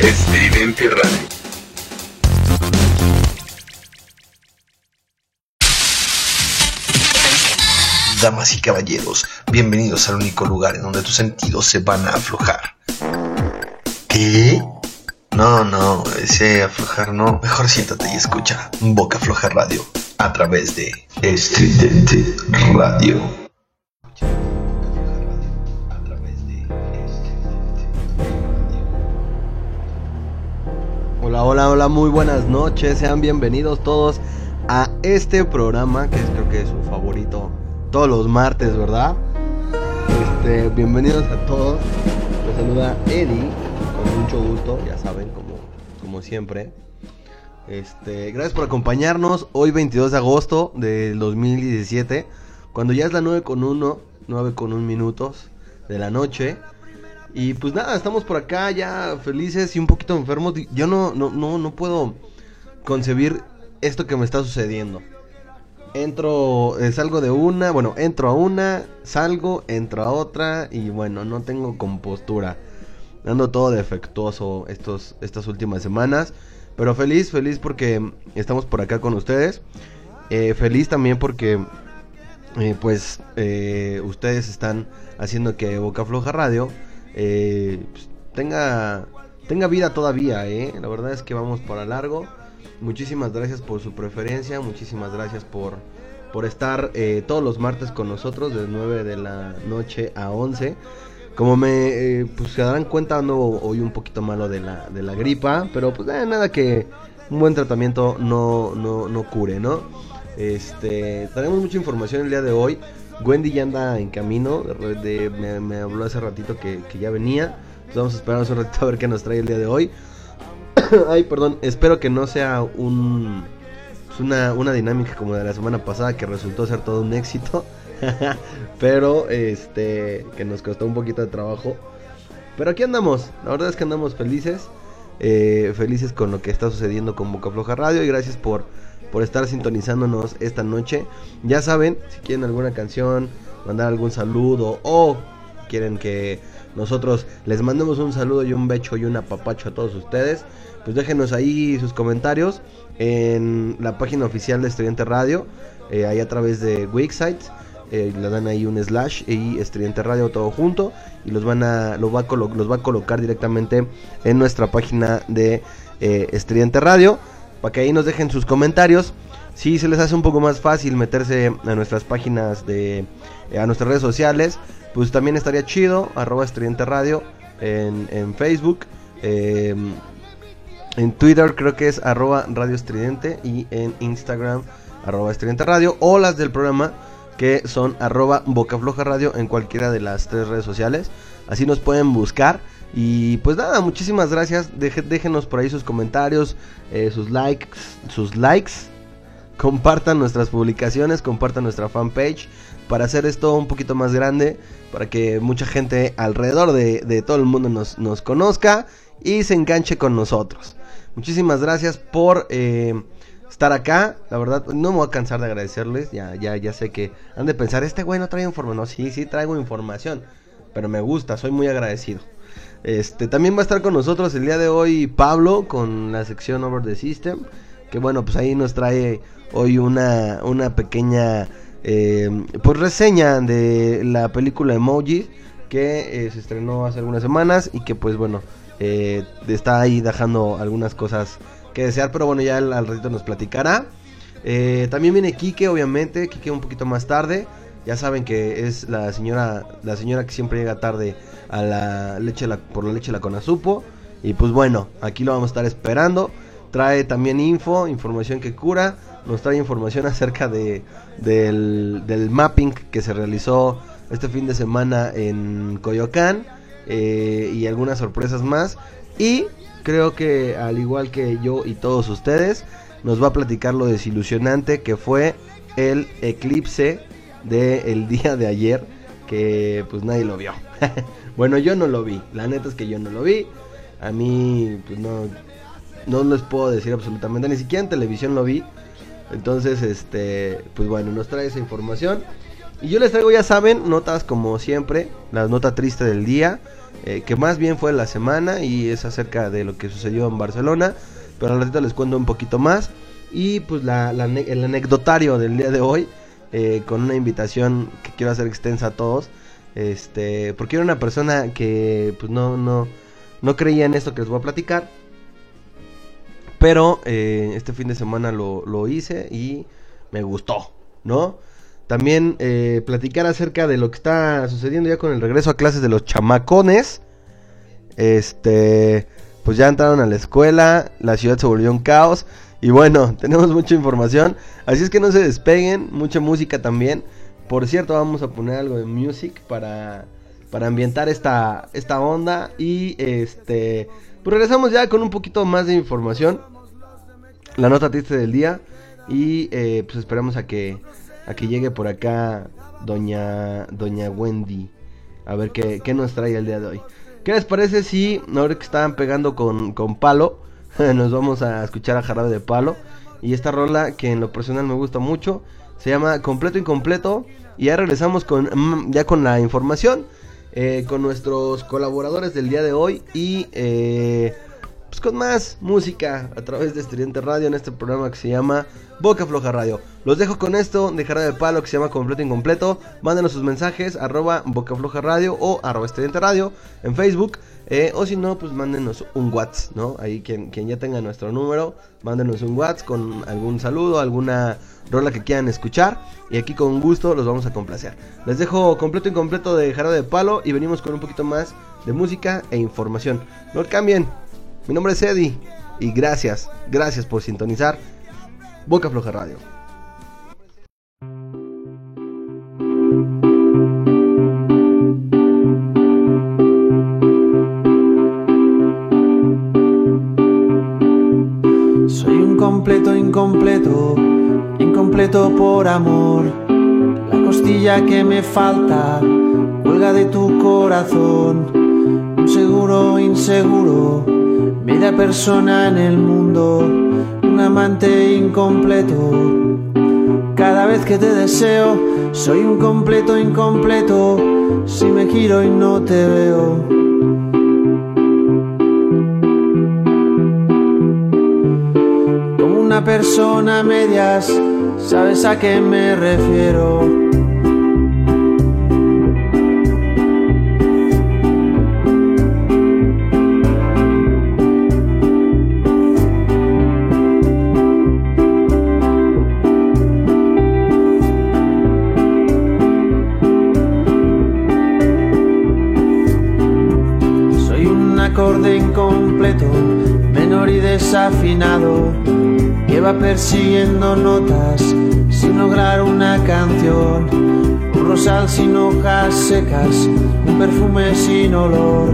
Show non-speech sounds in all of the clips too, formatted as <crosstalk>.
Estridente Radio. Damas y caballeros, bienvenidos al único lugar en donde tus sentidos se van a aflojar. ¿Qué? No, no, ese aflojar no. Mejor siéntate y escucha Boca Floja Radio a través de Estridente Radio. Hola, hola, muy buenas noches. Sean bienvenidos todos a este programa que es, creo que es su favorito todos los martes, ¿verdad? Este, bienvenidos a todos. Los saluda Eddie, con mucho gusto, ya saben, como, como siempre. Este, gracias por acompañarnos hoy 22 de agosto del 2017, cuando ya es la 9 con 1, 9 con 1 minutos de la noche. Y pues nada, estamos por acá ya felices y un poquito enfermos. Yo no, no, no, no puedo concebir esto que me está sucediendo. Entro, eh, salgo de una, bueno, entro a una, salgo, entro a otra y bueno, no tengo compostura. Ando todo defectuoso estos, estas últimas semanas. Pero feliz, feliz porque estamos por acá con ustedes. Eh, feliz también porque eh, pues ustedes están haciendo que Boca Floja Radio eh, pues, tenga, tenga vida todavía. ¿eh? La verdad es que vamos para largo. Muchísimas gracias por su preferencia. Muchísimas gracias por, por estar eh, todos los martes con nosotros de 9 de la noche a 11. Como me eh, pues se darán cuenta, ando hoy un poquito malo de la, de la gripa, pero pues eh, nada que un buen tratamiento no, no, no cure, ¿no? Este, tenemos mucha información el día de hoy. Wendy ya anda en camino, de, me, me habló hace ratito que, ya venía. Entonces vamos a esperar un ratito a ver qué nos trae el día de hoy. <coughs> Ay, perdón, espero que no sea un pues, una, una dinámica como de la semana pasada que resultó ser todo un éxito. <laughs> Pero este que nos costó un poquito de trabajo. Pero aquí andamos, la verdad es que andamos felices. eh, felices con lo que está sucediendo con Boca Floja Radio. Y gracias por, por estar sintonizándonos esta noche. Ya saben, si quieren alguna canción, mandar algún saludo o quieren que nosotros les mandemos un saludo y un becho y un apapacho a todos ustedes, pues déjenos ahí sus comentarios en la página oficial de Estudiante Radio, eh, ahí a través de Wixsite. eh, le dan ahí un slash y Estudiante Radio todo junto y los van a los va a colocar directamente en nuestra página de eh, Estudiante Radio para que ahí nos dejen sus comentarios si se les hace un poco más fácil meterse a nuestras páginas de eh, a nuestras redes sociales pues también estaría chido arroba Radio en, en Facebook eh, en Twitter creo que es arroba Radio Estridente y en Instagram arroba Estridente Radio o las del programa que son arroba Boca Floja Radio en cualquiera de las tres redes sociales. Así nos pueden buscar. Y pues nada, muchísimas gracias. Deje- déjenos por ahí sus comentarios, eh, sus likes, sus likes. Compartan nuestras publicaciones, compartan nuestra fanpage para hacer esto un poquito más grande, para que mucha gente alrededor de, de todo el mundo nos, nos conozca y se enganche con nosotros. Muchísimas gracias por eh, estar acá. La verdad, no me voy a cansar de agradecerles. Ya, ya, ya sé que han de pensar, este güey no trae información. No, sí, sí traigo información. Pero me gusta, soy muy agradecido. Este, también va a estar con nosotros el día de hoy Pablo con la sección Over the System. Que bueno, pues ahí nos trae hoy una, una pequeña eh, pues reseña de la película Emoji que eh, se estrenó hace algunas semanas y que pues bueno eh, está ahí dejando algunas cosas que desear, pero bueno ya al, al ratito nos platicará. También viene Kike, obviamente, Kike un poquito más tarde. Ya saben que es la señora, la señora que siempre llega tarde a la leche por la leche la conazupo. Y pues bueno, aquí lo vamos a estar esperando. Trae también info, información que cura. Nos trae información <laughs> acerca de, del, del mapping que se realizó este fin de semana en Coyoacán. eh, y algunas sorpresas más. Y creo que al igual que yo y todos ustedes, nos va a platicar lo desilusionante que fue el eclipse del día de ayer. Que pues nadie lo vio. <laughs> bueno, yo no lo vi. La neta es que yo no lo vi. A mí, pues no, no les puedo decir absolutamente, ni siquiera en televisión lo vi. Entonces, este, pues bueno, nos trae esa información. Y yo les traigo, ya saben, notas como siempre, la nota triste del día, eh, que más bien fue la semana y es acerca de lo que sucedió en Barcelona, pero al ratito les cuento un poquito más. Y pues la, el anecdotario del día de hoy, eh, con una invitación que quiero hacer extensa a todos, este, porque era una persona que pues no, no, no creía en esto que les voy a platicar. Pero eh, este fin de semana lo, lo hice y me gustó, ¿no? También eh, platicar acerca de lo que está sucediendo ya con el regreso a clases de los chamacones. Este, pues ya entraron a la escuela, la ciudad se volvió un caos. Y bueno, <laughs> tenemos mucha información. Así es que no se despeguen, mucha música también. Por cierto, vamos a poner algo de music para, para ambientar esta, esta onda. Y este, pues regresamos ya con un poquito más de información. La nota triste del día. Y eh, pues esperamos a que a que llegue por acá doña, doña Wendy. A ver qué, nos trae el día de hoy. ¿Qué les parece si ahora que estaban pegando con, con palo, <laughs> nos vamos a escuchar a Jarabe de Palo? Y esta rola que en lo personal me gusta mucho, se llama Completo Incompleto. Y ya regresamos con, mm, ya con la información, eh, con nuestros colaboradores del día de hoy y eh, pues con más música a través de Estudiante Radio en este programa que se llama Boca Floja Radio. Los dejo con esto de de Palo que se llama Completo Incompleto. Mándenos sus mensajes arroba Boca Floja Radio o arroba Estudiante Radio en Facebook. Eh, o si no, pues mándenos un WhatsApp, ¿no? Ahí quien, quien ya tenga nuestro número, mándenos un WhatsApp con algún saludo, alguna rola que quieran escuchar. Y aquí con gusto los vamos a complacer. Les dejo completo incompleto de Jarabe de Palo y venimos con un poquito más de música e información. No cambien. Mi nombre es Eddie y gracias, gracias por sintonizar Boca Floja Radio. Soy un completo incompleto, incompleto por amor. La costilla que me falta cuelga de tu corazón. Un seguro inseguro media persona en el mundo, un amante incompleto. Cada vez que te deseo, soy un completo incompleto, si me giro y no te veo. Como una persona a medias, ¿sabes a qué me refiero? Desafinado que va persiguiendo notas sin lograr una canción. Un rosal sin hojas secas, un perfume sin olor,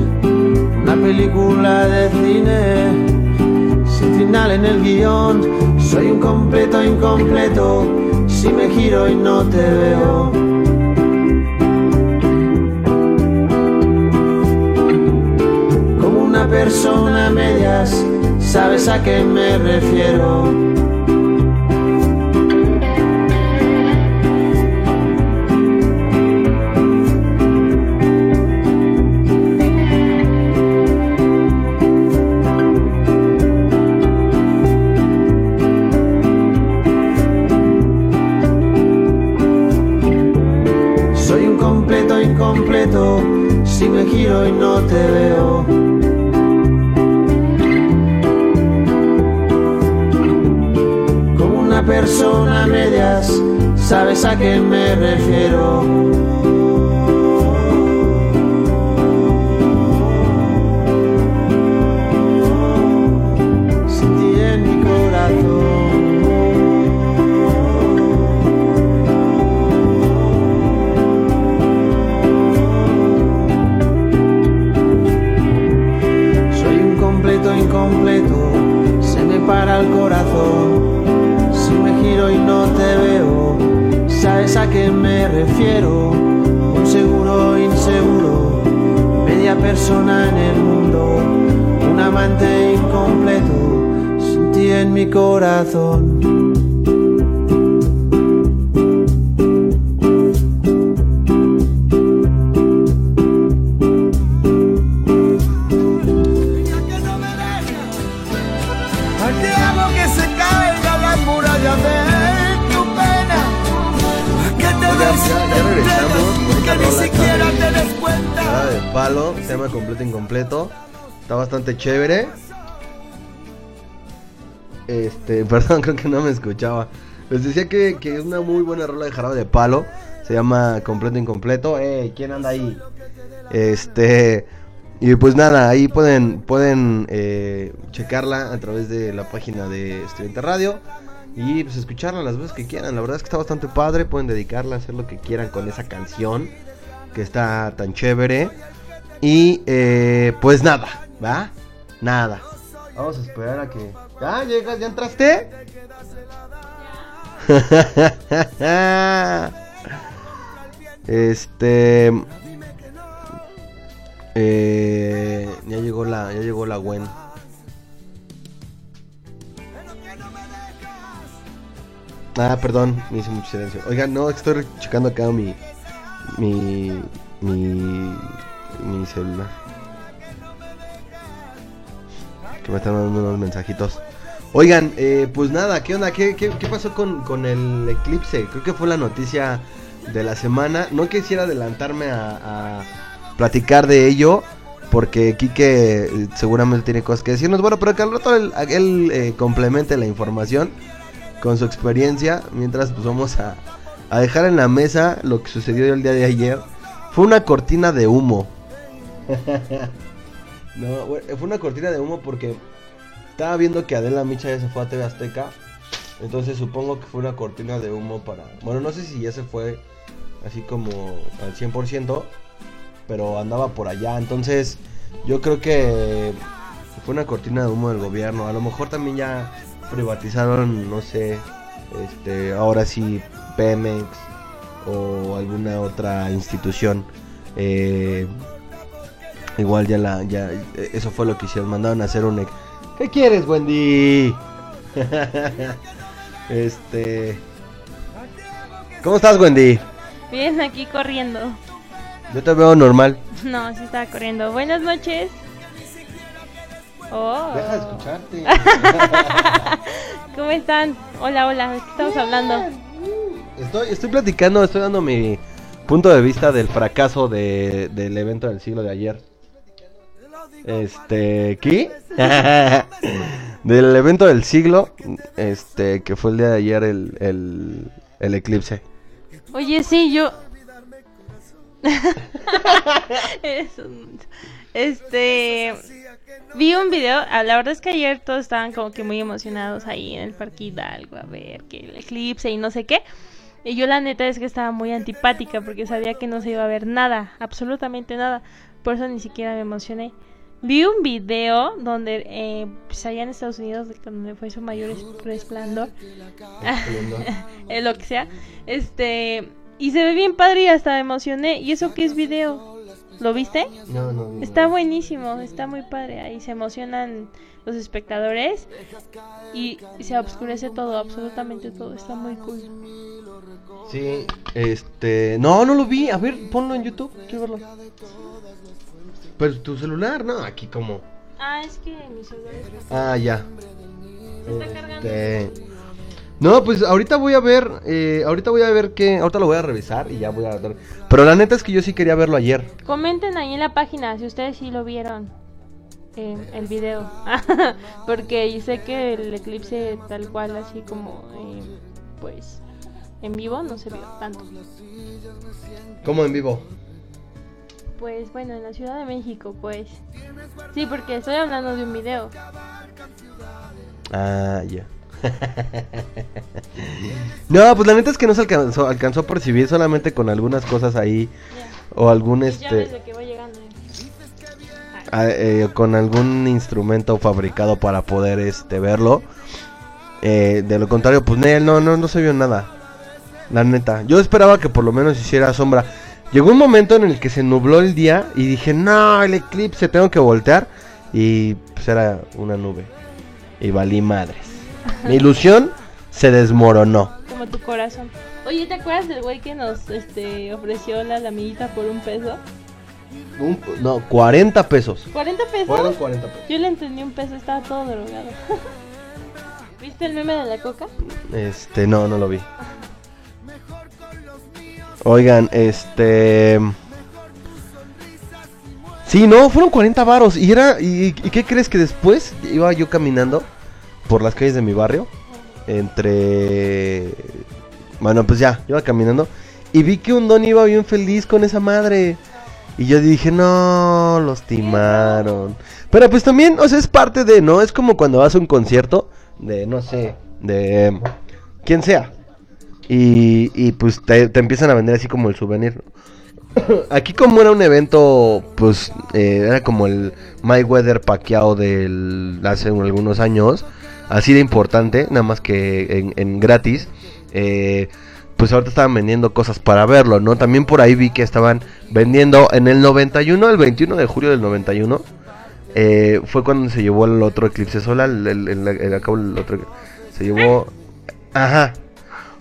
una película de cine sin final en el guion. Soy un completo incompleto si me giro y no te veo. Como una persona medias sabes a qué me refiero. Soy un completo incompleto si me giro y no te veo. Sabes a qué me refiero. Chévere. Este, <laughs> perdón, creo que no me escuchaba. Les decía que, que es una muy buena rola de jarabe de palo. Se llama Completo Incompleto. ¡Ey! ¿Quién anda ahí? Este. Y pues nada, ahí pueden, pueden eh, checarla a través de la página de Estudiante Radio. Y pues escucharla las veces que quieran. La verdad es que está bastante padre. Pueden dedicarla a hacer lo que quieran con esa canción. Que está tan chévere. Y eh, pues nada, ¿va? Nada. Vamos a esperar a que. ¿Ya llegas? ¿Ya entraste? <laughs> este. Eh, ya llegó la, ya llegó la Gwen. Ah, perdón, me hice mucho silencio. Oigan, no, estoy checando acá mi, mi, mi, mi celular. Que me están dando unos mensajitos. Oigan, eh, pues nada, ¿qué onda? ¿Qué, qué, pasó con, con, el eclipse? Creo que fue la noticia de la semana. No quisiera adelantarme a, a platicar de ello. Porque Kike eh, seguramente tiene cosas que decirnos. Bueno, pero que al rato él, él eh, complemente la información con su experiencia. Mientras pues vamos a, a dejar en la mesa lo que sucedió el día de ayer. Fue una cortina de humo. <laughs> no, fue una cortina de humo porque estaba viendo que Adela Micha ya se fue a TV Azteca. Entonces supongo que fue una cortina de humo para... Bueno, no sé si ya se fue así como al 100%, pero andaba por allá. Entonces yo creo que fue una cortina de humo del gobierno. A lo mejor también ya privatizaron, no sé, este, ahora sí Pemex o alguna otra institución. Eh, igual ya la, ya, eso fue lo que hicieron. Mandaron a hacer un... ¿Qué quieres, Wendy? <laughs> este... ¿Cómo estás, Wendy? Bien, aquí corriendo. Yo te veo normal. No, sí estaba corriendo. Buenas noches. Oh. Deja de escucharte. <laughs> ¿Cómo están? Hola, hola. ¿De qué estamos hablando? Estoy, estoy platicando, estoy dando mi punto de vista del fracaso de, del evento del siglo de ayer. Este, ¿qué? <laughs> del evento del siglo, este, que fue el día de ayer el, el, eclipse. Oye, sí, yo... <laughs> este... Vi un video, la verdad es que ayer todos estaban como que muy emocionados ahí en el Parque Hidalgo a ver que el eclipse y no sé qué. Y yo la neta es que estaba muy antipática porque sabía que no se iba a ver nada, absolutamente nada. Por eso ni siquiera me emocioné. Vi un video donde, eh, pues allá en Estados Unidos, donde fue su mayor resplandor, <laughs> lo que sea, este, y se ve bien padre y hasta me emocioné. ¿Y eso qué es video? ¿Lo viste? No, no, no. Está buenísimo, está muy padre. Ahí se emocionan los espectadores y se oscurece todo, absolutamente todo. Está muy cool. Sí, este. No, no lo vi. A ver, ponlo en YouTube. Quiero verlo. Pero tu celular, no, aquí como. Ah, es que mi celular Ah, ya. Se está cargando. Este... No, pues ahorita voy a ver, eh, ahorita voy a ver qué, ahorita lo voy a revisar y ya voy a ver. Pero la neta es que yo sí quería verlo ayer. Comenten ahí en la página si ustedes sí lo vieron eh, el video, <laughs> porque sé que el eclipse tal cual así como, eh, pues, en vivo no se vio tanto. ¿Cómo en vivo? Pues bueno, en la Ciudad de México, pues. Sí, porque estoy hablando de un video. Ah, ya. no, pues la neta es que no se alcanzó, alcanzó a percibir solamente con algunas cosas ahí. O algún este. desde que voy llegando. eh. a- eh, con algún instrumento fabricado para poder este verlo. Eh, de lo contrario, pues no, no, no se vio nada. La neta. Yo esperaba que por lo menos hiciera sombra. Llegó un momento en el que se nubló el día y dije, no, el eclipse, tengo que voltear. Y pues era una nube. Y valí madres. Mi <laughs> ilusión se desmoronó. Como tu corazón. Oye, ¿te acuerdas del güey que nos este, ofreció la lamillita por un peso? Un- no, 40 pesos. ¿40 pesos? Fueron 40 pesos. Yo le entendí un peso, estaba todo drogado. <laughs> ¿Viste el meme de la coca? Este, no, no lo vi. <laughs> Oigan, este. Sí, no, fueron 40 varos. Y era. Y, qué crees que después iba yo caminando por las calles de mi barrio? Entre. Bueno, pues ya, iba caminando. Y vi que un don iba bien feliz con esa madre. Y yo dije, no, los timaron. Pero pues también, o sea, es parte de, ¿no? Es como cuando vas a un concierto de, no sé, de quien sea. Y, y pues te, empiezan a vender así como el souvenir. Aquí como era un evento, pues eh, era como el Mayweather Pacquiao del hace algunos años, así de importante, nada más que en, gratis. eh, pues ahorita estaban vendiendo cosas para verlo, ¿no? También por ahí vi que estaban vendiendo en el 91, el 21 de julio del 91. eh, fue cuando se llevó el otro eclipse solar, el, el, el- el otro, se llevó, ajá,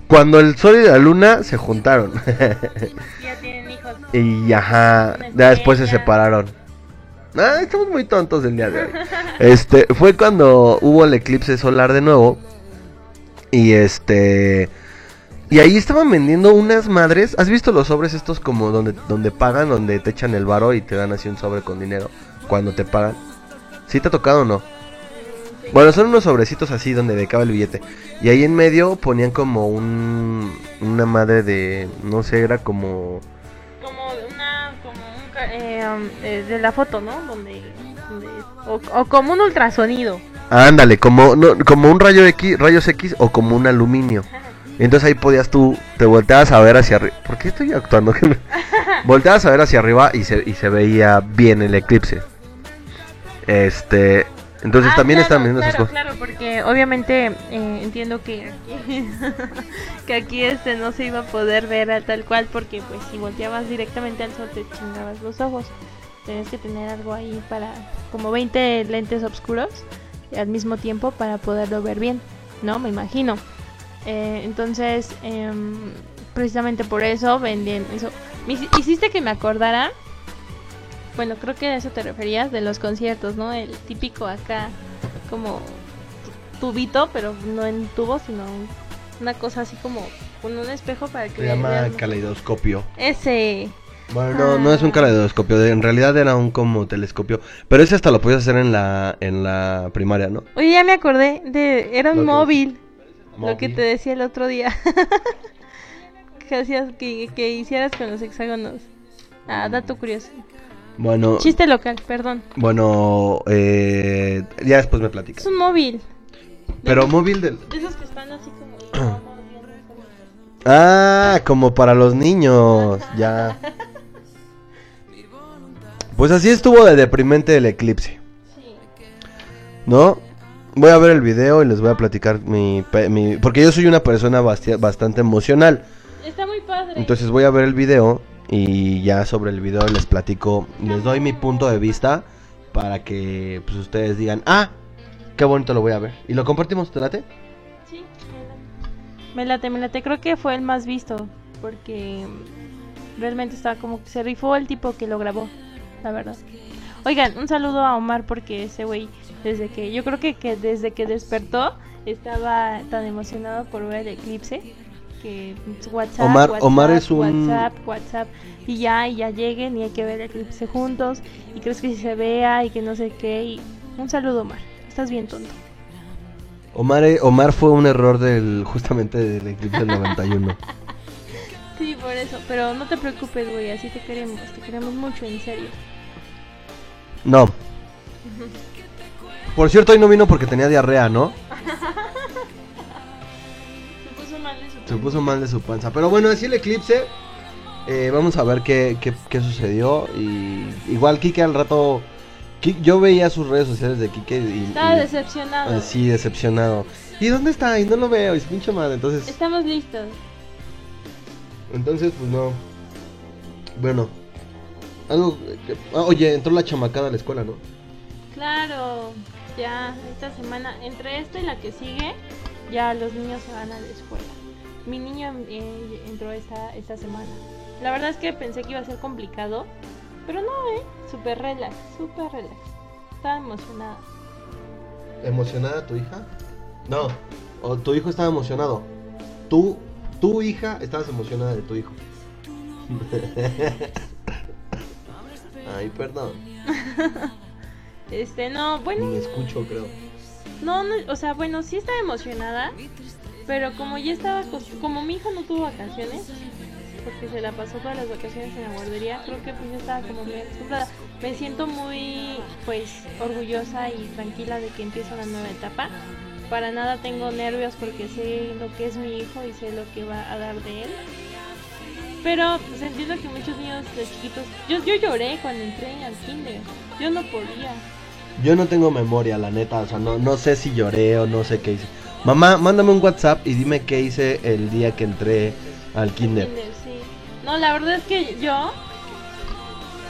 cuando el sol y la luna se juntaron. <laughs> Ya tienen hijos. Y ajá, ya después se separaron. Ah, estamos muy tontos el día de hoy. <laughs> Este, fue cuando hubo el eclipse solar de nuevo. Y este. Y ahí estaban vendiendo unas madres. ¿Has visto los sobres estos como donde, donde pagan, donde te echan el varo y te dan así un sobre con dinero cuando te pagan? ¿Sí te ha tocado o no? Bueno, son unos sobrecitos así donde decaba el billete. Y ahí en medio ponían como un. Una madre de. No sé, era como. Como una. Como un. eh, eh, de la foto, ¿no? Donde. donde- o, o como un ultrasonido. Ándale, como, no, como un rayo X, rayos X o como un aluminio. Entonces ahí podías tú, te volteabas a ver hacia arriba. ¿Por qué estoy actuando? <laughs> <laughs> volteabas a ver hacia arriba y se, y se veía bien el eclipse. Este, entonces Ah, también claro, están viendo esas claro, cosas. Claro, porque obviamente eh, entiendo que aquí, <laughs> que aquí este no se iba a poder ver a tal cual porque pues si volteabas directamente al sol te chingabas los ojos. Tienes que tener algo ahí para como 20 lentes oscuros al mismo tiempo para poderlo ver bien, ¿no? Me imagino. Eh, entonces, em, precisamente por eso venden eso. Me hiciste que me acordara bueno, creo que a eso te referías de los conciertos, ¿no? El típico acá como tubito, pero no en tubo, sino una cosa así como con un espejo para que Se llama caleidoscopio. Ese. Bueno, no, no es un caleidoscopio, de- en realidad era un como telescopio. Pero ese hasta lo podías hacer en la, en la primaria, ¿no? Oye, ya me acordé de era un Lo que- móvil, lo que te decía el otro día. <laughs> que hacías que, que hicieras con los hexágonos. Ah, dato curioso. Bueno, Chiste local, perdón. bueno, eh, ya después me Es platicas. un móvil. Pero móvil del... De esos que están así como <clears throat> Ah, como para los niños, <laughs> ya. Pues así estuvo de deprimente el eclipse, Sí. ¿no? Voy a ver el video y les voy a platicar mi... mi- porque yo soy una persona bastante emocional. Está muy padre. Entonces voy a ver el video y ya sobre el video les platico, les doy mi punto de vista para que pues ustedes digan, ah, qué bonito lo voy a ver. Y lo compartimos, ¿te late? Sí, me late, me late. Creo que fue el más visto. Porque realmente estaba como que se rifó el tipo que lo grabó. La verdad. Oigan, un saludo a Omar porque ese güey, desde que, yo creo que, que desde que despertó, estaba tan emocionado por ver el eclipse. Que pues, WhatsApp, Omar- WhatsApp, Omar es un- WhatsApp, WhatsApp. Y ya, y ya lleguen y hay que ver el eclipse juntos. Y crees que si se vea y que no sé qué. Y un saludo, Omar. Estás bien tonto. Omar, eh, Omar fue un error del justamente del eclipse del 91. <laughs> Sí, por eso. Pero no te preocupes, güey. Así te queremos. Te queremos mucho, en serio. No. Por cierto, hoy no vino porque tenía diarrea, ¿no? <laughs> Se puso mal de su panza. Pero bueno, así el eclipse. Eh, vamos a ver qué, qué, qué sucedió. Y igual Kike al rato... Yo veía sus redes sociales de Kike y... Estaba y- decepcionado. así decepcionado. ¿Y dónde está? Y no lo veo, y es pinche madre. Entonces, Estamos listos. entonces pues no. Bueno. Algo... que- ah, oye, entró la chamacada a la escuela, ¿no? Claro. Ya, esta semana, entre esta y la que sigue, ya los niños se van a la escuela. Mi niño eh, entró esta, esta semana. La verdad es que pensé que iba a ser complicado, pero no, ¿eh? Súper relax, súper relax. Estaba emocionada. ¿Emocionada tu hija? No. O tu hijo estaba emocionado. Tú, tu hija, estabas emocionada de tu hijo. <laughs> Ay, perdón. <laughs> este, no, bueno. Ni escucho, creo. No, no, o sea, bueno, sí estaba emocionada, pero como ya estaba, como mi hijo no tuvo vacaciones, porque se la pasó todas las vacaciones en la guardería, creo que pues yo estaba como muy acostumbrada. Me siento muy, pues, orgullosa y tranquila de que empieza una nueva etapa. Para nada tengo nervios porque sé lo que es mi hijo y sé lo que va a dar de él. Pero pues entiendo que muchos niños de chiquitos, yo, yo lloré cuando entré al kinder, yo no podía. Yo no tengo memoria, la neta, o sea, no, no sé si lloré o no sé qué hice. Mamá, mándame un WhatsApp y dime qué hice el día que entré al kinder. No, la verdad es que yo,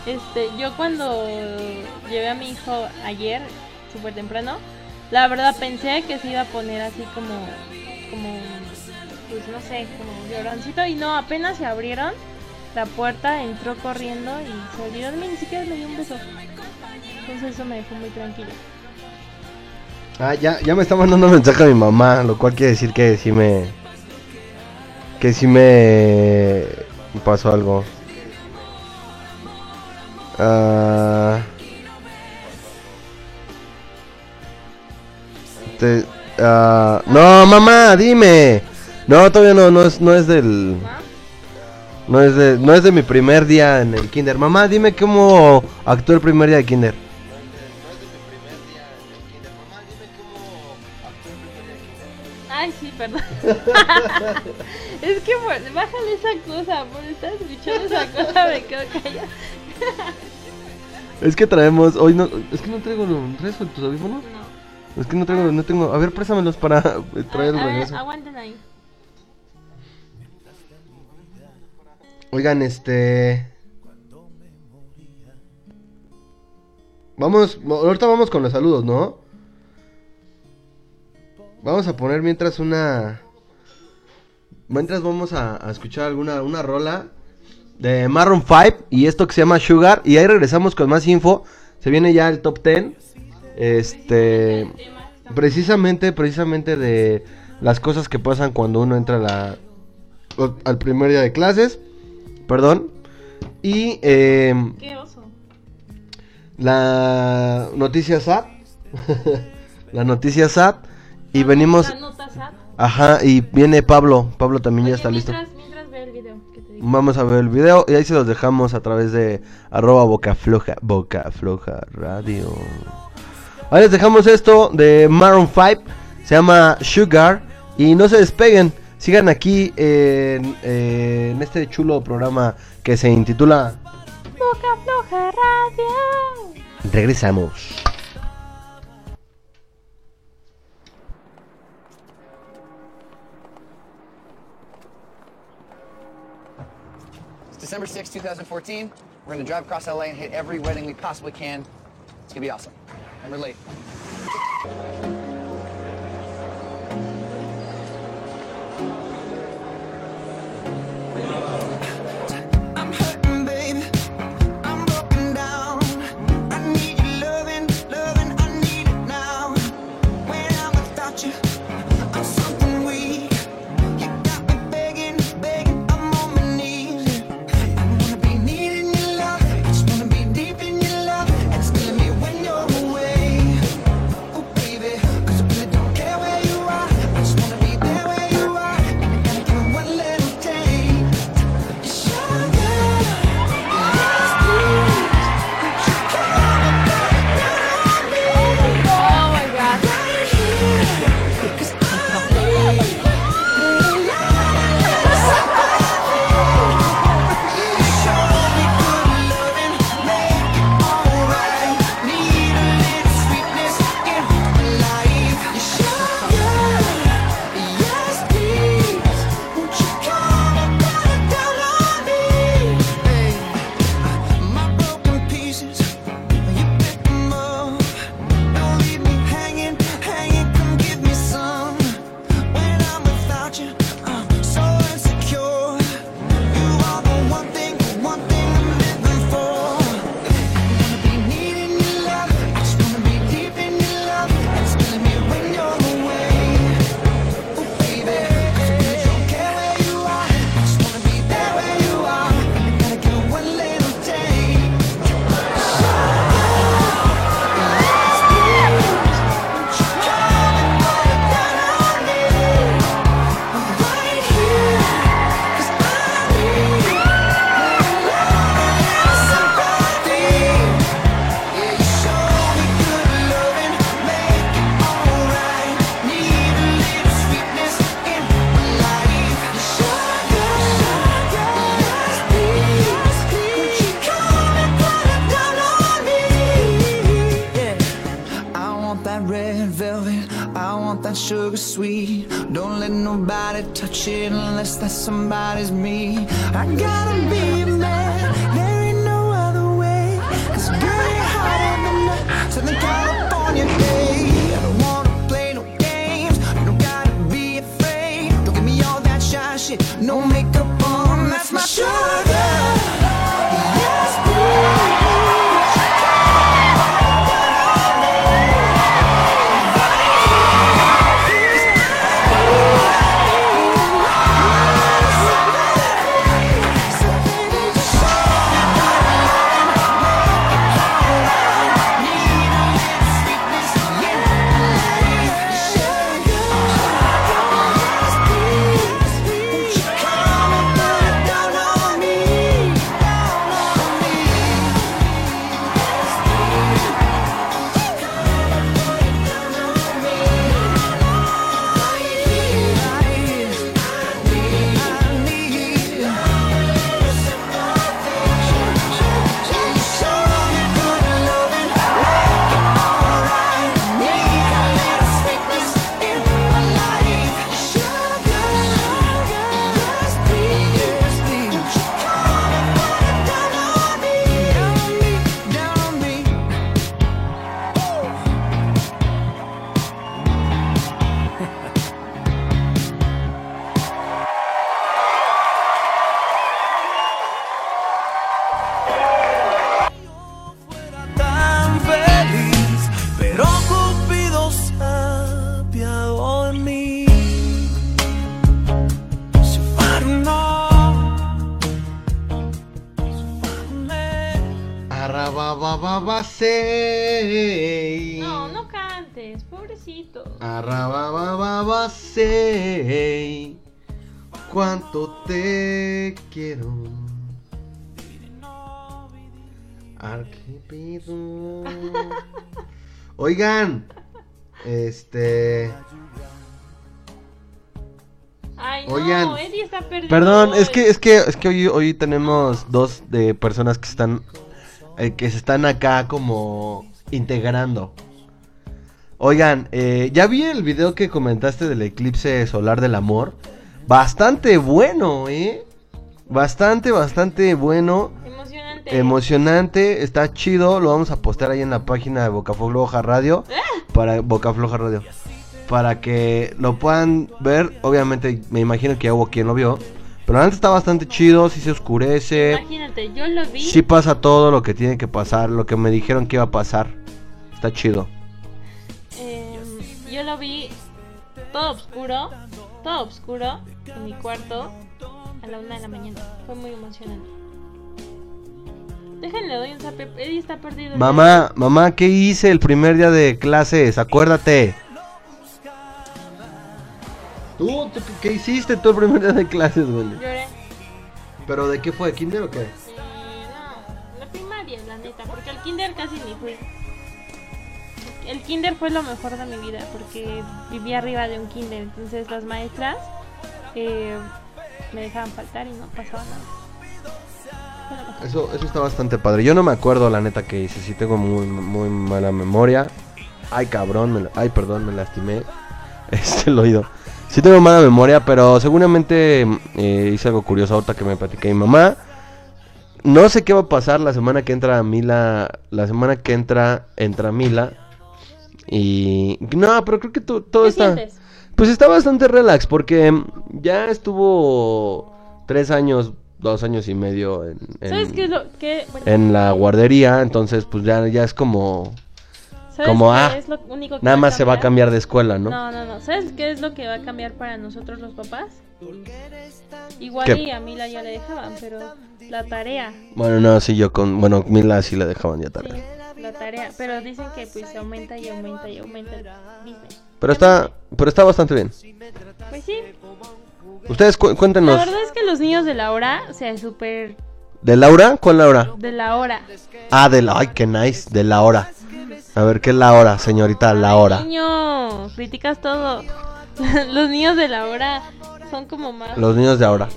este, yo cuando llevé a mi hijo ayer, súper temprano, la verdad pensé que se iba a poner así como, como, pues no sé, como lloroncito y no, apenas se abrieron la puerta, entró corriendo y se olvidó de mí, ni siquiera me dio un beso. Entonces eso me dejó muy tranquila. Ah, ya, ya me está mandando mensaje a mi mamá, lo cual quiere decir que sí me... Que sí me... pasó algo. Ah... Te- ah, no, mamá, dime. No, todavía no, no es, no es del... No es, de, no es de mi primer día en el kinder. Mamá, dime cómo actuó el primer día de kinder. Perdón. <laughs> es que por, bájale esa cosa, por estar escuchando esa cosa me quedo callada. Es que traemos, hoy no, es que no traigo, ¿traes tus audífonos? No. Es que no traigo, no tengo, a ver, préstamelos para traer el A ver, aguanten ahí. Oigan, este... Vamos, ahorita vamos con los saludos, ¿no? Vamos a poner mientras una... Mientras vamos a, a escuchar alguna una rola de Maroon 5 y esto que se llama Sugar. Y ahí regresamos con más info. Se viene ya el top 10. Este... Precisamente, precisamente de las cosas que pasan cuando uno entra a la, al primer día de clases. Perdón. Y eh, Qué oso. la noticia SAT. <laughs> la noticia SAT. Y venimos. Nota SAT. Ajá, y viene Pablo. Pablo también ya está listo. Vamos a ver el video y ahí se los dejamos a través de arroba boca floja, boca floja radio. Ahí les dejamos esto de Maroon 5, se llama Sugar y no se despeguen, sigan aquí en, en este chulo programa que se intitula Boca Floja Radio. Regresamos. December 6, 2014. We're gonna drive across LA and hit every wedding we possibly can. It's gonna be awesome. And we're late. I'm Arrababababasei. No, no cantes, pobrecito. Arrababababasei. Cuánto te quiero. Arquipido. <laughs> Oigan, este. Ay, no, Oigan, Eddie está perdido. Perdón, es que es que es que hoy, hoy tenemos dos de personas que están eh, que se están acá como integrando. Oigan, eh, ya vi el video que comentaste del eclipse solar del amor. Bastante bueno, ¿eh? Bastante, bastante bueno. Emocionante. Emocionante, está chido. Lo vamos a postear ahí en la página de Boca Floja Radio. Para Boca Floja Radio. Para que lo puedan ver. Obviamente, me imagino que ya hubo quien lo vio. Pero antes está bastante chido. Si se oscurece. Imagínate, yo lo vi. Si pasa todo lo que tiene que pasar. Lo que me dijeron que iba a pasar. Está chido. eh, yo lo vi todo oscuro, todo oscuro en mi cuarto a la una de la mañana. Fue muy emocionante. Déjenle, doy un zape. Eddie está perdido. Mamá, mamá, ¿qué hice el primer día de clases? Acuérdate. ¿Tú, tú qué- hiciste tú el primer día de clases, güey? Lloré. ¿Pero de qué fue? ¿Kinder o qué? Eh, no, la primaria, la neta, porque el kinder casi ni fui. El kinder fue lo mejor de mi vida porque vivía arriba de un kinder, entonces las maestras eh, me dejaban faltar y no pasaba nada. Eso, eso está bastante padre. Yo no me acuerdo la neta que hice. Sí tengo muy, muy mala memoria. Ay, cabrón. me ay, perdón, me lastimé. <laughs> Este, el oído. Sí tengo mala memoria, pero seguramente eh, hice algo curioso ahorita que me platiqué mi mamá. No sé qué va a pasar la semana que entra Mila. La semana que entra, entra Mila. Y... No, pero creo que to- todo ¿Qué está... sientes? Pues está bastante relax porque ya estuvo tres años, dos años y medio en, en- ¿Sabes qué es lo que bueno, en la guardería, entonces pues ya, ya es como, ¿sabes como, qué ah, es lo único que nada más se va a cambiar de escuela, ¿no? No, no, no. ¿Sabes qué es lo que va a cambiar para nosotros los papás? Igual ¿Qué? y a Mila ya le dejaban, pero la tarea. Bueno, no, sí, yo con, bueno, Mila sí la dejaban ya Sí, tarde. la tarea. Pero dicen que pues se aumenta y aumenta y aumenta el business. Pero está, pero está bastante bien. Pues sí. Ustedes cu- La cuéntenos. verdad es que los niños de la hora, o sea, súper ¿De Laura? ¿Cuál Laura? de la hora. Ah, de la, ay, qué nice, de la hora. A ver, ¿qué es la hora, señorita? La hora. Niño, criticas todo. <laughs> los niños de la hora son como más... Los niños de ahora.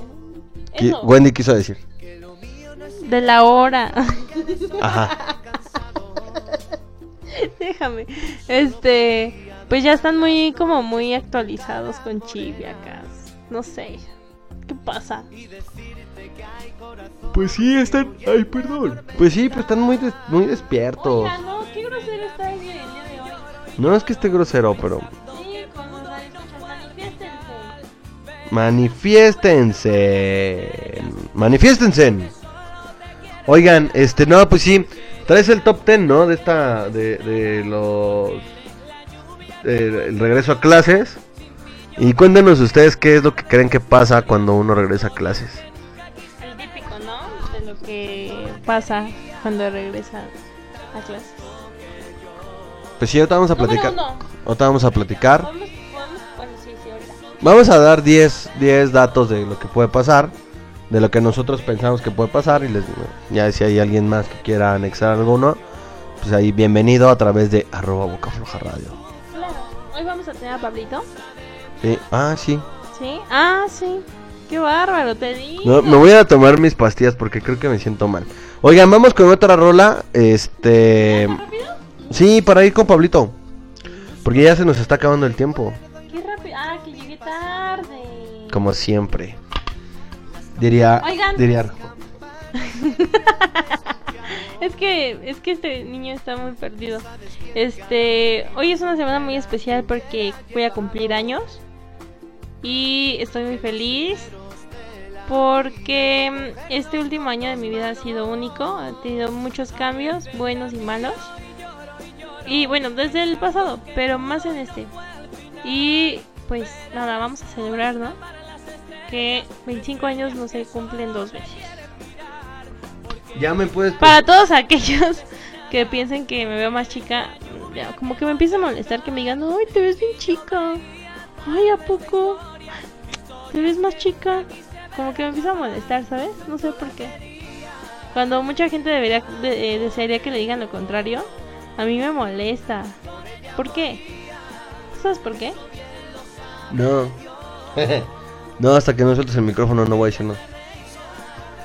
Qui- Eso, Wendy quiso decir. de la hora. Ajá. <laughs> Déjame. Este. pues ya están muy como muy actualizados con acá. No sé. ¿Qué pasa? Pues sí, están. Ay, perdón. Pues sí, pues están muy, des- muy despiertos. Oiga, no, qué grosero está el día el día de hoy. No es que esté grosero, pero. Sí, manifiéstense. Manifiéstense. Manifiéstense. Oigan, este, no, pues sí. Traes el top 10, ¿no? De esta. De, de los. de- el regreso a clases. Y cuéntenos ustedes qué es lo que creen que pasa cuando uno regresa a clases. Que pasa cuando regresa a clases. Pues sí, ahorita vamos a platicar. Ahorita vamos a platicar. Podemos, podemos, bueno, sí, sí, ahorita. Vamos a dar 10, 10 datos de lo que puede pasar, de lo que nosotros pensamos que puede pasar y les ya si hay alguien más que quiera anexar alguno, pues ahí bienvenido a través de arroba boca floja radio. Claro. Hoy vamos a tener a Pablito. Sí, ah, sí. ¿Sí? Ah, sí. Qué bárbaro, te digo. No, me voy a tomar mis pastillas porque creo que me siento mal. Oigan, vamos con otra rola, este, sí, para ir con Pablito. Porque ya se nos está acabando el tiempo, Qué rápido. Ah, que llegué tarde. como siempre. Diría, Oigan. diría <laughs> Es que, es que este niño está muy perdido. Este, hoy es una semana muy especial porque voy a cumplir años y estoy muy feliz porque mm, este último año de mi vida ha sido único, ha tenido muchos cambios, buenos y malos. Y bueno, desde el pasado, pero más en este. Y pues nada, vamos a celebrar, ¿no? Que 25 años no se cumplen dos veces. ya me puedes Para todos aquellos <laughs> que piensen que me veo más chica, ya, como que me empieza a molestar que me digan, ay, te ves bien chica. Ay, ¿a poco? ¿Te ves más chica? Como que me empieza a molestar, ¿sabes? No sé por qué. Cuando mucha gente debería de- eh, desearía que le digan lo contrario, a mí me molesta. ¿Por qué? ¿Tú ¿Sabes por qué? No. <laughs> no, hasta que no sueltes el micrófono no voy a decir nada.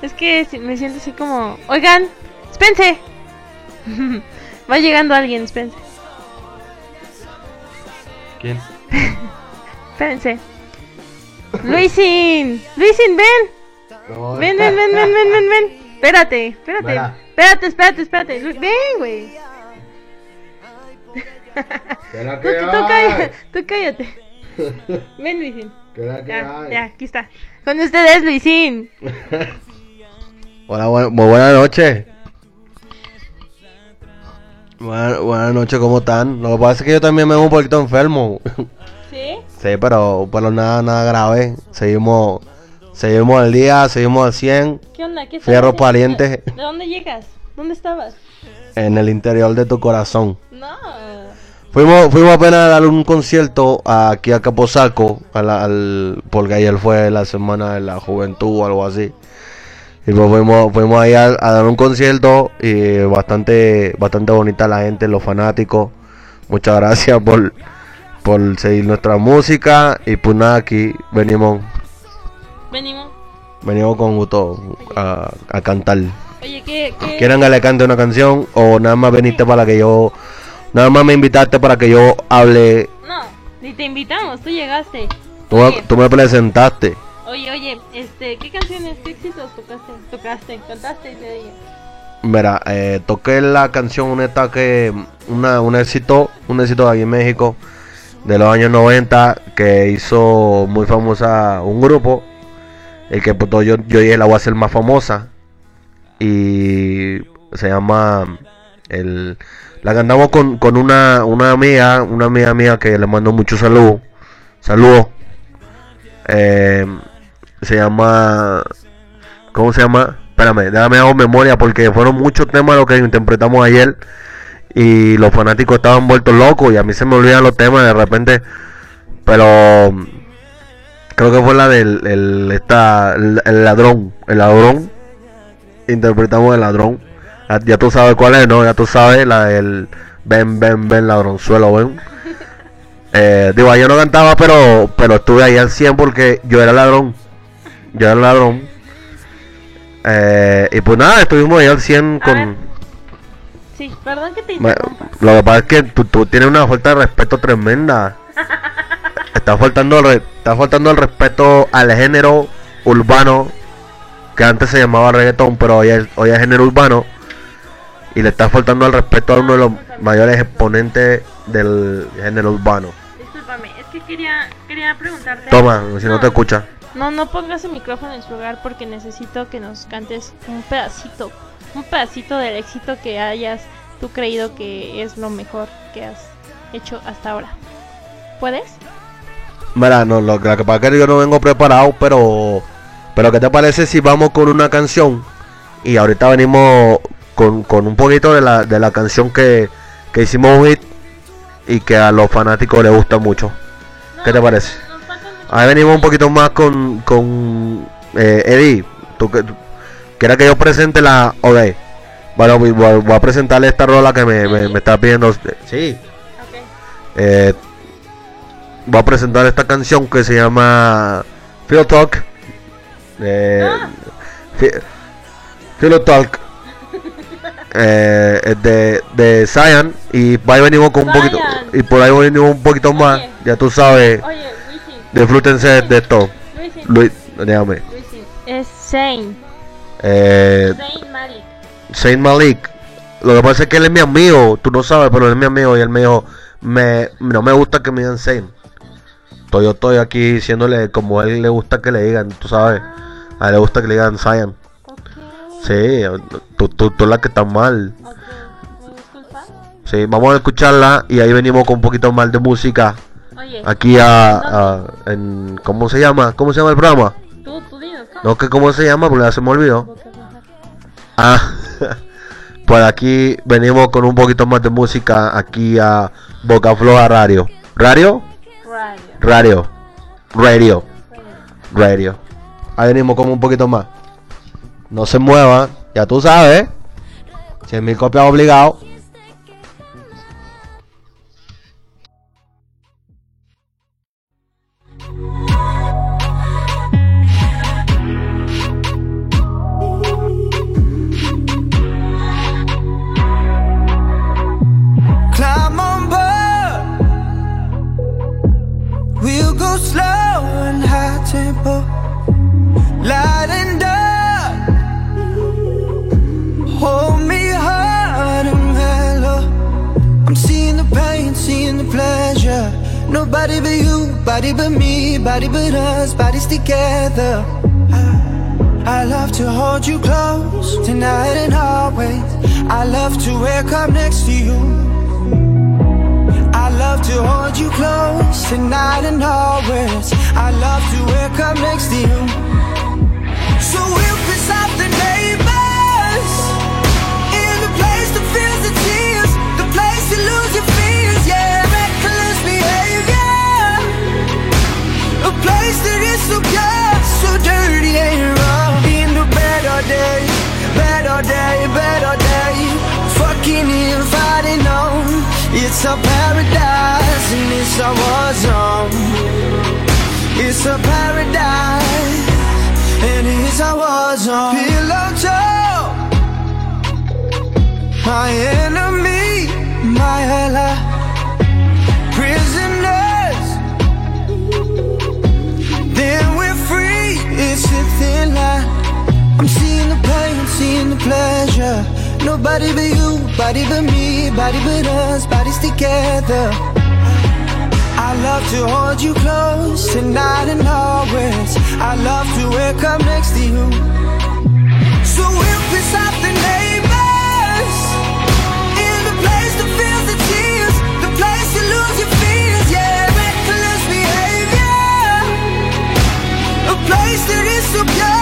Es que me siento así como, oigan, Spence. <laughs> Va llegando alguien, Spence. ¿Quién? <laughs> Espérense. Luisin, Luisin, ven. Ven, ven, ven, ven, ven, ven, ven. Espérate, espérate. Espérate, espérate, espérate. Lu- Ven, güey. <laughs> ¿Será Tú, tú, cállate, tú cállate. Ven, Luisin. ¿Será Ya, ya, aquí está. Con ustedes, Luisin. <laughs> Hola, bu- muy buenas noches. Buena- Buenas noches, ¿cómo están? Lo que pasa es que yo también me veo un poquito enfermo. ¿Sí? Sí, pero, pero nada, nada grave. Seguimos, seguimos al día, seguimos al 100 ¿Qué onda? ¿Qué Fierro pariente. ¿De dónde llegas? ¿Dónde estabas? en el interior de tu corazón. No. Fuimos, fuimos apenas a dar un concierto aquí a Caposaco, a la- al, porque ayer fue la semana de la juventud o algo así. Y pues fuimos, fuimos ahí a, a dar un concierto y bastante, bastante bonita la gente, los fanáticos. Muchas gracias por, por seguir nuestra música y pues nada, aquí venimos, Venimos. venimos con gusto a, a cantar. Oye, ¿qué? qué? ¿Quieren que le cante una canción o nada más viniste para que yo, nada más me invitaste para que yo hable No, ni te invitamos, tú llegaste. Tú, tú me presentaste. oye, oye, este, ¿qué canciones, qué éxitos tocaste? Tocaste, cantaste de ella. Mira, eh, toqué la canción una que una, un éxito, un éxito de aquí en México de los años 90 que hizo muy famosa un grupo, el que pues, yo, yo dije la voy a hacer más famosa y se llama el la cantamos con, con una, una amiga, una amiga mía que le mando mucho salud, saludos. Eh, se llama ¿Cómo se llama? Espérame, déjame hago memoria porque fueron muchos temas los que interpretamos ayer y los fanáticos estaban vueltos locos y a mí se me olvidan los temas de repente. Pero creo que fue la del el, esta, el, el ladrón, el ladrón. Interpretamos el ladrón. Ya, ya tú sabes cuál es, ¿no? Ya tú sabes la del ven, ven, ven, ladronzuelo, ven. <laughs> Eh, digo, yo no cantaba, pero pero estuve ahí al 100 porque yo era ladrón. Yo era ladrón. Eh, y pues nada, estuvimos ahí al 100 A con... sí, perdón que te interrumpa. lo que pasa es que tú, tú tienes una falta de respeto tremenda. <laughs> Estás faltando, al re- estás faltando el respeto al género urbano que antes se llamaba reggaetón, pero hoy es, hoy es género urbano. Y le estás faltando al respeto a uno de los mayores exponentes del género urbano. Discúlpame, es que quería, quería preguntarte. Toma, si no te escucha. No, no pongas el micrófono en su lugar porque necesito que nos cantes un pedacito, un pedacito del éxito que hayas tú creído que es lo mejor que has hecho hasta ahora. ¿Puedes? Mira, no, lo, lo que pasa es que yo no vengo preparado, pero. Pero, ¿qué te parece si vamos con una canción? Y ahorita venimos con, con un poquito de la, de la canción que, que hicimos un hit y que a los fanáticos les gusta mucho. ¿Qué te parece? Ahí venimos un poquito más con, con eh, Eddie. ¿Tú, que- tú- ¿Quieres que yo presente la OD? Bueno, voy, a presentarle esta rola que me, me, me está pidiendo. Sí. Ok. Eh, voy a presentar esta canción que se llama Feel Talk. Eh, Ah. Talk. Eh, es de, de Zion y por ahí venimos con un poquito Zion. y por ahí venimos un poquito más Oye. ya tú sabes Oye, disfrútense de esto. Luis déjame. Es Zane. Eh, Zane Malik. Saint Malik lo que pasa es que él es mi amigo tú no sabes pero él es mi amigo y él me dijo me, no me gusta que me digan Saint Entonces yo estoy aquí diciéndole como a él le gusta que le digan tú sabes a él le gusta que le digan Ok. sí tú, tú, tú la que estás mal Ok. ¿Me disculpas? Sí, vamos a escucharla y ahí venimos con un poquito más de música Oye. aquí a, a- en ¿cómo se llama? ¿Cómo se llama el programa? No que cómo se llama porque ya se me olvidó. Ah, <laughs> pues aquí venimos con un poquito más de música aquí a Boca Floja Radio. ¿Radio? Radio. Radio. Radio. Ahí venimos como un poquito más. No se mueva, ya tú sabes. 100 mil copias obligado. Nobody but you, body but me, body but us, bodies together. I, I love to hold you close tonight and always. I love to wake up next to you. I love to hold you close tonight and always. I love to wake up next to you. So dirty and raw. In the better day, better day, better day, fucking and fighting on. It's a paradise and it's a war zone. It's a paradise and it's a war zone. Pillow talk, my enemy, my ally, It's a thin line. I'm seeing the pain, seeing the pleasure. Nobody but you, body but me, body but us, bodies together. I love to hold you close tonight and always. I love to wake up next to you. So we'll piss off place that is so pure,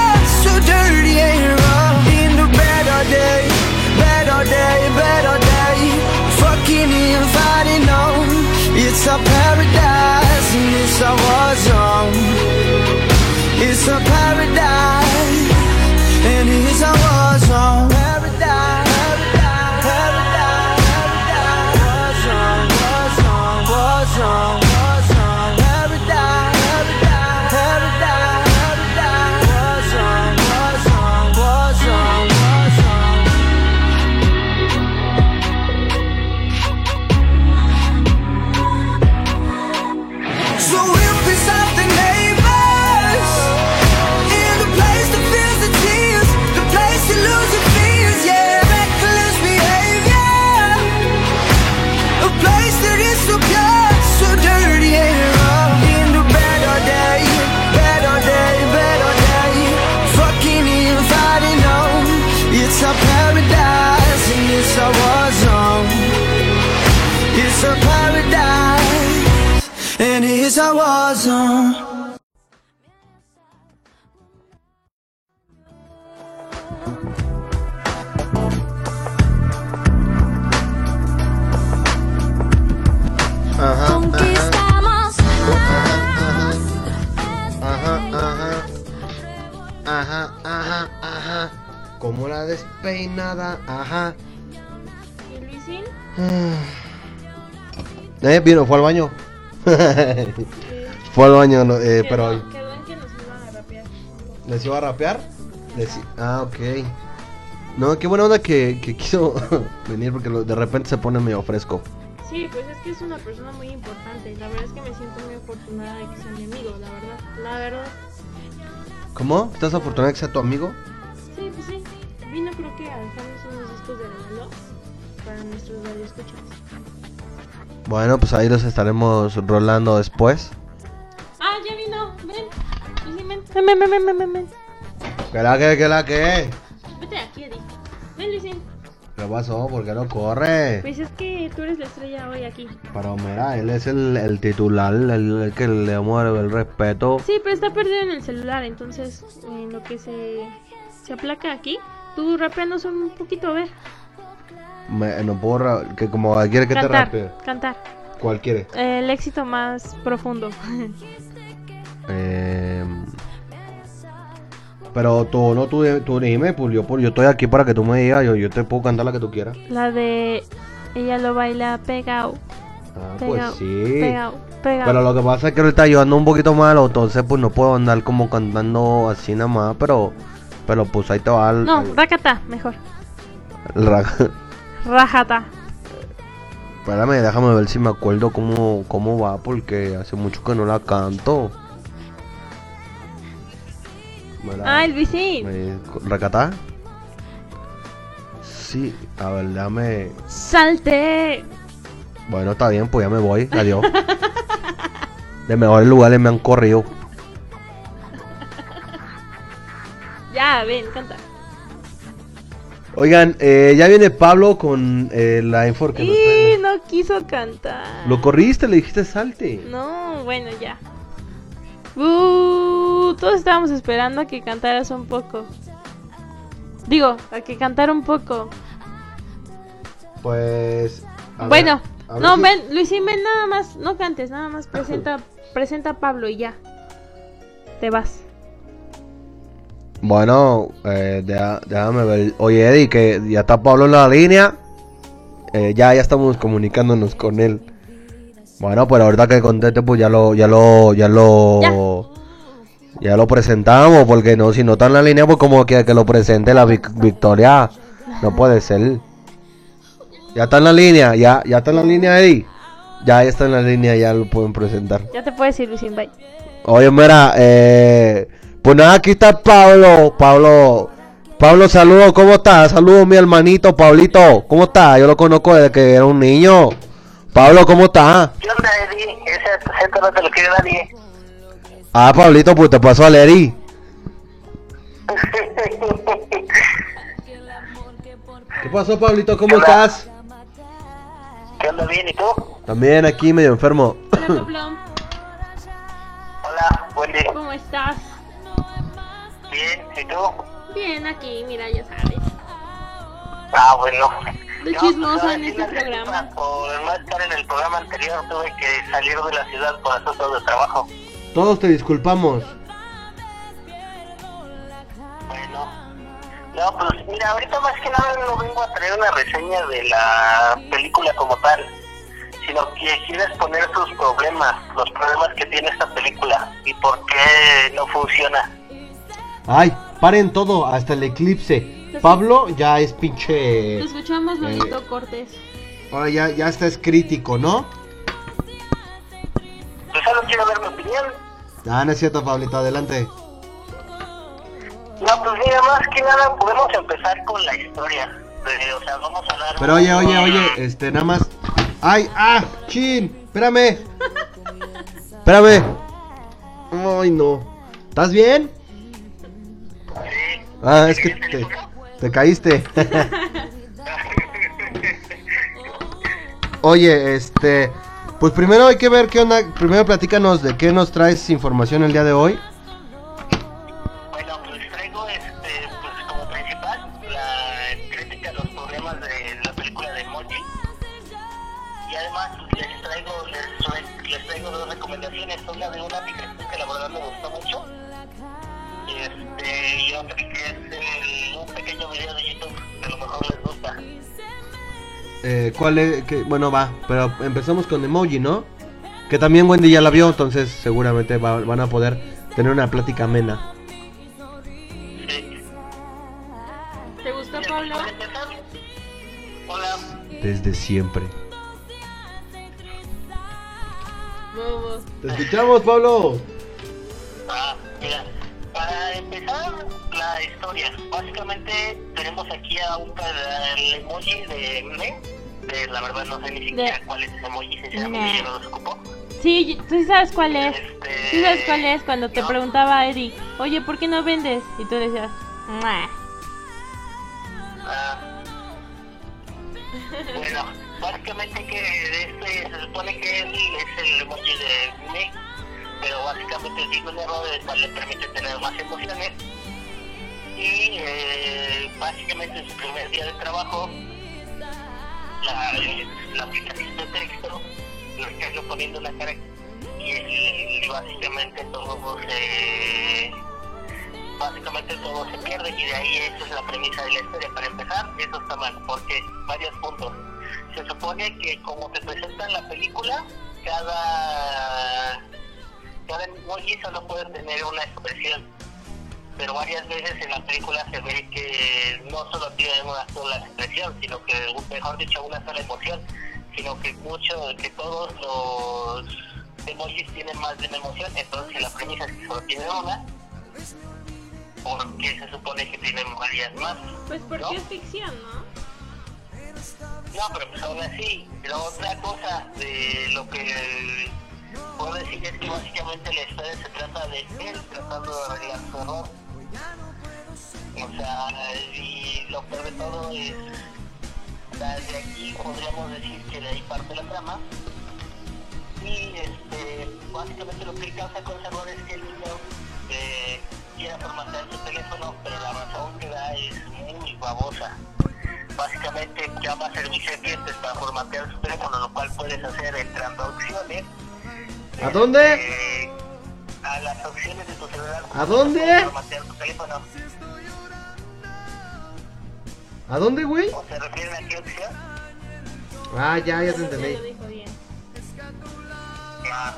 Ajá, Conquistamos. ajá, ajá. Ajá, ajá, ajá. Como la despeinada, ajá. ¿Y Luisín? <sighs> Eh, vino, fue al baño. <laughs> fue al baño, no, eh, Quedó- pero en que nos iban a rapear. ¿les iba a rapear? Les i- Ah, ok. No, qué buena onda que, que quiso <laughs> venir porque de repente se pone medio fresco. Sí, pues es que es una persona muy importante. La verdad es que me siento muy afortunada de que sea mi amigo, la verdad. La verdad. ¿Cómo? ¿Estás afortunado de que sea tu amigo? Sí, pues sí. Vino creo que a dejarnos unos discos de regalo para nuestros radioescuchas. Bueno, pues ahí los estaremos rolando después. Ah, ya vino. Ven, ven, ven, ven, ven, ven. ¿Qué la que, qué la que? Vete de aquí. Ven, Luisín. ¿Qué pasó? ¿Por qué no corre? Pues es que tú eres la estrella hoy aquí. Pero mira, él es el, el titular, el, el que le damos el, respeto. Sí, pero está perdido en el celular, entonces en lo que se, se aplaca aquí, tú rapeanos un poquito, a ver. Me- no puedo, que como quiere que te cantar, rape. cantar. ¿Cuál quiere? El éxito más profundo. <laughs> Eh, pero tú no, tú, tú dime, pues yo, pues yo estoy aquí para que tú me digas, yo, yo te puedo cantar la que tú quieras. la de ella lo baila pegado, Ah, pues pegado, sí. pegado, pegado. Pero lo que pasa es que ahorita yo ando un poquito malo, entonces pues no puedo andar como cantando así nada más, pero, pero pues ahí te va el, No, racata, mejor. el ra- <laughs> Rajata. Espérame, déjame ver si me acuerdo cómo, cómo va, porque hace mucho que no la canto. Me la- Ay, Luisín. me- ¿Racatá? Sí, a ver, déjame... Salte. Bueno, está bien, pues ya me voy, adiós. <laughs> De mejores lugares me han corrido. <laughs> Ya, ven, canta. Oigan, eh, ya viene Pablo con eh, la info que Y no quiso cantar. Lo corriste, le dijiste salte. No, bueno, ya. Uh, todos estábamos esperando a que cantaras un poco. Digo, a que cantara un poco. Pues... a ver, bueno, ver no, si- ven, Luisín, ven nada más, no cantes, nada más presenta, <laughs> presenta a Pablo y ya. Te vas. Bueno, eh, deja- déjame ver. Oye, Eddie, que ya está Pablo en la línea. Eh, ya, ya estamos comunicándonos con él. Bueno, pues ahorita que conteste, pues ya lo, ya lo, ya lo, ya lo presentamos, porque no, si no está en la línea, pues como que, que lo presente la Vic- Victoria. No puede ser. Ya está en la línea, ya, ya está en la línea, Eddie. Ya está en la línea, ya lo pueden presentar. Ya te puedes ir, Luisín, bye. Oye, mira, eh, pues nada, aquí está Pablo, Pablo, Pablo, saludos, ¿cómo estás? Saludos, mi hermanito, Pablito, ¿cómo estás? Yo lo conozco desde que era un niño. Pablo, ¿cómo estás? ¿Qué onda, Eddie? Ese acento no te lo quiere nadie. Ah, Pablito, pues te pasó a Leri. <laughs> ¿Qué pasó, Pablito? ¿Cómo Hola. estás? ¿Qué onda, bien? ¿Y tú? También aquí medio enfermo. Hola, Pablo, Hola, buen día. ¿cómo estás? Bien, ¿y tú? Bien, aquí, mira, ya sabes. Ah, bueno. De Yo, chismoso pues, en este la programa. Por no estar en el programa anterior, tuve que salir de la ciudad por asuntos de trabajo. Todos te disculpamos. Bueno. No, pues mira, ahorita más que nada no vengo a traer una reseña de la película como tal, sino que quiero exponer sus problemas, los problemas que tiene esta película y por qué no funciona. Ay, paren todo, hasta el eclipse. Pablo ya es pinche... Te escuchamos, Lolito Cortés. Ahora ya, ya está es crítico, ¿no? Yo solo quiero ver mi opinión. Ah, no es cierto, Pablito, adelante. No, pues mira, más que nada podemos empezar con la historia. Eh, o sea, vamos a hablar... Pero oye, oye, oye, este, nada más. ¡Ay, ah! ¡Chin! ¡Espérame! ¡Espérame! ¡Ay, no! ¿Estás bien? Sí. Ah, es que te, te caíste. <laughs> Oye, este. Pues primero hay que ver qué onda. Primero platícanos de qué nos traes información el día de hoy. ¿Cuál es? qué- bueno, va, pero empezamos con emoji, ¿no? Que también Wendy ya la vio, entonces seguramente va- van a poder tener una plática amena. Sí. ¿Te gustó, Pablo? Hola. Desde siempre. Vamos. Te escuchamos, Pablo. Ah, mira, para empezar la historia, básicamente tenemos aquí a un el emoji de me, la verdad no sé ni siquiera De- cuál es ese emoji, sinceramente yo no los ocupo. Sí, tú sabes cuál es. Este, Sí sabes cuál es cuando te no. preguntaba a Eddie, oye, ¿por qué no vendes? Y tú decías. Ah. <laughs> bueno, básicamente que este se supone que él es el emoji de me, pero básicamente tiene un error el cual le permite tener más emociones. Y eh, básicamente en su primer día de trabajo, la, la aplicación de texto lo está poniendo una cara y básicamente todo se básicamente todo se pierde y de ahí esa es la premisa de la historia. Para empezar, eso está mal, porque varios puntos. Se supone que como te presentan la película, cada cada emoji solo puede tener una expresión, pero varias veces en la película se ve que no solo tiene una sola expresión, sino que, mejor dicho, una sola emoción, sino que mucho, que todos los emojis tienen más de una emoción, entonces la premisa es que solo tiene una, porque se supone que tienen varias más. Pues porque ¿no? es ficción, ¿no? No, pero pues aún así, la otra cosa de lo que puedo decir es que básicamente la historia se trata de él tratando de arreglar su error. O sea, y lo peor de todo es, o sea, de aquí podríamos decir que de ahí parte la trama. Y este, básicamente lo que causa con error es que el niño eh, quiera formatear su teléfono, pero la razón que da es muy babosa básicamente llama a servicio de clientes para formatear su teléfono, lo cual puedes hacer entrando a opciones. ¿A dónde? eh, a las opciones de tu celular. ¿A dónde? Formatear tu teléfono. ¿A dónde, güey? ¿O se refieren a qué opción? Ah, ya, ya te entendí. Ah,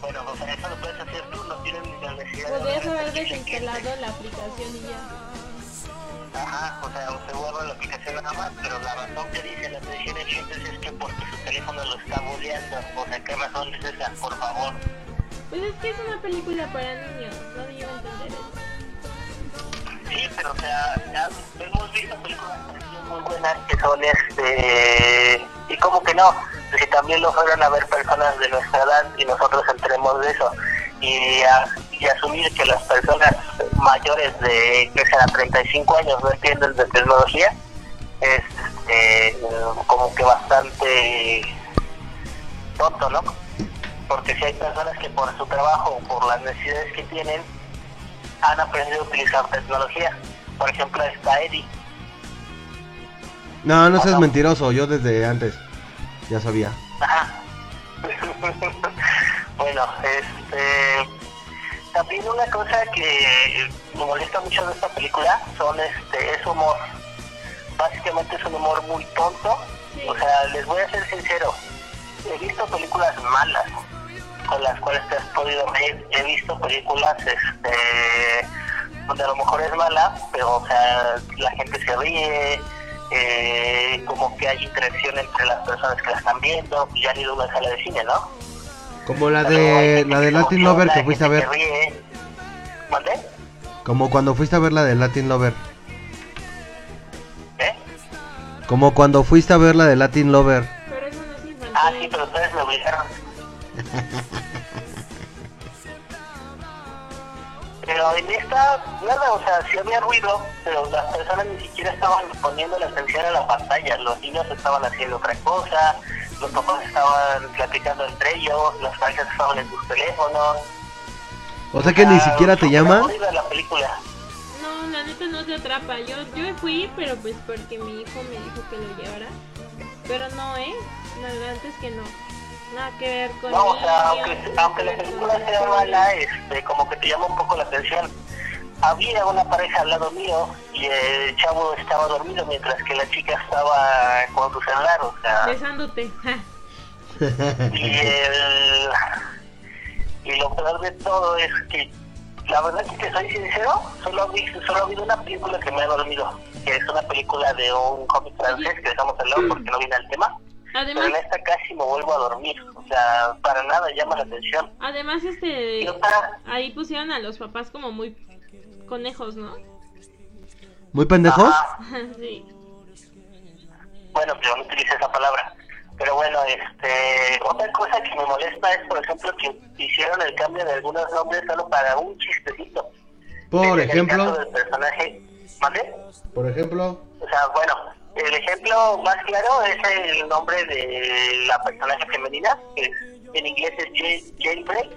bueno, o sea, eso lo puedes hacer tú, no tienes ni la necesidad Podrías de haber desinstalado la aplicación y ya. Ajá, o sea, se borra la aplicación nada más, pero la razón que dice la atención es que porque su teléfono lo está bulleando. O sea, ¿qué razón es esa? Por favor. Pues es que es una película para niños, va a entender eso. Sí, pero o sea, ya hemos visto películas muy buenas que son este... Y como que no, si también lo fueran a ver personas de nuestra edad y nosotros entremos de eso. Y, asumir que las personas mayores de que sean 35 años no entienden de tecnología es eh, como que bastante tonto, ¿no? Porque si hay personas que por su trabajo, por las necesidades que tienen, han aprendido a utilizar tecnología. Por ejemplo, está Eddie. No, no seas mentiroso, yo desde antes ya sabía. Ajá. <laughs> bueno, este. También una cosa que me molesta mucho de esta película son este es humor. Básicamente es un humor muy tonto. O sea, les voy a ser sincero. He visto películas malas con las cuales te has podido reír. He visto películas este donde a lo mejor es mala, pero o sea, la gente se ríe, eh, como que hay interacción entre las personas que la están viendo, pues ya han ido a una sala de cine, ¿no? Como la de la de Latin Lover que fuiste a ver. ¿Mande? Como cuando fuiste a ver la de Latin Lover. ¿Eh? Como cuando fuiste a ver la de Latin Lover. Pero eso no es infantil. Ah, sí, pero ustedes me obligaron. <laughs> Pero en esta, nada, o sea, sí había ruido, pero las personas ni siquiera estaban poniendo la atención a la pantalla. Los niños estaban haciendo otra cosa, los papás estaban platicando entre ellos, las parejas estaban en sus teléfonos. O sea que ni Ah, siquiera te la película. No, la neta no te atrapa. Yo, yo fui, pero pues porque mi hijo me dijo que lo llevara. Pero no, ¿eh? La verdad es que no. Nada que ver con No, o sea, aunque, aunque que la película sea mala, este, como que te llama un poco la atención. Había una pareja al lado mío y el chavo estaba dormido mientras que la chica estaba con su celular, o sea, Besándote. y el y lo peor de todo es que la verdad es que soy sincero, solo vi, solo ha habido una película que me ha dormido, que es una película de un cómic francés que dejamos al lado porque no viene al tema. Pero Además, en esta casi me vuelvo a dormir, o sea, para nada llama la atención. además este ahí pusieron a los papás como muy conejos, ¿no? ¿Muy pendejos? <laughs> sí. bueno, yo no utilice esa palabra. Pero bueno, este, otra cosa que me molesta es, por ejemplo, que hicieron el cambio de algunos nombres solo para un chistecito. Por En el ejemplo. caso del personaje, ¿vale? Por ejemplo. O sea, bueno, el ejemplo más claro es el nombre de la personaje femenina, que en inglés es jail- jailbreak,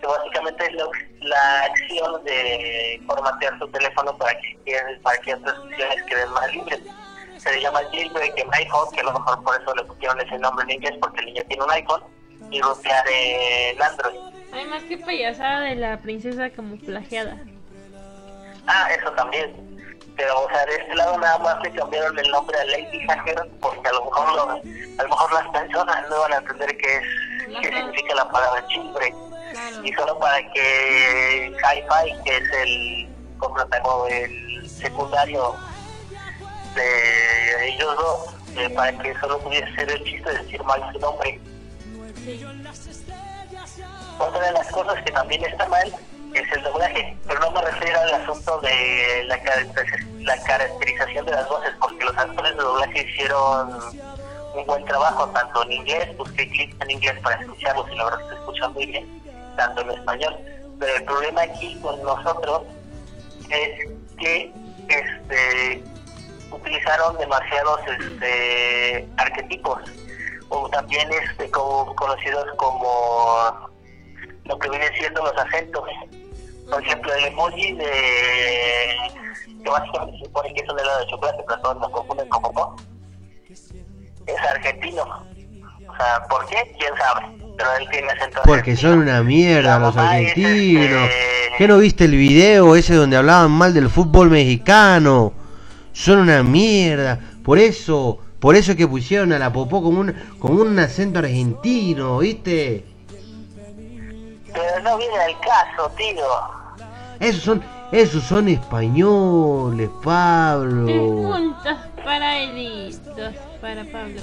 que básicamente es lo- la acción de formatear tu teléfono para que, para que otras opciones queden más libres. Se le llama jailbreak en iPhone, que a lo mejor por eso le pusieron ese nombre en inglés, porque el niño tiene un iPhone, y rutear en Android. Además, qué payasada de la princesa camuflajeada. Ah, eso también. Pero, o sea, de este lado nada más le cambiaron el nombre a Lady Hacker porque a lo mejor lo- a lo mejor las personas no van a entender qué es qué significa la palabra chimbre. Y solo para que Hi-Fi, que es el coprotagonista, el secundario de ellos dos, eh, para que solo pudiese ser el chiste de decir mal su nombre. Otra de las cosas que también está mal es el doblaje, pero no me refiero al asunto de la, la caracterización de las voces, porque los actores de doblaje hicieron un buen trabajo, tanto en inglés, busqué clips en inglés para escucharlos y la verdad se escuchan muy bien, tanto en español. Pero el problema aquí con nosotros es que este utilizaron demasiados este arquetipos o también este como conocidos como lo que viene siendo los acentos por ejemplo el emoji de que básicamente se supone que es un helado de chocolate pero todos lo confunden con popó es argentino o sea ¿por qué? quién sabe pero él tiene acento Porque argentino. son una mierda los mamá es, argentinos. este, ¿Qué no viste el video ese donde hablaban mal del fútbol mexicano? Son una mierda. Por eso, por eso es que pusieron a la popó como un, como un acento argentino, ¿viste? pero no viene al caso tío Esos son, esos son españoles, Pablo. <laughs> puntos para Edith, dos para Pablo.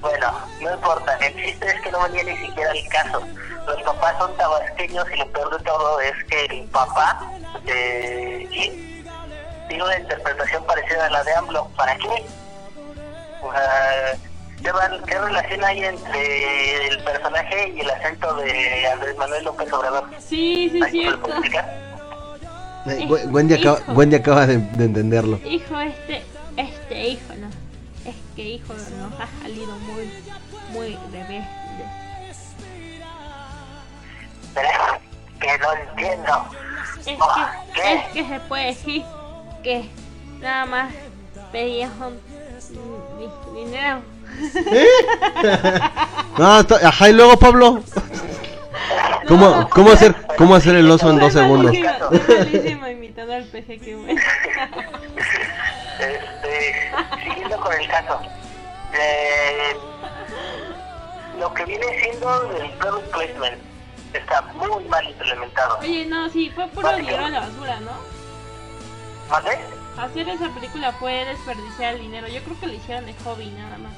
Bueno, no importa, el chiste es que no venía ni siquiera al caso. Los papás son tabasqueños y lo peor de todo es que el papá de Jim tiene una interpretación parecida a la de AMLO. ¿Para qué? O sea, ¿qué, van- qué relación hay entre el personaje y el acento de Andrés Manuel López Obrador? Sí, sí, es Ay, ¿me lo cierto. puedo explicar? Eh, Wen- Wendy, acaba. Wendy acaba de, de entenderlo. Hijo, este, este hijo, no. Es que hijo nos ha salido muy, muy rebelde. Pero es que no entiendo. Es Ah, que, ¿qué? es que se puede decir que nada más pedías un, un dinero. <laughs> No, está- ajá, y luego Pablo. <laughs> ¿Cómo, cómo hacer, cómo hacer el oso en dos segundos? imitando al peje que bueno. Este, siguiendo con el caso, eh, lo que viene siendo el product placement está muy mal implementado. Oye, no, sí, fue puro dinero a la basura, ¿no? Hacer esa película fue desperdiciar el dinero. Yo creo que lo hicieron de hobby nada más.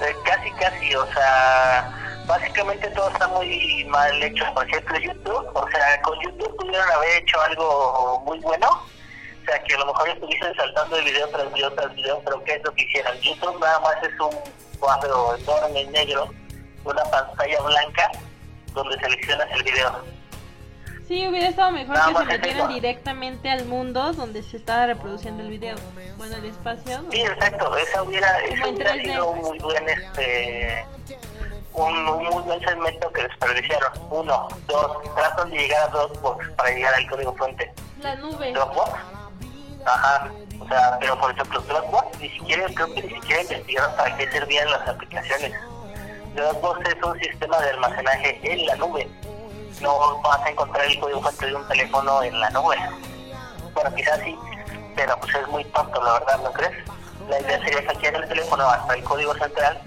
Eh, casi, casi, o sea, básicamente todo está muy mal hecho. Por ejemplo, YouTube, o sea, con YouTube pudieron haber hecho algo muy bueno. O sea, que a lo mejor estuviesen saltando de video tras video tras video, pero ¿qué es lo que hicieron? YouTube nada más es un cuadro enorme negro, una pantalla blanca, donde seleccionas el video. Sí, hubiera estado mejor Nada que se metieran directamente al mundo donde se estaba reproduciendo el video. Bueno, el espacio. Sí, exacto, esa hubiera, Como ese en hubiera 3D. sido un muy buen, este, un, un muy buen segmento que desperdiciaron. Uno, dos, tratan de llegar a Dropbox para llegar al código fuente. La nube. Dropbox, ajá, o sea, pero por ejemplo Dropbox ni siquiera, creo que ni siquiera investigaron para qué servían las aplicaciones. Dropbox es un sistema de almacenaje en la nube. No vas a encontrar el código fuente de un teléfono en la nube. Bueno, quizás sí, pero pues es muy tonto, la verdad, ¿no crees? La idea sería hackear el teléfono hasta el código central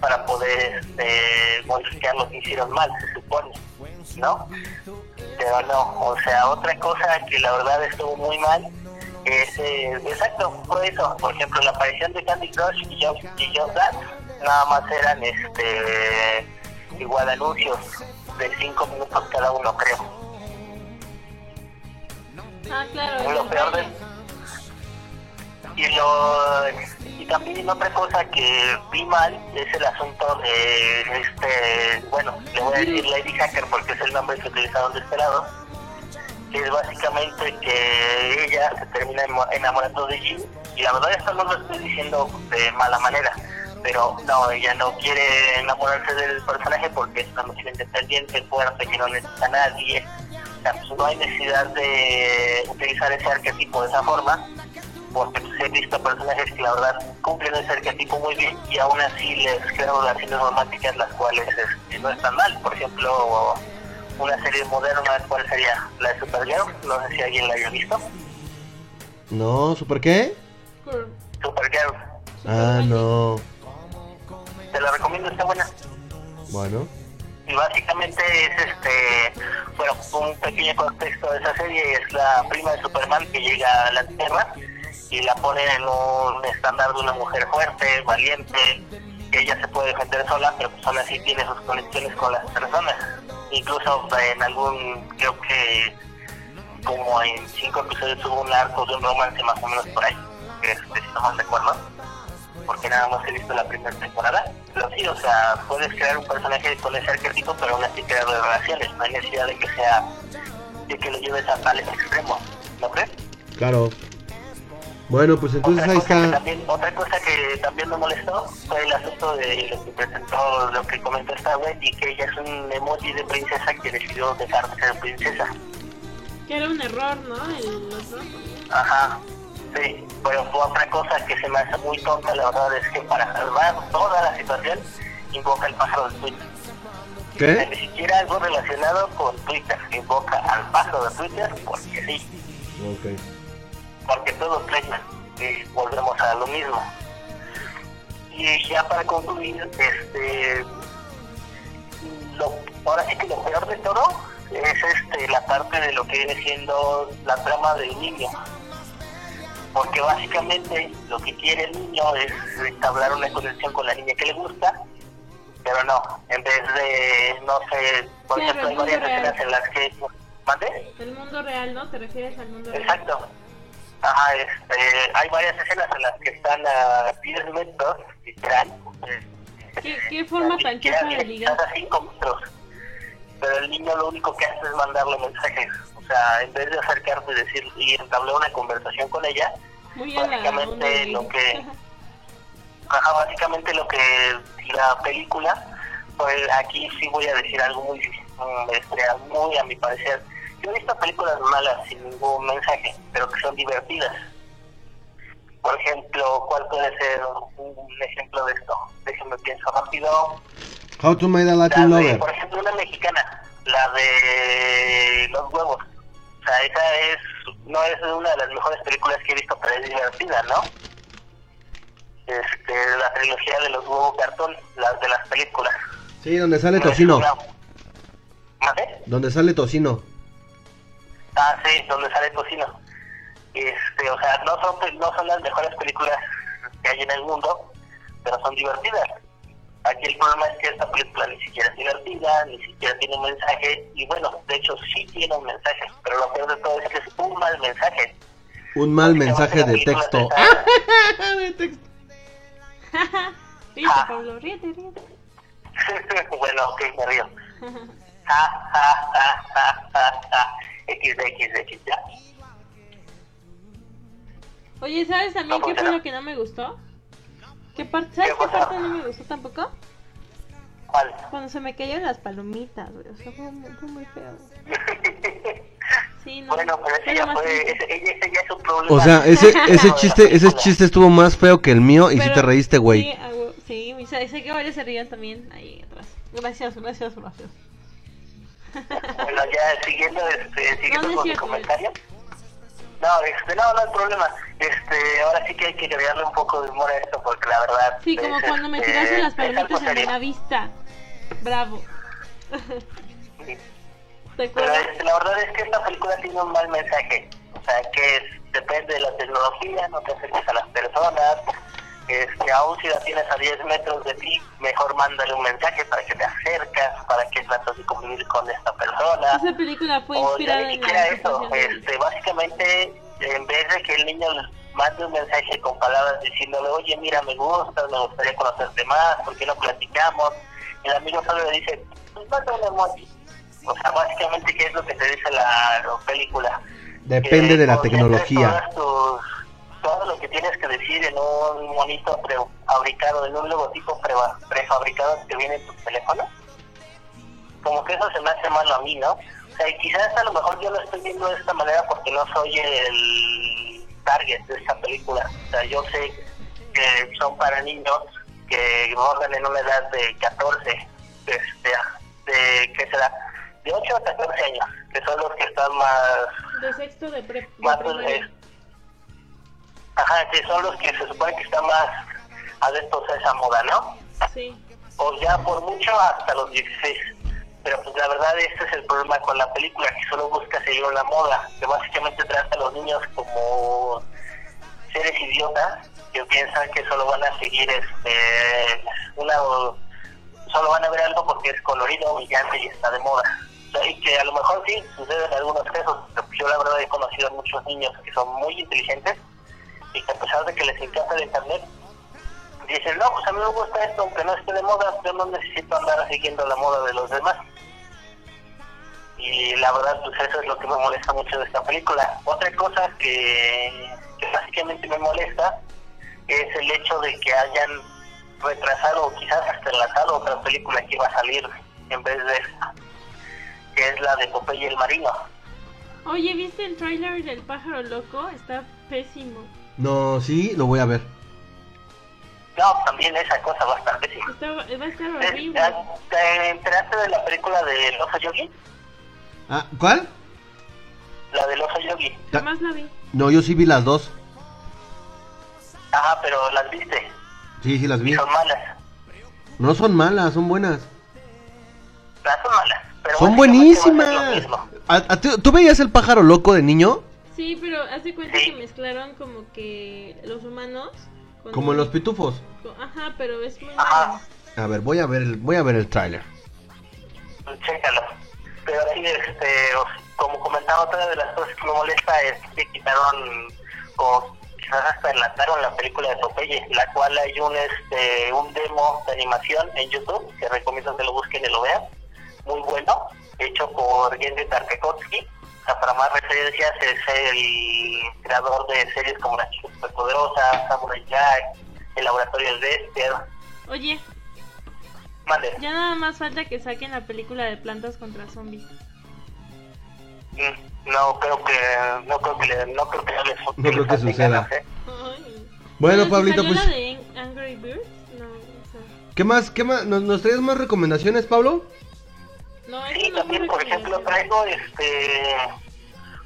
para poder este, modificar lo que hicieron mal, se supone, ¿no? Pero no, o sea, otra cosa que la verdad estuvo muy mal es, eh, exacto, fue eso. Por ejemplo, la aparición de Candy Crush y Just, y Just nada más eran este igual anuncios de 5 minutos cada uno, creo. Ah, claro. lo peor de y lo y también otra cosa que vi mal es el asunto de este bueno le voy a decir Lady Hacker porque es el nombre que utilizaron de este lado que es básicamente que ella se termina enamorando de Jim y la verdad esto no lo estoy diciendo de mala manera pero no ella no quiere enamorarse del personaje porque es una mujer independiente fuerte que no necesita a nadie o sea, pues, no hay necesidad de utilizar ese arquetipo de esa forma porque pues, he visto personajes que la verdad cumplen ese arquetipo muy bien y aún así les creo relaciones románticas las cuales este, no están mal. Por ejemplo, una serie moderna, ¿cuál sería? La de Supergirl, no sé si alguien la haya visto. No, ¿super qué? Supergirl, Ah, no. Te la recomiendo, está buena. Bueno. y básicamente es este bueno un pequeño contexto de esa serie es la prima de Superman que llega a la Tierra y la pone en un estándar de una mujer fuerte valiente que ella se puede defender sola pero pues aún así tiene sus conexiones con las personas incluso en algún creo que como en cinco episodios hubo un arco de un romance más o menos por ahí que este, si no mal recuerdo porque nada más he visto la primera temporada. Pero sí, o sea, puedes crear un personaje con ese arquetipo, pero aún así crear relaciones. No hay necesidad de que sea, de que lo lleves a tales extremos, ¿no crees? Claro. Bueno, pues entonces otra, ahí cosa que está. también, otra cosa que también me molestó fue el asunto de lo que presentó, lo que comentó esta Wendy, que ella es un emoji de princesa que decidió dejar de ser princesa. Que era un error, ¿no? El otro. Ajá, sí, fue otra cosa que se me hace muy tonta, la verdad es que para salvar toda la situación invoca el pájaro de Twitter. ¿Qué? Ni siquiera algo relacionado con Twitter, invoca al pájaro de Twitter porque sí, porque todos creen y volvemos a lo mismo. Y ya para concluir, este, lo, ahora sí que lo peor de todo es este la parte de lo que viene siendo la trama del niño. Porque básicamente lo que quiere el niño es entablar una conexión con la niña que le gusta, pero no, en vez de, no sé, por Claro, ejemplo, hay varias escenas en las que... ¿Mande? El mundo real, ¿no? ¿Te refieres al mundo real? Exacto. Ajá, este, hay varias escenas en las que están a 10 metros, literal. ¿Qué, qué forma tan chapa de ligar? a 5 metros. Pero el niño lo único que hace es mandarle mensajes. O sea, en vez de acercarse y decir y entablar una conversación con ella, Muy la básicamente de- lo que- ajá, básicamente lo que la película, pues aquí sí voy a decir algo muy, mm, este, muy a mi parecer. Yo he visto películas malas sin ningún mensaje, pero que son divertidas. Por ejemplo, ¿cuál puede ser un ejemplo de esto? Déjenme pienso rápido. How to Made a La Latin de, Lover. por ejemplo, una mexicana, la de los huevos. O sea, esa es, no es una de las mejores películas que he visto, pero es divertida, ¿no? Este, la trilogía de los huevos cartón, las de las películas. Sí, donde sale No tocino. una- ¿Mande? Donde sale tocino. Ah, sí, donde sale tocino. Este, o sea, no son, no son las mejores películas que hay en el mundo, pero son divertidas. Aquí el problema es que esta película ni siquiera es divertida, ni siquiera tiene un mensaje, y bueno, de hecho sí tiene un mensaje, pero lo peor de todo es que es un mal mensaje. Un mal mensaje <laughs> de texto. De texto. Ríete, Pablo, ríete, ríete. <laughs> bueno, ok, me río. Ja, ja, ja, ja, ja, ja. XD, ya. Oye, ¿sabes también No qué fue lo que no me gustó? ¿Qué parte, ¿Sabes ¿Qué qué parte no me gustó tampoco? ¿Cuál? Cuando se me cayeron las palomitas, güey. O sea, fue muy, fue muy feo. <laughs> Sí, no. Bueno, pero ese ya fue, triste. ese, ese ya es un problema. O sea, ese, <laughs> ese chiste, ese chiste estuvo más feo que el mío y sí Pero- te reíste, Sí, güey. sí, y sé, sé que varios se rían también ahí atrás. Gracias, gracias, gracias. Bueno, ya siguiendo, este, siguiendo No, con mi comentario. No, este, no, no hay problema. Este, ahora sí que hay que agregarle un poco de humor a esto porque la verdad. Sí, como es, cuando me este, tiraste las es algo palomitas en la vista. Bravo. Sí. ¿Te Pero acuerdas? este, la verdad es que esta película tiene un mal mensaje. O sea, que es, depende de la tecnología, no te acerques a las personas. Este, aún si la tienes a 10 metros de ti, mejor mándale un mensaje para que te acercas, para que tratas de convivir con esta persona. Esa película fue O ya inspirada ni en siquiera eso, este, básicamente, en vez de que el niño mande un mensaje con palabras diciéndole, oye, mira, me gusta, me gustaría conocerte más, ¿por qué no platicamos? El amigo solo le dice, pues manda un emoji. O sea, básicamente, ¿qué es lo que te dice la, la película? Depende Que de la tecnología. todas tus- todo lo que tienes que decir en un monito prefabricado, en un logotipo preva- prefabricado que viene en tu teléfono como que eso se me hace malo a mí, ¿no? O sea, y quizás a lo mejor yo lo estoy viendo de esta manera porque no soy el target de esta película. O sea, yo sé que son para niños que bordan en una edad de 14, este, de, ¿qué será? De 8 a 14 años, que son los que están más De sexto de, pre, de más primaria. Ajá, que son los que se supone que están más adeptos a esa moda, ¿no? Sí. o ya por mucho hasta los 16. Pero pues la verdad este es el problema con la película, que solo busca seguir una moda, que básicamente trata a los niños como seres idiotas que piensan que solo van a seguir este una solo van a ver algo porque es colorido, brillante y está de moda. O sea, y que a lo mejor sí sucede en algunos casos, pero yo la verdad he conocido a muchos niños que son muy inteligentes y que a pesar de que les encanta el internet, dicen, no, pues a mí me gusta esto, aunque no esté de moda, yo no necesito andar siguiendo la moda de los demás. Y la verdad, pues eso es lo que me molesta mucho de esta película. Otra cosa que, básicamente me molesta es el hecho de que hayan retrasado o quizás hasta enlatado otra película que iba a salir en vez de esta, que es la de Popeye el Marino. Oye, ¿viste el tráiler del pájaro loco? Está pésimo. No, sí, lo voy a ver. No, también esa cosa va a estar pésima. Va a estar ¿Te, horrible. te enteraste de la película del oso yogi? Ah, ¿cuál? La del oso yogi. Jamás la vi. No, yo sí vi las dos. Ajá, pero las viste. Sí, sí las Y vi. son malas. No son malas, son buenas. Las son malas. Pero Son buenísimas. mismo. ¿A- ¿Tú veías el pájaro loco de niño? Sí, pero hace cuenta Sí. que mezclaron como que los humanos. con- Como los pitufos. Ajá, pero es muy malo. A ver, voy a ver el, voy a ver el tráiler. Chécalo. Pero sí, este, como comentaba, otra de las cosas que me molesta es que quitaron, o quizás hasta enlataron la película de Popeye, la cual hay un, este, un demo de animación en YouTube, que recomiendo que lo busquen y lo vean. Muy bueno, hecho por Gendy Tartakovsky. O sea, para más referencias, es el creador de series como La Chica Superpoderosa, Samurai Jack, El Laboratorio de Dexter. Oye, Mande. ya nada más falta que saquen la película de plantas contra zombies. Mm, No creo que no creo que le- no creo que les No creo que suceda. ¿eh? Bueno, Pablito, pues. la de Angry Birds? No, o sea, ¿Qué más? ¿Qué más? ¿Nos, nos traes más recomendaciones, Pablo? No, Sí, no también por ejemplo traigo este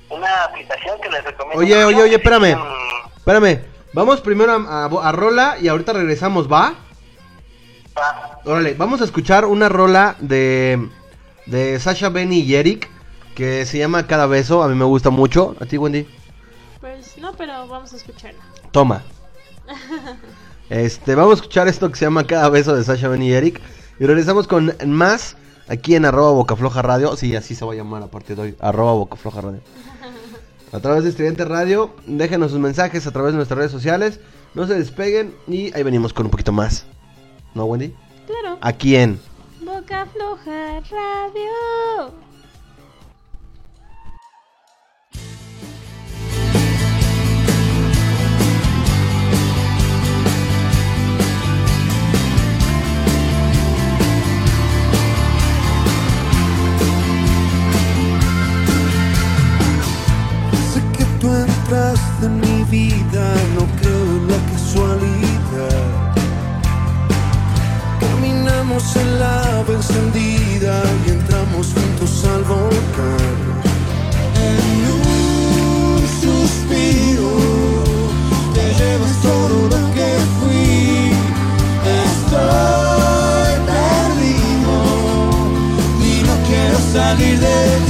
una aplicación que les recomiendo. Oye, oye, oye, espérame. Espérame. Vamos primero a, a- a Rola y ahorita regresamos, ¿va? va. Órale, vamos a escuchar una rola de, de Sasha, Benny y Eric que se llama Cada Beso. A mí me gusta mucho. ¿A ti, Wendy? Pues no, pero vamos a escucharla. Toma. <laughs> Este, vamos a escuchar esto que se llama Cada Beso de Sasha, Benny y Eric. Y regresamos con más aquí en arroba Bocafloja Radio. Sí, así se va a llamar a partir de hoy. Arroba Bocafloja Radio. <laughs> A través de Estudiante Radio. Déjenos sus mensajes a través de nuestras redes sociales. No se despeguen y ahí venimos con un poquito más. ¿No, Wendy? Claro, Aquí en Boca afloja radio. Tú entraste en mi vida, no creo en la casualidad. Caminamos en la encendida y entramos juntos al volcán. En un suspiro te llevas todo lo que fui. Estoy perdido y no quiero salir de ti.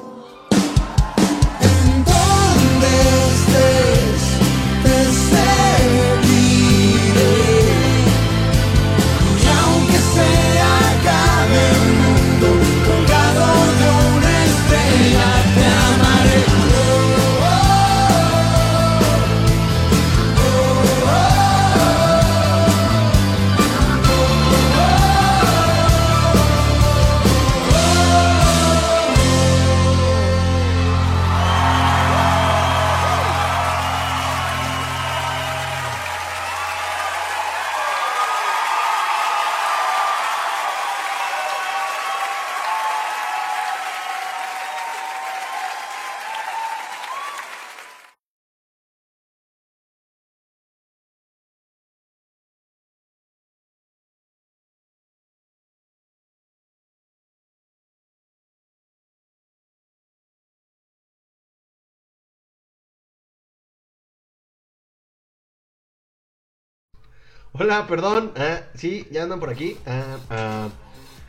Hola, perdón. Ah, sí, ya andan por aquí. Ah, ah,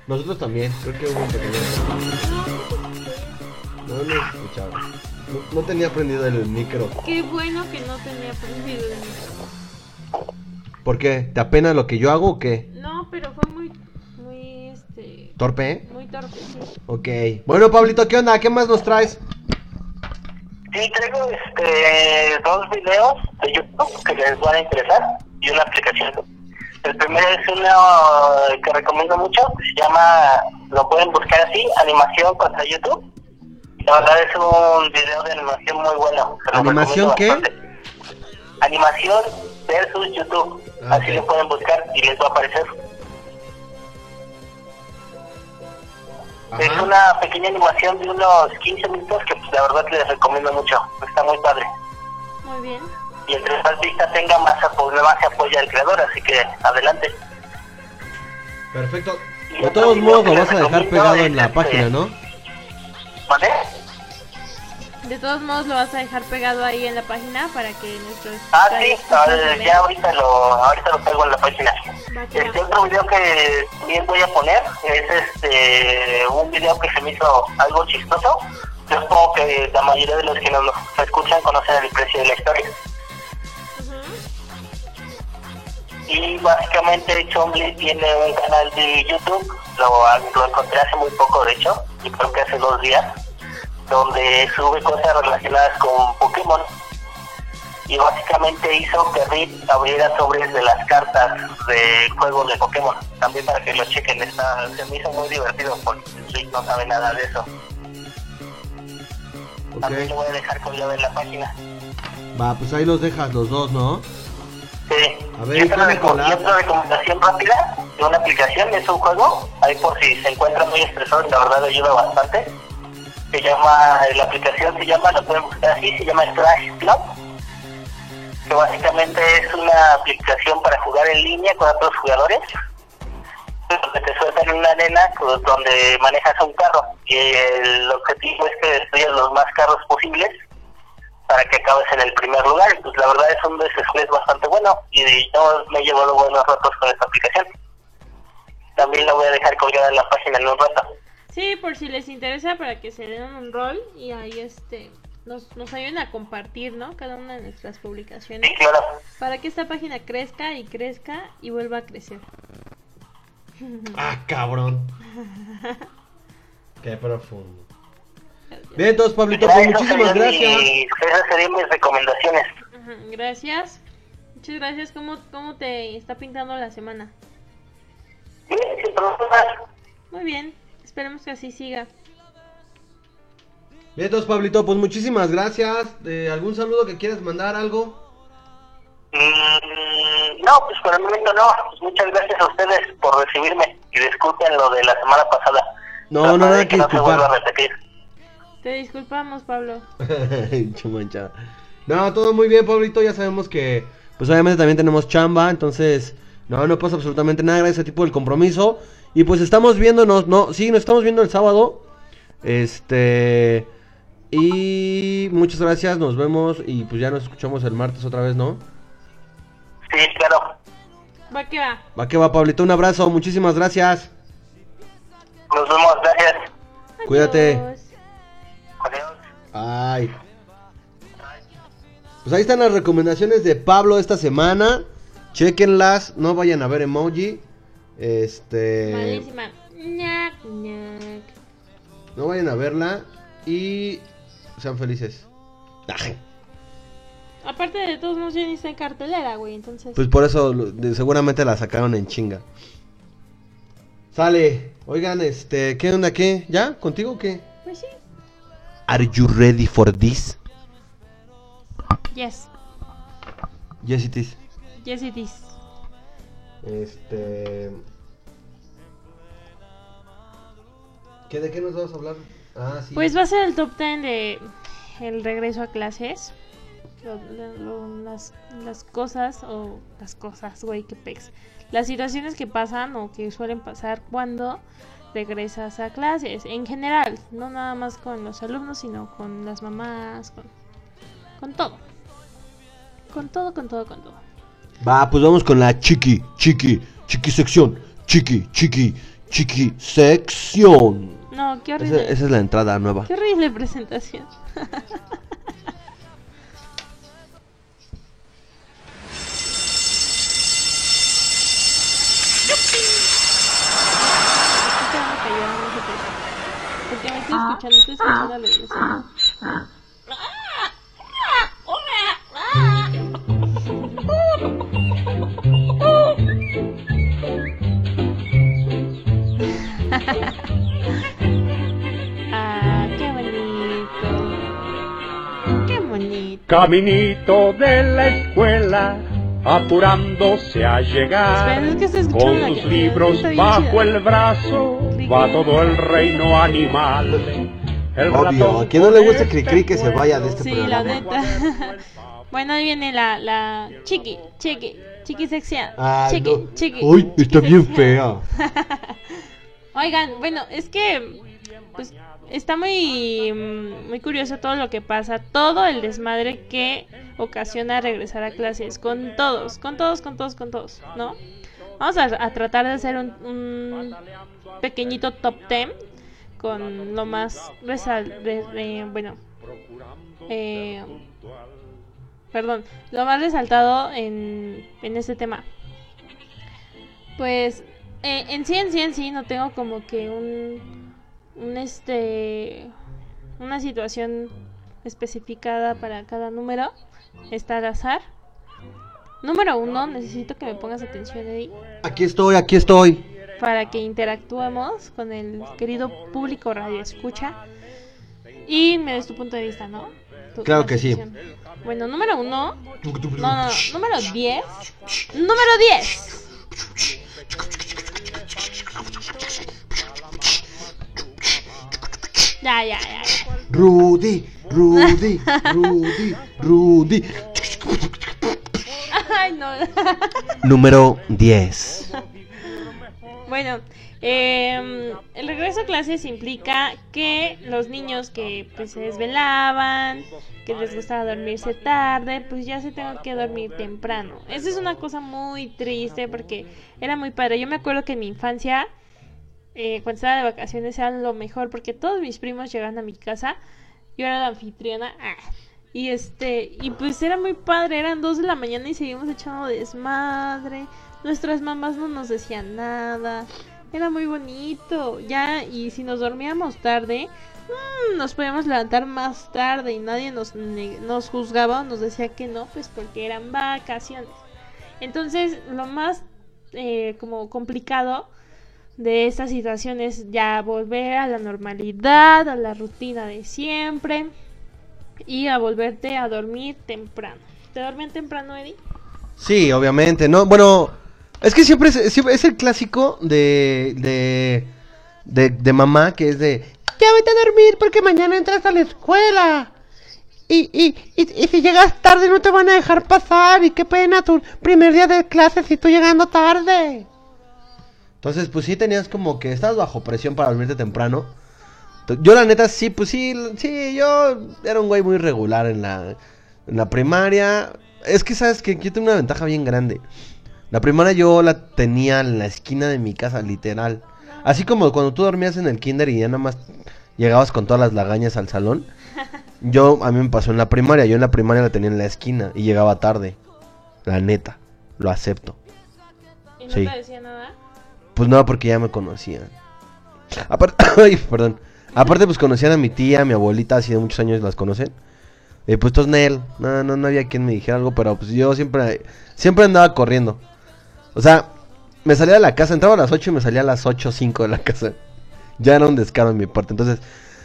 nosotros también. Creo que hubo un pequeño. No lo escuchaba. No, no tenía prendido el micro. Qué bueno que no tenía prendido el micro. ¿Por qué? ¿Te apena lo que yo hago o qué? No, pero fue muy, muy, este, ¿Torpe? eh? muy torpe, sí. Ok. Bueno, Pablito, ¿qué onda? ¿Qué más nos traes? Sí, traigo este, dos videos de YouTube que les van a interesar y una aplicación. El primero es uno que recomiendo mucho, se llama, lo pueden buscar así, Animación contra YouTube. La verdad es un video de animación muy bueno. se lo ¿Animación recomiendo qué? bastante. Animación versus YouTube. Ah, así lo pueden buscar y les va a aparecer. Es una pequeña animación de unos 15 minutos que pues, la verdad les recomiendo mucho. Está muy padre. bien. Y entre más vista tenga, más, más se apoya el creador, así que adelante. Perfecto. De todos modos lo vas a dejar pegado en la este- página, ¿no? ¿Vale? De todos modos lo vas a dejar pegado ahí en la página para que nuestros... Ah, sí, ah, ya ahorita lo, ahorita lo traigo en la página. Este otro video que también voy a poner es este un video que se me hizo algo chistoso. Yo supongo que la mayoría de los que nos escuchan conocen el precio de la historia. Y básicamente Chomli tiene un canal de YouTube, lo, lo encontré hace muy poco de hecho, y creo que hace dos días, donde sube cosas relacionadas con Pokémon. Y básicamente hizo que Rip abriera sobres de las cartas de juegos de Pokémon. También para que lo chequen, está, se me hizo muy divertido porque Rip no sabe nada de eso. También lo voy a dejar colgado en la página. Va, pues ahí los dejas los dos, ¿no? Sí. A ver, recomendación rápida de una aplicación, es un juego, ahí por si se encuentra muy estresado, la verdad ayuda bastante. Se llama, la aplicación se llama, lo pueden buscar así, se llama Crash Club, que básicamente es una aplicación para jugar en línea con otros jugadores, donde te sueltan en una arena pues, donde manejas un carro y el objetivo es que destruyas los más carros posibles para que acabes en el primer lugar. Pues la verdad es un desestrés bastante bueno y yo me he llevado buenos ratos con esta aplicación. También la voy a dejar colgada en la página en un rato. Sí, por si les interesa para que se den un rol y ahí este nos, nos ayuden a compartir, ¿no? Cada una de nuestras publicaciones Sí, claro. para que esta página crezca y crezca y vuelva a crecer. Ah, cabrón. <laughs> Qué profundo. Bien, entonces, Pablito, pues muchísimas gracias. mis- esas serían mis recomendaciones. Ajá, Gracias. Muchas gracias. ¿Cómo, ¿Cómo te está pintando la semana? Sí, sin problemas. Muy bien. Esperemos que así siga. Bien, entonces, Pablito, pues muchísimas gracias. Eh, ¿Algún saludo que quieras mandar, algo? Mm, no, pues por el momento no. Pues muchas gracias a ustedes por recibirme y disculpen lo de la semana pasada. No, no, nada de que no se vuelva a repetir. Te disculpamos, Pablo. <laughs> Chumanchada. No, todo muy bien, Pablito. Ya sabemos que, pues obviamente también tenemos chamba. Entonces, no, no pasa absolutamente nada. Gracias a ti por el compromiso. Y pues estamos viéndonos, no, sí, nos estamos viendo el sábado. Este. Y muchas gracias, nos vemos. Y pues ya nos escuchamos el martes otra vez, ¿no? Sí, claro. Va que va. Va que va, Pablito. Un abrazo, muchísimas gracias. Nos vemos, gracias. Cuídate. Ay. Pues ahí están las recomendaciones de Pablo esta semana. Chequenlas, no vayan a ver emoji. Este. Malísima. No vayan a verla y sean felices. Ay, Aparte de todos modos, ya ni está en cartelera, güey. Entonces. Pues por eso seguramente la sacaron en chinga. Sale. Oigan, este, ¿qué onda qué? ¿Ya? ¿Contigo o qué? Pues sí. Are you ready for this? Yes. Yes it is. Yes it is. Este. ¿Qué, ¿De qué nos vamos a hablar? Ah, sí. Pues va a ser el top 10 de el regreso a clases. Lo- lo- lo- las, las cosas o las cosas, güey, que pex. Las situaciones que pasan o que suelen pasar cuando regresas a clases. En general, no nada más con los alumnos, sino con las mamás, con, con todo. Con todo, con todo, con todo. Va, pues vamos con la chiqui, chiqui, chiqui sección. Chiqui, chiqui, chiqui sección. No, qué Esa, horrible. esa es la entrada nueva. Qué horrible presentación. <laughs> Estoy quedando callada, no sé por qué. Porque me estoy escuchando, estoy escuchando a la iglesia. Ah, qué bonito. Qué bonito. Caminito de la escuela, apurándose a llegar. Con la sus libros bajo el brazo, va todo el reino animal. El Obvio, a quien no le gusta con Cricri este que se vaya de este Sí, la programa. neta. <laughs> bueno, ahí viene la, la chiqui, chiqui, chiqui sexia. Ay, chiqui, no. chiqui. Uy, está chiqui bien sexia. fea. <laughs> Oigan, bueno, es que pues está muy muy curioso todo lo que pasa, todo el desmadre que ocasiona regresar a clases con todos, con todos, con todos, con todos, ¿no? Vamos a, tratar de hacer un, un pequeñito top 10 con lo más resal re- re- bueno, eh, perdón, lo más resaltado en, en este tema. Pues eh, en sí, en sí, en sí, no tengo como que un, un este, una situación especificada para cada número. Está al azar. Número uno, necesito que me pongas atención, Eddie, Aquí estoy, aquí estoy. para que interactuemos con el querido público radio escucha y me des tu punto de vista, ¿no? Tu Claro que sí. Bueno, número uno, no, no, número 10, número 10. Ya, ya, ya. Rudy, Rudy, <laughs> Rudy, Rudy. Ay, no. Número 10. Bueno, eh, el regreso a clases implica que los niños que pues, se desvelaban, que les gustaba dormirse tarde, pues ya se tengan que dormir temprano. Eso es una cosa muy triste porque era muy padre. Yo me acuerdo que en mi infancia, eh, cuando estaba de vacaciones, era lo mejor porque todos mis primos llegaban a mi casa. Yo era la anfitriona. ah, y este, y pues era muy padre, eran dos de la mañana y seguimos echando desmadre. Nuestras mamás no nos decían nada. Era muy bonito. Ya, y si nos dormíamos tarde, mm, nos podíamos levantar más tarde y nadie nos, nos juzgaba o nos decía que no, pues porque eran vacaciones. Entonces, lo más eh, como complicado de esta situación es ya volver a la normalidad, a la rutina de siempre y a volverte a dormir temprano. ¿Te dormían temprano, Eddie? Sí, obviamente, ¿no? Bueno, es que siempre es, es el clásico de, de, de, mamá que es de, ya vete a dormir porque mañana entras a la escuela. Y, y, y, y si llegas tarde no te van a dejar pasar y qué pena tu primer día de clase si tú llegando tarde. Entonces, pues sí tenías como que estás bajo presión para dormirte temprano. Yo la neta sí, pues sí, sí, yo era un güey muy regular en la, en la primaria. Es que sabes que yo tengo una ventaja bien grande. La primaria yo la tenía en la esquina de mi casa, literal. Así como cuando tú dormías en el kinder y ya nada más llegabas con todas las lagañas al salón. <laughs> Yo, a mí me pasó en la primaria. Yo en la primaria la tenía en la esquina y llegaba tarde. La neta, lo acepto. ¿Y no Sí. te decía nada? Pues no, porque ya me conocían. Aparte, <coughs> ay, perdón. Aparte, pues conocían a mi tía, a mi abuelita, de muchos años las conocen. Y pues entonces Nel, no, no, no había quien me dijera algo, pero pues yo siempre, siempre andaba corriendo. O sea, me salía de la casa, entraba a las 8 y me salía a las 8 o 5 de la casa. Ya era un descaro en mi parte, entonces...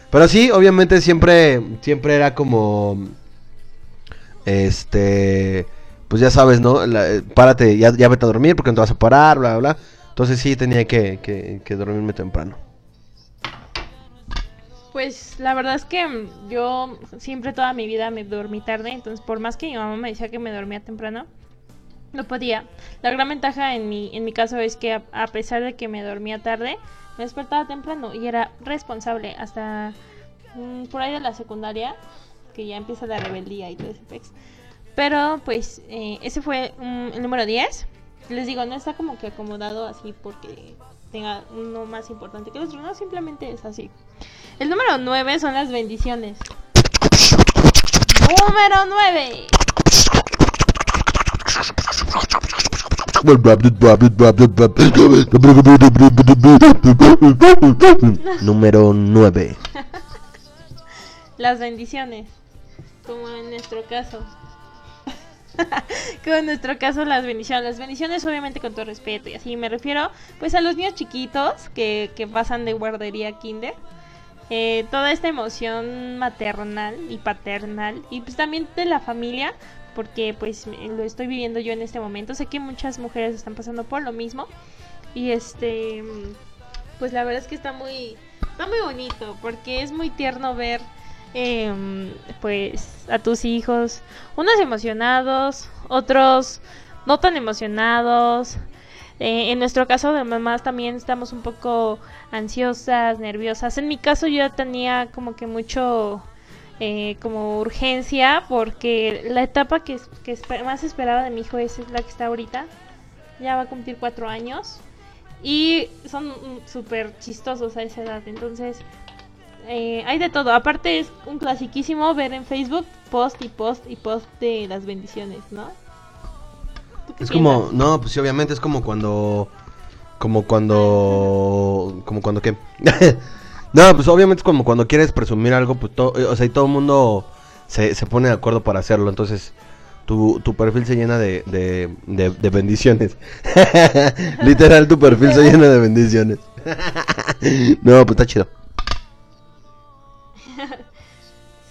Pero sí, obviamente siempre, siempre era como... Este... Pues ya sabes, ¿no? Eh, párate, ya, ya vete a dormir porque no te vas a parar, bla, bla, bla. Entonces sí tenía que, que, que dormirme temprano. Pues la verdad es que mm, yo siempre toda mi vida me dormí tarde, entonces por más que mi mamá me decía que me dormía temprano, no podía. La gran ventaja en mi, en mi caso es que a, pesar de que me dormía tarde, me despertaba temprano y era responsable hasta mm, por ahí de la secundaria, que ya empieza la rebeldía y todo ese pex. Pero pues eh, ese fue mm, el número 10. Les digo, no está como que acomodado así porque tenga uno más importante que el otro, no, simplemente es así. El número 9 son las bendiciones. Número 9. Número 9. Las bendiciones. Como en nuestro caso. <laughs> Como en nuestro caso las bendiciones. Las bendiciones obviamente con todo respeto y así me refiero pues a los niños chiquitos que, pasan de guardería a kinder. Eh, toda esta emoción maternal y paternal y pues también de la familia porque pues lo estoy viviendo yo en este momento. Sé que muchas mujeres están pasando por lo mismo y este pues la verdad es que está muy está muy bonito porque es muy tierno ver em, pues a tus hijos, unos emocionados, otros no tan emocionados. Eh, en nuestro caso de mamás también estamos un poco ansiosas, nerviosas. En mi caso yo tenía como que mucho eh, como urgencia porque la etapa que, que más esperaba de mi hijo es la que está ahorita. Ya va a cumplir cuatro años. Y son mm, súper chistosos a esa edad. Entonces, eh, hay de todo. Aparte es un clasiquísimo ver en Facebook post y post y post de las bendiciones, ¿no? ¿Tú qué Es como, no, pues sí, obviamente es como cuando, como cuando, como cuando qué. <laughs> no, pues obviamente es como cuando quieres presumir algo, pues todo, o sea, y todo el mundo se, se pone de acuerdo para hacerlo, entonces tu, tu perfil se llena de, de, de, de bendiciones. <laughs> Literal, tu perfil se <laughs> llena de bendiciones. no, pues está chido.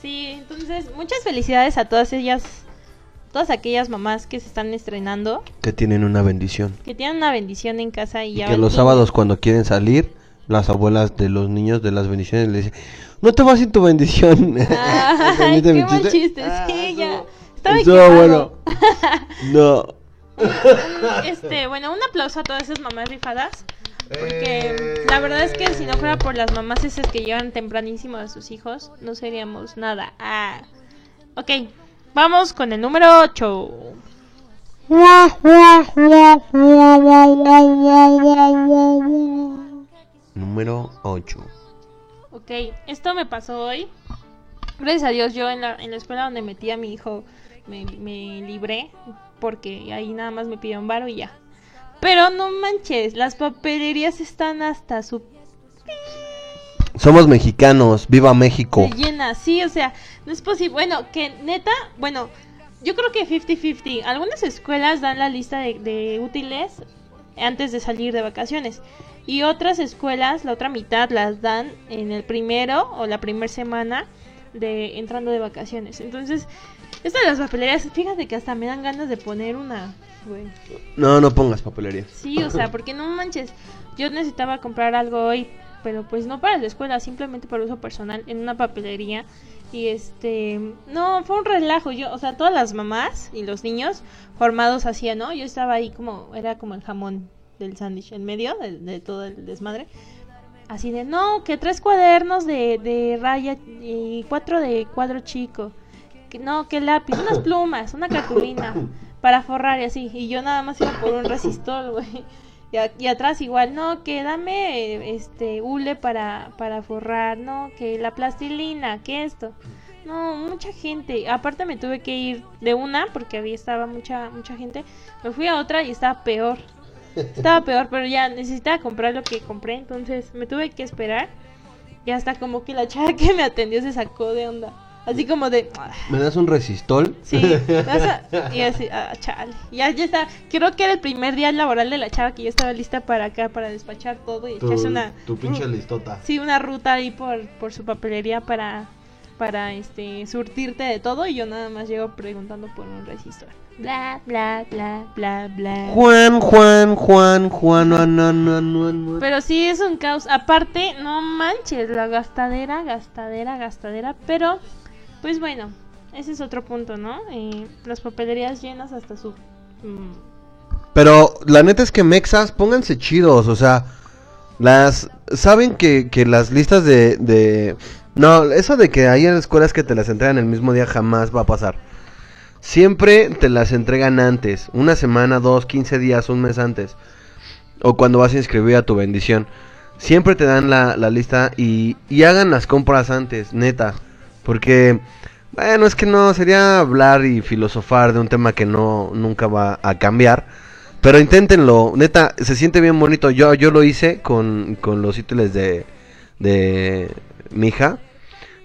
Sí, entonces muchas felicidades a todas ellas, todas aquellas mamás que se están estrenando, Que tienen una bendición. que tienen una bendición en casa y Y ya que los sábados cuando quieren salir, las abuelas de los niños de las bendiciones le dicen, no te vas sin tu bendición. <laughs> <laughs> Ay, ¿Entendiste mi qué mal chiste? chiste, Ah, sí, estuvo- ya. Estaba equivocado. bueno. <laughs> No. Este, bueno, un aplauso a todas esas mamás rifadas. Porque la verdad es que si no fuera por las mamás esas que llevan tempranísimo a sus hijos, no seríamos nada. Ah. Ok, vamos con el número 8. Número 8. Ok, esto me pasó hoy. Gracias a Dios, yo en la, en la escuela donde metí a mi hijo me, me libré. Porque ahí nada más me pidieron varo y ya. Pero no manches, las papelerías están hasta su Somos mexicanos, viva México. Se llena, sí, o sea, no es posible. Bueno, que neta, bueno, yo creo que 50-50. Algunas escuelas dan la lista de, de útiles antes de salir de vacaciones. Y otras escuelas, la otra mitad, las dan en el primero o la primera semana de entrando de vacaciones. Entonces, esto de las papelerías, fíjate que hasta me dan ganas de poner una, güey. No, no pongas papelería. Sí, o sea, porque no manches. Yo necesitaba comprar algo hoy, pero pues no para la escuela, simplemente para uso personal en una papelería. Y este, no, fue un relajo. Yo, o sea, todas las mamás y los niños formados hacían, ¿no? Yo estaba ahí como, era como el jamón del sándwich en medio de, de todo el desmadre. Así de, no, que tres cuadernos de, de raya y cuatro de cuadro chico. Que, no, que lápiz, unas <coughs> plumas, una cartulina para forrar y así. Y yo nada más iba por un <laughs> resistor, güey. Y, y atrás igual, no, que dame este hule para, para forrar, no, que la plastilina, que esto. No, mucha gente. Aparte me tuve que ir de una porque había estaba mucha mucha gente. Me fui a otra y estaba peor. Estaba peor, pero ya necesitaba comprar lo que compré, entonces me tuve que esperar. Y hasta como que la chava que me atendió se sacó de onda. Así como de, "Ah, ¿Me das un resistol? Sí, a- y así, ah, chale. Ya, ya está. Creo que era el primer día laboral de la chava que ya estaba lista para acá, para despachar todo y Tu, echarse una. tu pinche listota. Sí, una ruta ahí por, por su papelería para, para este surtirte de todo. Y yo nada más llego preguntando por un resistor. Bla, bla, bla, bla, bla. Juan, Juan, Juan, Juan, no, no, no. Pero sí es un caos. Aparte, no manches, la gastadera, gastadera, gastadera. Pero, pues bueno, ese es otro punto, ¿no? Eh, las papelerías llenas hasta su. mm, Pero la neta es que mexas, pónganse chidos, o sea, las... Saben que, que las listas de, de... No, eso de que hay escuelas que te las entregan el mismo día jamás va a pasar. Siempre te las entregan antes, una semana, dos, quince días, un mes antes. O cuando vas a inscribir a tu bendición. Siempre te dan la, la lista y, y hagan las compras antes, neta. Porque, bueno, es que no, sería hablar y filosofar de un tema que no, nunca va a cambiar. Pero inténtenlo, neta, se siente bien bonito. Yo, yo lo hice con, con los ítems de, de mi hija.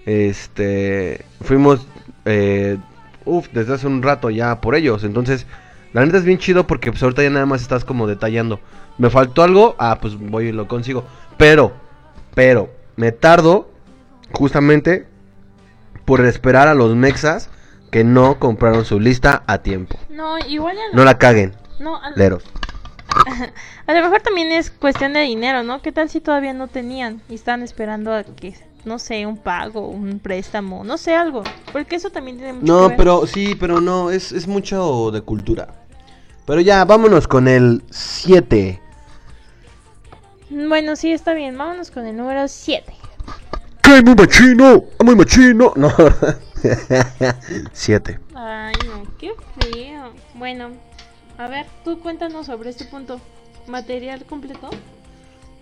Este, fuimos, eh, uf, desde hace un rato ya por ellos. Entonces, la neta es bien chido porque pues ahorita ya nada más estás como detallando. Me faltó algo, ah, pues voy y lo consigo. Pero, pero, me tardo justamente por esperar a los mexas que no compraron su lista a tiempo. No, igual ya No la caguen, no, al- leros. <laughs> A lo mejor también es cuestión de dinero, ¿no? ¿Qué tal si todavía no tenían y están esperando a que, no sé, un pago, un préstamo, no sé, algo? Porque eso también tiene mucho que No, ver. pero sí, pero no, es, es mucho de cultura. Pero ya, vámonos con el 7. Bueno, sí, está bien. Vámonos con el número 7. ¡Que muy machino! ¡Muy machino! No. <laughs> 7. Ay, no, qué feo. Bueno, a ver, tú cuéntanos sobre este punto. ¿Material completo?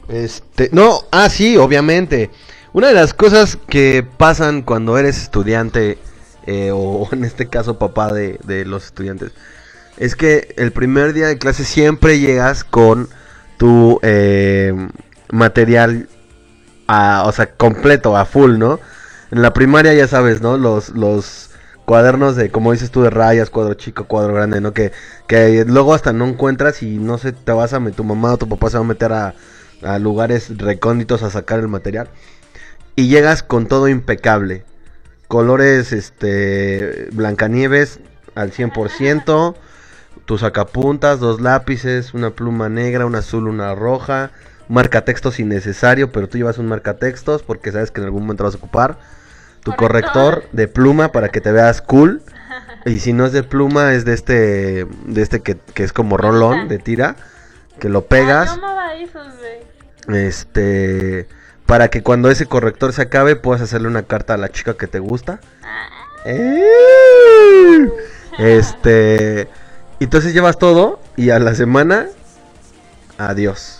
Este, no, ah, sí, obviamente. Una de las cosas que pasan cuando eres estudiante, eh, o <laughs> en este caso papá de, de los estudiantes, es que el primer día de clase siempre llegas con tu eh, material, a- o sea, completo, a full, ¿no? En la primaria ya sabes, ¿no? Los, los cuadernos de, como dices tú, de rayas, cuadro chico, cuadro grande, ¿no? Que, que luego hasta no encuentras y no sé, te vas a, met- tu mamá o tu papá se va a meter a, a lugares recónditos a sacar el material. Y llegas con todo impecable. Colores, este, Blancanieves al 100%. Tus sacapuntas, dos lápices, una pluma negra, una azul, una roja. Marcatextos innecesario, pero tú llevas un marcatextos porque sabes que en algún momento vas a ocupar. Tu corrector de pluma para que te veas cool. <laughs> Y si no es de pluma, es de este, de este que, que es como rolón de tira. Que lo pegas. Esos, güey. Este. Para que cuando ese corrector se acabe, puedas hacerle una carta a la chica que te gusta. ¡Eh! <laughs> Este. Entonces llevas todo y a la semana. Adiós.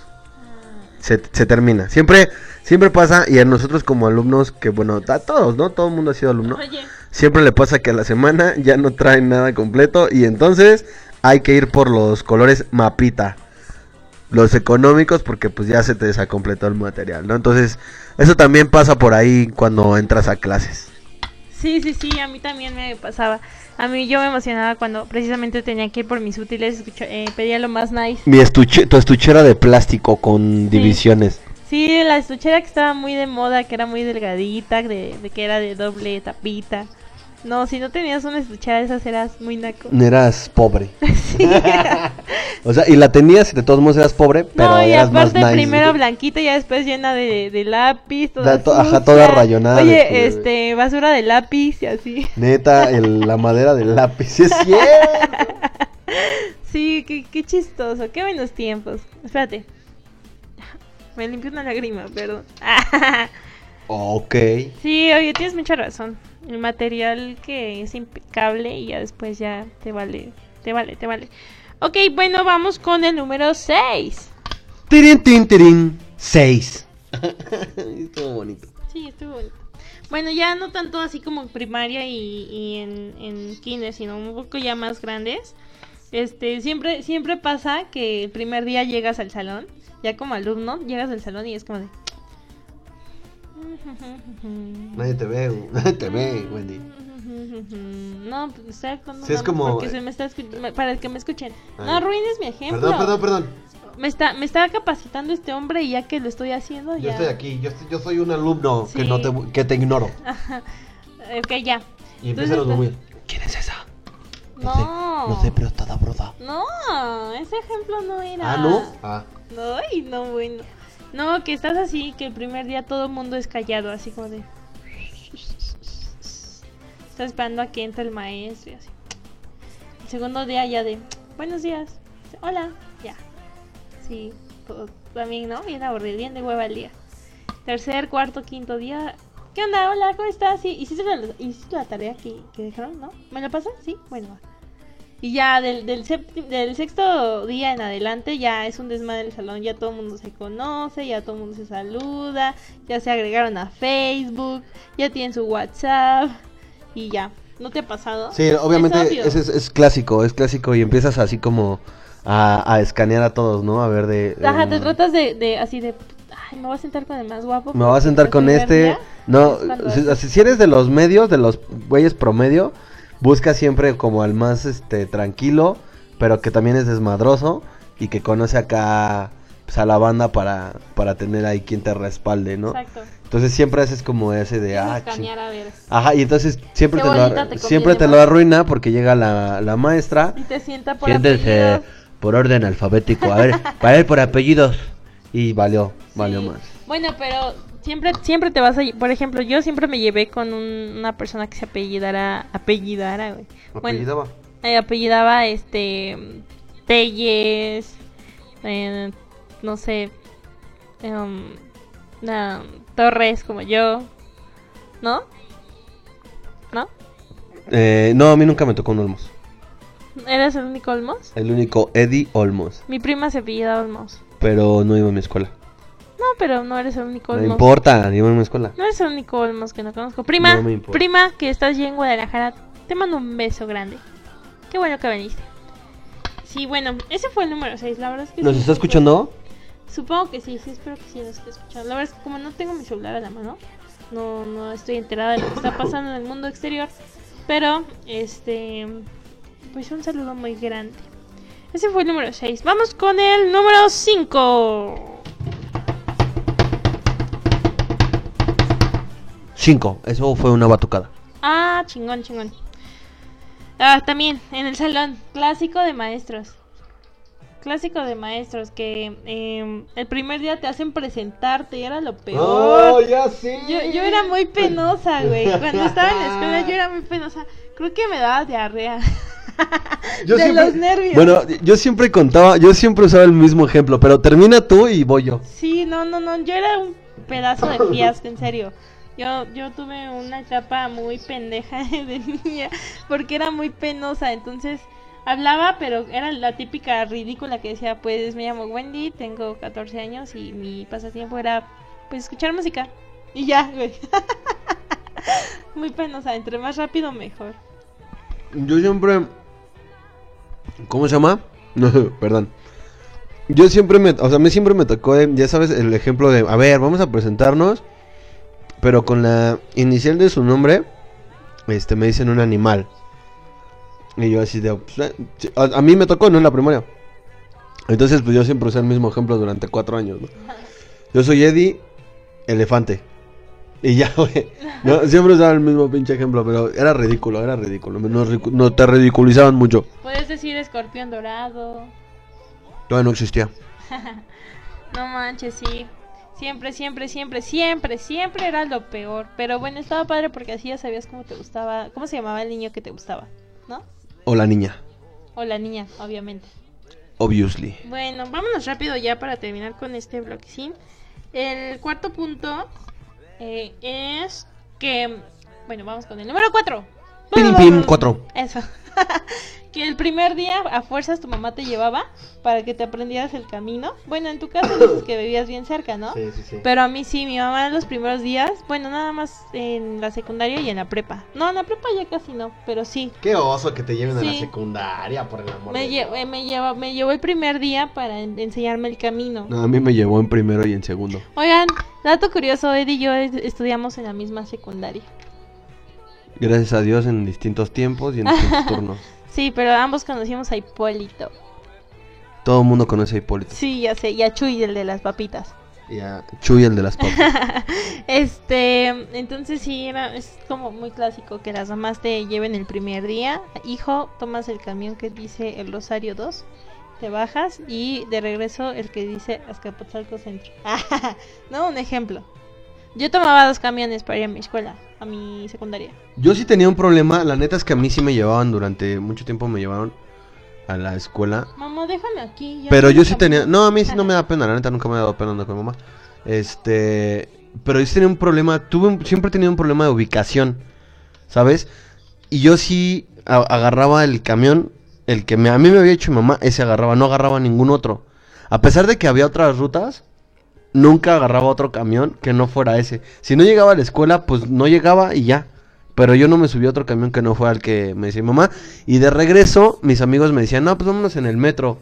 Se, se termina. Siempre, siempre pasa, y a nosotros como alumnos, que bueno, a todos, ¿no? Todo el mundo ha sido alumno. Oye, Siempre le pasa que a la semana ya no traen nada completo y entonces hay que ir por los colores mapita. Los económicos porque pues ya se te desacompletó el material, ¿no? Entonces eso también pasa por ahí cuando entras a clases. Sí, sí, sí, a mí también me pasaba. A mí yo me emocionaba cuando precisamente tenía que ir por mis útiles, eh, pedía lo más nice. Mi estuche, tu estuchera de plástico con Sí. divisiones. Sí, la estuchera que estaba muy de moda, que era muy delgadita, de, de que era de doble tapita. No, si no tenías una estuchera de esas eras muy naco. <laughs> Eras pobre. <laughs> Sí. <laughs> O sea, y la tenías y de todos modos eras pobre, pero no, y eras más aparte nice. primero blanquita y ya después llena de, de lápiz, toda Da to- ajá, toda rayonada de Oye, este, basura de lápiz y así. Neta, el- la madera del lápiz. ¡Sí es cierto! Sí, qué, qué chistoso, qué buenos tiempos. Espérate. Me limpió una lágrima, perdón. ok. Sí, oye, tienes mucha razón. El material que es impecable y ya después ya te vale, te vale, te vale. Ok, bueno, vamos con el número 6. Tirin, tin, tirin. Seis. <laughs> Estuvo bonito. Sí, estuvo bonito. Bueno, ya no tanto así como en primaria y, y en, en kinder, sino un poco ya más grandes. Este, siempre, siempre pasa que el primer día llegas al salón, ya como alumno, llegas al salón y es como de... Nadie te ve, <laughs> nadie te ve, Wendy. No, pues estoy actuando Sí, es nada más como- porque se me está para que me escuchen. Ay. No arruines mi ejemplo. Perdón, perdón, perdón. Me está, me está capacitando este hombre y ya que lo estoy haciendo, Yo estoy aquí, yo, estoy- yo soy un alumno que Sí. no te que te ignoro. Ok, ya. Y empiezan los está- muy. ¿Quién es esa? No. No sé, pero está da broda. No, ese ejemplo no era. Ah, ¿no? Ah. No, y no, bueno. No, que estás así, que el primer día todo el mundo es callado, así como de. Estás esperando a que entre el maestro y así. El segundo día ya de. Buenos días. Hola, ya. Sí, también, ¿no? Bien aburrido, bien de hueva el día. Tercer, cuarto, quinto día. ¿Qué onda? Hola, ¿cómo estás? Sí, ¿hiciste la, hiciste la tarea que, que dejaron? ¿No? ¿Me la pasas? Sí, bueno, va. Y ya del, del, del sexto día en adelante ya es un desmadre el salón, ya todo el mundo se conoce, ya todo el mundo se saluda, ya se agregaron a Facebook, ya tienen su WhatsApp y ya. ¿No te ha pasado? Sí, obviamente Es es, es clásico, es clásico y empiezas así como a, a escanear a todos, ¿no? A ver de... Ajá, te tratas de, de así de, ay, me voy a sentar con el más guapo. Me voy a sentar con este. día No, si, si eres de los medios, de los güeyes promedio, busca siempre como al más este tranquilo, pero que también es desmadroso y que conoce acá pues, a la banda para, para tener ahí quien te respalde, ¿no? Exacto. Entonces siempre haces como ese de ah, a ver. Ajá, y entonces siempre ¿Qué te lo, te siempre te lo arruina porque llega la, la maestra. Y te sienta por Siéntese, apellido. por orden alfabético. A ver, para ver por apellidos. Y valió, valió Sí. más. Bueno, pero siempre siempre te vas a... Por ejemplo, yo siempre me llevé con un- una persona que se apellidara... Apellidara, güey. Bueno, Apellidaba. eh, apellidaba, este... Telles... eh, no sé... na- Torres, como yo. ¿No? ¿No? Eh, no, a mí nunca me tocó un Olmos. ¿Eres el único Olmos? El único Eddie Olmos. Mi prima se apellida Olmos. Pero no iba a mi escuela. No, pero no eres el único No Olmos. importa, iba a mi escuela. No eres el único Olmos que no conozco. Prima, No me importa. prima, que estás ya en Guadalajara, te mando un beso grande. Qué bueno que viniste. Sí, bueno, ese fue el número 6. La verdad es que ¿Nos sí, está sí, escuchando? Supongo que sí, sí, espero que sí nos esté escuchando. La verdad es que como no tengo mi celular a la mano, no, no estoy enterada de lo que está pasando en el mundo exterior. Pero, este, pues un saludo muy grande. Ese fue el número 6. Vamos con el número 5. Cinco. Eso fue una batucada. Ah, chingón, chingón. Ah, también, en el salón, clásico de maestros. Clásico de maestros que em, el primer día te hacen presentarte y era lo peor. ya sí! Yo, yo era muy penosa, güey. Cuando estaba en la escuela yo era muy penosa. Creo que me daba diarrea. <laughs> Yo de siempre- los nervios. Bueno, yo siempre contaba, yo siempre usaba el mismo ejemplo, pero termina tú y voy yo. Sí, no, no, no. Yo era un pedazo de fiasco, en serio. Yo, yo tuve una etapa muy pendeja <laughs> de niña porque era muy penosa. Entonces hablaba, pero era la típica ridícula que decía: Pues me llamo Wendy, tengo 14 años y mi pasatiempo era pues escuchar música. Y ya, güey. <laughs> muy penosa. Entre más rápido, mejor. Yo siempre. ¿Cómo se llama? <laughs> No, perdón. Yo siempre me. O sea, a mí siempre me tocó, ya sabes, el ejemplo de. A ver, vamos a presentarnos. Pero con la inicial de su nombre. Este, me dicen un animal. Y yo así de. pues, eh, a, a mí me tocó, no en la primaria. Entonces, pues yo siempre usé el mismo ejemplo durante cuatro años, ¿no? Yo soy Eddie, elefante. Y ya, <laughs> güey. No, siempre usaba el mismo pinche ejemplo, pero era ridículo, era ridículo. Nos no te ridiculizaban mucho. Puedes decir escorpión dorado. Todavía no existía. <laughs> No manches, sí. Siempre, siempre, siempre, siempre, siempre era lo peor. Pero bueno, estaba padre porque así ya sabías cómo te gustaba, cómo se llamaba el niño que te gustaba, ¿no? O la niña, O la niña, obviamente. obviously. Bueno, vámonos rápido ya para terminar con este bloquecín. El cuarto punto eh, es que, bueno, vamos con el número 4. Pim, pim, cuatro. Eso. <laughs> que el primer día a fuerzas tu mamá te llevaba para que te aprendieras el camino. Bueno, en tu caso dices que vivías bien cerca, ¿no? sí, sí. Pero a mí sí, mi mamá en los primeros días, bueno, nada más en la secundaria y en la prepa. No, en la prepa ya casi no, pero sí. Qué oso que te lleven a la Sí. secundaria, por el amor Me, lle- eh, me, lleva, me llevó el primer día para en- enseñarme el camino. No, a mí me llevó en primero y en segundo. Oigan, dato curioso, Eddie y yo es- estudiamos en la misma secundaria. Gracias a Dios en distintos tiempos y en distintos <laughs> turnos. Sí, pero ambos conocimos a Hipólito. Todo el mundo conoce a Hipólito. Sí, ya sé, y a Chuy, el de las papitas. Y a Chuy, el de las papas. <laughs> Este, entonces sí, era, es como muy clásico que las mamás te lleven el primer día. Hijo, tomas el camión que dice el Rosario 2, te bajas y de regreso el que dice Azcapotzalco Centro. <laughs> no, un ejemplo. Yo tomaba dos camiones para ir a mi escuela, a mi secundaria. Yo sí tenía un problema, la neta es que a mí sí me llevaban durante mucho tiempo me llevaron a la escuela. Mamá, déjame aquí. Pero yo sí tenía, no, a mí sí no me <laughs> da pena, la neta nunca me ha dado pena andar con mi mamá. Este, pero yo sí tenía un problema, tuve un- siempre he tenido un problema de ubicación, ¿sabes? Y yo sí agarraba el camión, el que me, a mí me había hecho mi mamá, ese agarraba, no agarraba ningún otro. A pesar de que había otras rutas, nunca agarraba otro camión que no fuera ese. Si no llegaba a la escuela, pues no llegaba y ya. Pero yo no me subí a otro camión que no fuera el que me decía mamá. Y de regreso, mis amigos me decían, no, pues vámonos en el metro.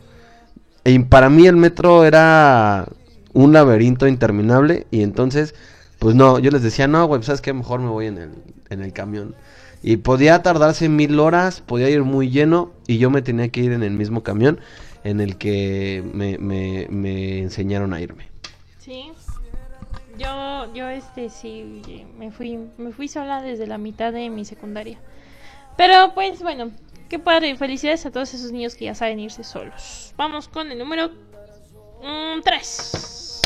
Y para mí el metro era un laberinto interminable. Y entonces, pues no, yo les decía, no, güey, pues, sabes qué, mejor me voy en el, en el camión. Y podía tardarse mil horas, podía ir muy lleno. Y yo me tenía que ir en el mismo camión en el que me, me, me enseñaron a irme. Sí. Yo, yo este sí me fui, me fui sola desde la mitad de mi secundaria. Pero pues bueno, Qué padre, felicidades a todos esos niños que ya saben irse solos. Vamos con el número 3.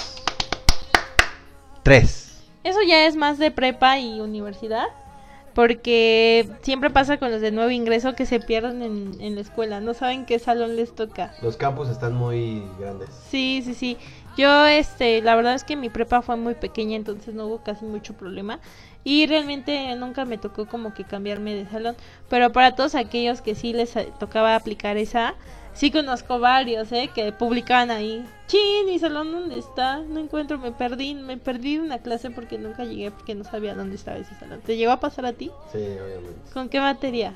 Tres. Eso ya es más de prepa y universidad. Porque siempre pasa con los de nuevo ingreso que se pierden en, en la escuela. No saben qué salón les toca. Los campus están muy grandes. Sí, sí, sí. Yo, este, la verdad es que mi prepa fue muy pequeña, entonces no hubo casi mucho problema. Y realmente nunca me tocó como que cambiarme de salón. Pero para todos aquellos que sí les eh, tocaba aplicar esa, sí conozco varios, ¿eh? Que publicaban ahí. Chin, mi salón dónde está? No encuentro, me perdí, me perdí de una clase porque nunca llegué porque no sabía dónde estaba ese salón. ¿Te llegó a pasar a ti? Sí, obviamente. ¿Con qué materia?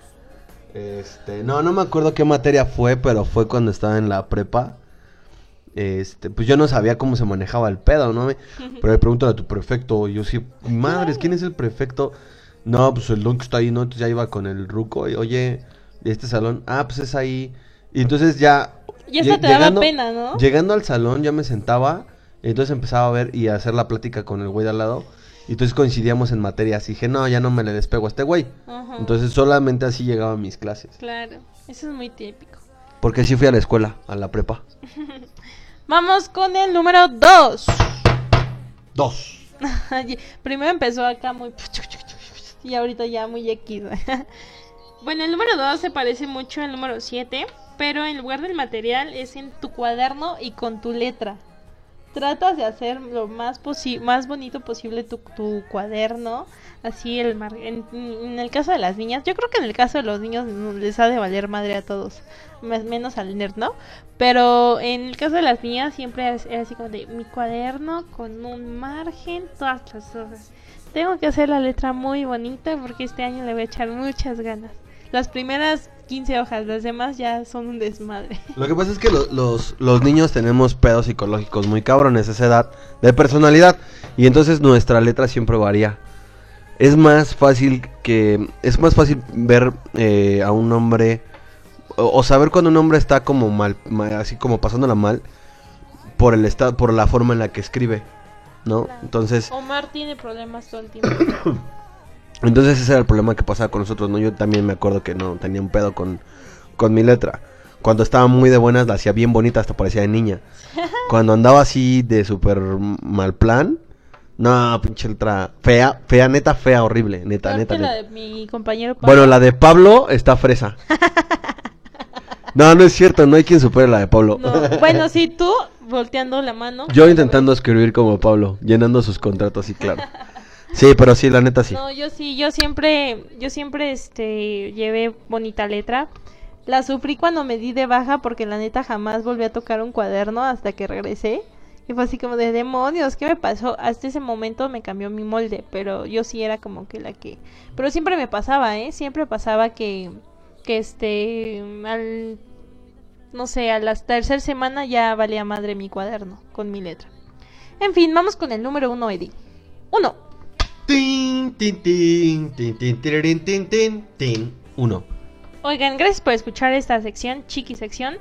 Este, no, no me acuerdo qué materia fue, pero fue cuando estaba en la prepa. Este, pues yo no sabía cómo se manejaba el pedo, ¿no? <laughs> Pero le pregunto a tu prefecto, y yo sí, madres, ¿quién es el prefecto? No, pues el don que está ahí, ¿no? Entonces ya iba con el ruco, y oye, ¿de este salón? Ah, pues es ahí. Y entonces ya... Y te daba pena, ¿no? Llegando al salón ya me sentaba, y entonces empezaba a ver y a hacer la plática con el güey de al lado. Y entonces coincidíamos en materias. Y dije, no, ya no me le despego a este güey. Ajá. Entonces solamente así llegaba a mis clases. Claro, eso es muy típico. Porque sí fui a la escuela, a la prepa. <laughs> Vamos con el número 2. Dos. <laughs> Primero empezó acá muy... Y ahorita ya muy X. <laughs> bueno, el número 2 se parece mucho al número 7, pero en lugar del material es en tu cuaderno y con tu letra. Tratas de hacer lo más, más bonito posible tu, tu cuaderno. Así el mar- en, el caso de las niñas, yo creo que en el caso de los niños les ha de valer madre a todos, más- menos al nerd, ¿no? Pero en el caso de las niñas siempre es, era así como de mi cuaderno con un margen, todas las hojas. Tengo que hacer la letra muy bonita porque este año le voy a echar muchas ganas. Las primeras 15 hojas, las demás ya son un desmadre. Lo que pasa es que lo- los, los niños tenemos pedos psicológicos muy cabrones a esa edad de personalidad. Y entonces nuestra letra siempre varía. Es más fácil que. Es más fácil ver eh, a un hombre. O, o saber cuando un hombre está como mal, ma- así como pasándola mal. Por el estado, por la forma en la que escribe. ¿No? Claro. Entonces. Omar tiene problemas todo el tiempo. <coughs> Entonces ese era el problema que pasaba con nosotros, ¿no? Yo también me acuerdo que no tenía un pedo con, con mi letra. Cuando estaba muy de buenas la hacía bien bonita, hasta parecía de niña. <laughs> Cuando andaba así de súper mal plan, no, pinche letra fea, fea, neta, fea, horrible, neta, Peor neta, que la neta. de mi compañero Pablo. Bueno, la de Pablo está fresa. <laughs> No, no es cierto, no hay quien supere la de Pablo. No, Bueno, sí, tú volteando la mano. Yo intentando escribir como Pablo, llenando sus contratos, sí, claro. <laughs> Sí, pero sí, la neta sí. No, yo sí, yo siempre, yo siempre, este, llevé bonita letra. La sufrí cuando me di de baja porque la neta jamás volví a tocar un cuaderno hasta que regresé. Y fue así como de demonios, ¿qué me pasó? Hasta ese momento me cambió mi molde, pero yo sí era como que la que... Pero siempre me pasaba, ¿eh? Siempre pasaba que, que este, al, no sé, a la tercera semana ya valía madre mi cuaderno con mi letra. En fin, vamos con el número uno, Eddie. Uno. Tin, tin, tin, tin, tin, tin, tin, tin. Uno. Oigan, gracias por escuchar esta sección, chiqui sección.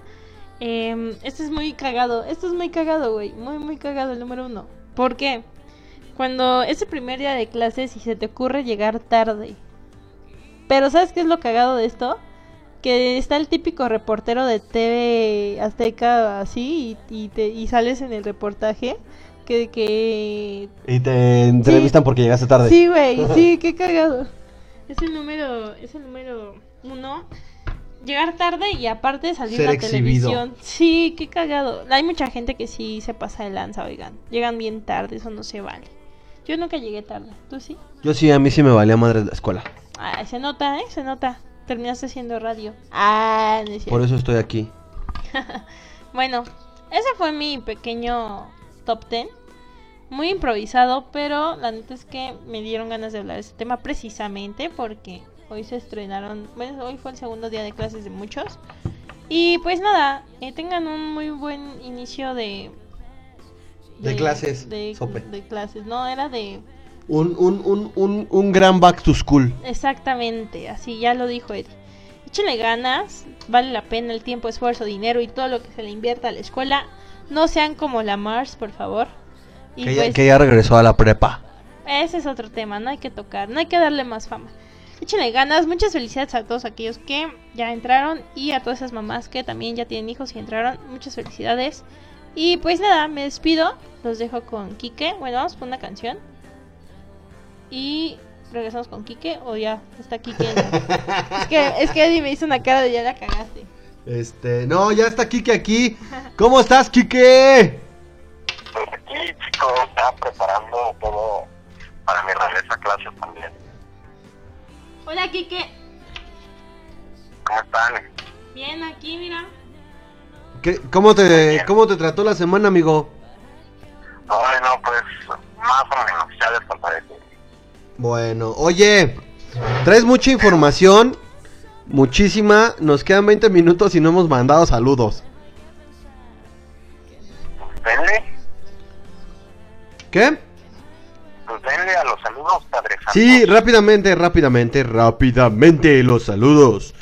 Eh, este es muy cagado, esto es muy cagado, güey, muy, muy cagado el número uno. ¿Por qué? Cuando es primer día de clases y se te ocurre llegar tarde. Pero ¿sabes qué es lo cagado de esto? Que está el típico reportero de TV Azteca así y, y, te, y sales en el reportaje que... que... Y te entrevistan porque llegaste tarde. Sí, güey, <laughs> sí, qué cagado. Es el número, es el número uno. Llegar tarde y aparte salir Ser la exhibido. televisión. Sí, qué cagado. Hay mucha gente que sí se pasa de lanza, oigan. Llegan bien tarde, eso no se vale. Yo nunca llegué tarde. ¿Tú sí? Yo sí, a mí sí me valía madre la escuela. Ay, se nota, ¿eh? Se nota. Terminaste haciendo radio. Ah, no es. Por eso estoy aquí. <laughs> Bueno, ese fue mi pequeño top 10. Muy improvisado, pero la neta es que me dieron ganas de hablar de este tema precisamente porque hoy se estrenaron, bueno, hoy fue el segundo día de clases de muchos. Y pues nada, eh, tengan un muy buen inicio de... De clases, De, sope. de clases, no, era de... Un, un, un, un, un gran back to school. Exactamente, así ya lo dijo Eddie. Échenle ganas, vale la pena el tiempo, esfuerzo, dinero y todo lo que se le invierta a la escuela. No sean como la Mars, por favor. Y Que ya, pues, que ya regresó a la prepa. ese es otro tema, no hay que tocar, no hay que darle más fama. échenle ganas, muchas felicidades a todos aquellos que ya entraron y a todas esas mamás que también ya tienen hijos y entraron, muchas felicidades. Y pues nada, me despido, los dejo con Quique, bueno, vamos con una canción. Y regresamos con Quique o ya está Quique. <laughs> es que es que Eddie me hizo una cara de ya la cagaste. Este, no, ya está Kike aquí. ¿Cómo estás, Kike? Pues aquí, chicos, estaba preparando todo para mi regreso a clases también. Hola Quique, ¿Cómo están? bien aquí, mira. ¿Qué- cómo, te, ¿Cómo te trató la semana, amigo? Ay, no, pues más o menos, ya les contaré. Bueno, oye, traes mucha información, muchísima. Nos quedan 20 minutos y no hemos mandado saludos. Denle, ¿Qué? pues denle a los saludos, Padre Santo. Sí, rápidamente, rápidamente, rápidamente los saludos.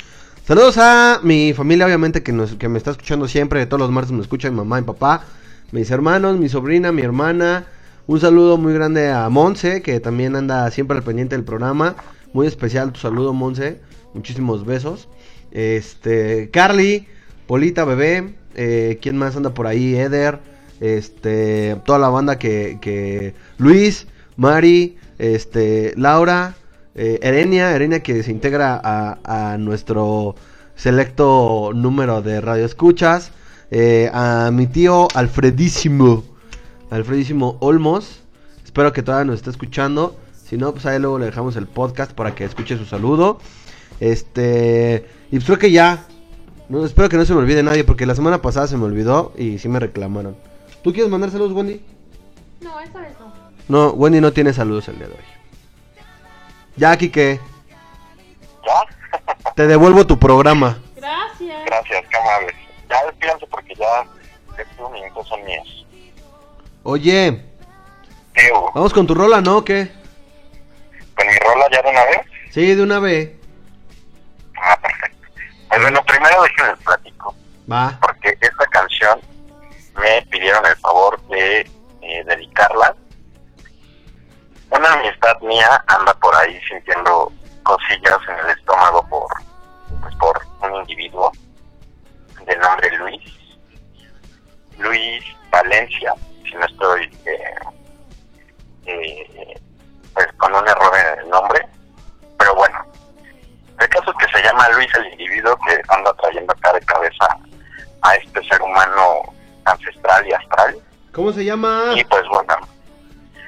Saludos a mi familia, obviamente, que, nos, que me está escuchando siempre. Todos los martes me escucha mi mamá y papá, mis hermanos, mi sobrina, mi hermana. Un saludo muy grande a Monse, que también anda siempre al pendiente del programa. Muy especial tu saludo, Monse. Muchísimos besos. Este, Carly, Polita, bebé. Eh, ¿Quién más anda por ahí? Eder. Este, toda la banda que, que Luis, Mari, este, Laura, eh, Erenia, Erenia que se integra a, nuestro selecto número de radioescuchas, eh, a mi tío Alfredísimo, Alfredísimo Olmos, espero que todavía nos esté escuchando, si no, pues ahí luego le dejamos el podcast para que escuche su saludo, este, y pues creo que ya, no, espero que no se me olvide nadie, porque la semana pasada se me olvidó y sí me reclamaron. ¿Tú quieres mandar saludos, Wendy? No, esta vez no. No, Wendy no tiene saludos el día de hoy. Ya, Kike, ¿Ya? te devuelvo tu programa. Gracias. Gracias, qué amables. Ya despídanse porque ya estos minutos son míos. Oye, ¿Qué hubo? vamos con tu rola, ¿no? ¿O ¿Qué? ¿Con mi rola ya de una vez? Sí, de una vez. Ah, perfecto. Pues bueno, primero déjenme platico. Va. porque esta canción me pidieron el favor de eh, dedicarla. Una amistad mía anda por ahí sintiendo cosillas en el estómago por, pues, por un individuo de nombre Luis. Luis Valencia, si no estoy eh, eh, pues con un error en el nombre. Pero bueno, el caso es que se llama Luis el individuo que anda trayendo acá de cabeza a este ser humano ancestral y astral. ¿Cómo se llama? Y pues bueno,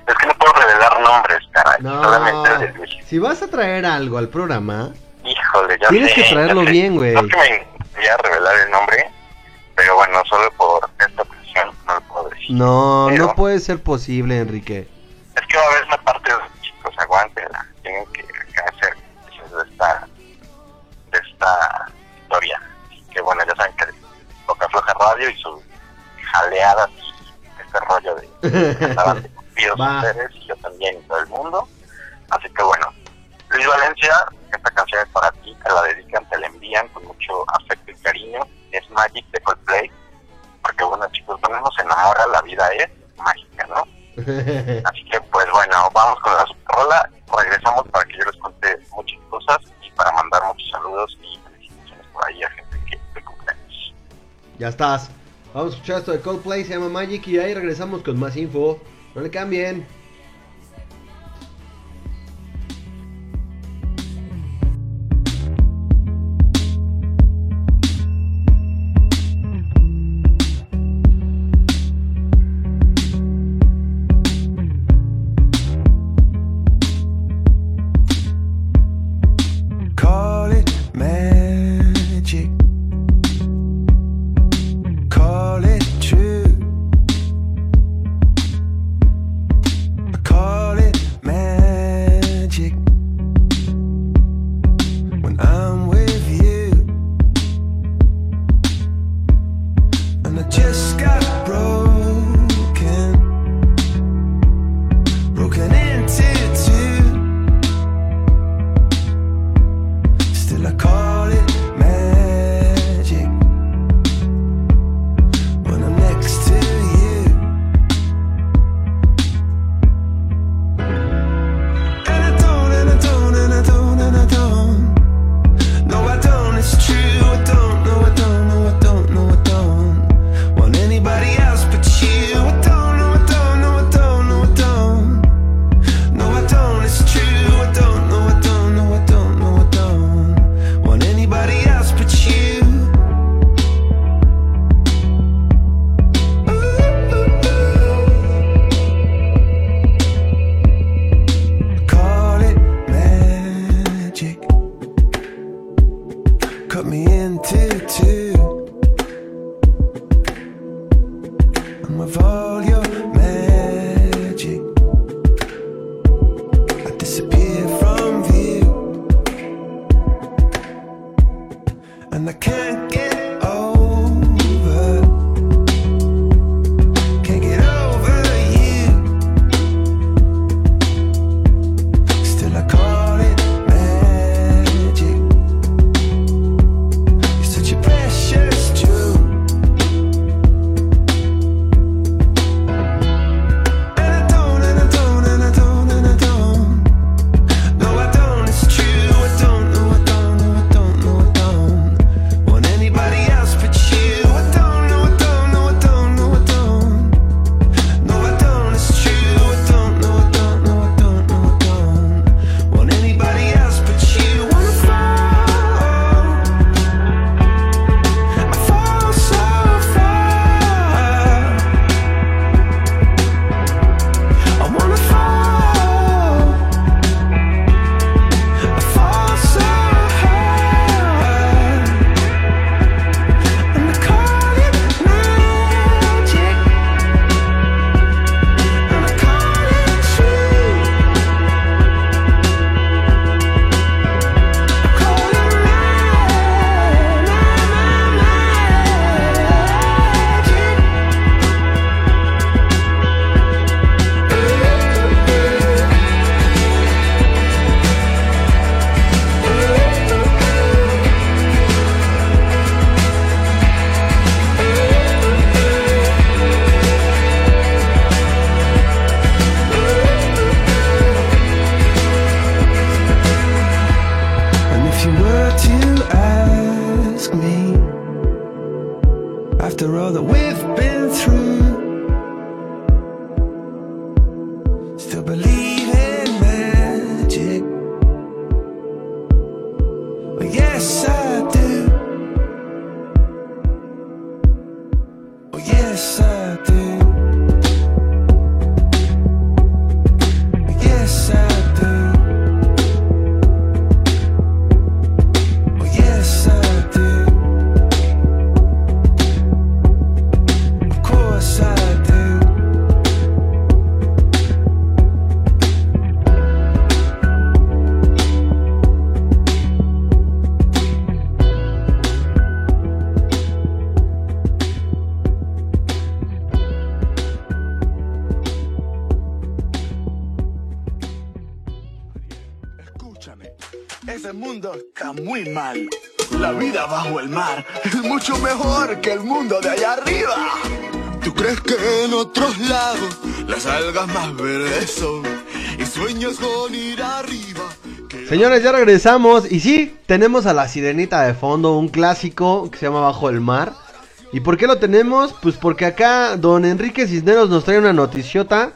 es que no puedo revelar nombres, caray. No. Solamente el de Luis. Si vas a traer algo al programa, Híjole, ya Tienes sé, que traerlo ya bien, güey. No que me voy a revelar el nombre, pero bueno, solo por esta ocasión no lo puedo decir. no, Pero no puede ser posible, Enrique. Es que va a haber una parte de los chicos, aguántenla. Tienen que, hacer de esta, esta historia. Así que bueno, ya saben que Boca Floja Radio y su jaleada y este rollo de andaban de <laughs> ustedes y yo también y todo el mundo. Así que bueno, Luis Valencia, esta canción es para ti, te la dedican, te la envían con mucho afecto y cariño. Es Magic de Coldplay, porque bueno chicos, cuando uno se enamora la vida es mágica, ¿no? <laughs> Así que, pues bueno, vamos con la rola. Regresamos para que yo les cuente muchas cosas para mandar muchos saludos y felicitaciones por ahí a gente que de cumpleaños. ya estás. Vamos a escuchar esto de Coldplay, se llama Magic y ahí regresamos con más info. No le cambien. Señores, ya regresamos. Y sí, tenemos a la sirenita de fondo, un clásico que se llama Bajo el Mar. ¿Y por qué lo tenemos? Pues porque acá don Enrique Cisneros nos trae una noticiota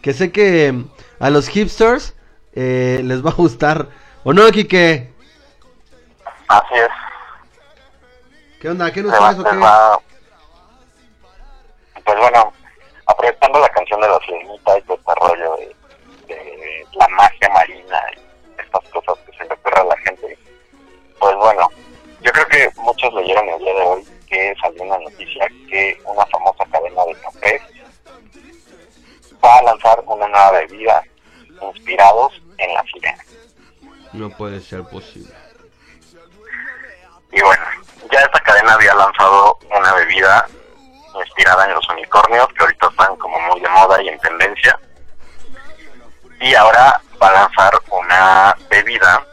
que sé que mm, a los hipsters eh, les va a gustar. ¿O no, Kike? Así es. ¿Qué onda? ¿Qué nos traes o qué? va- puede ser posible. Y bueno, ya esta cadena había lanzado una bebida inspirada en los unicornios, que ahorita están como muy de moda y en tendencia. Y ahora va a lanzar una bebida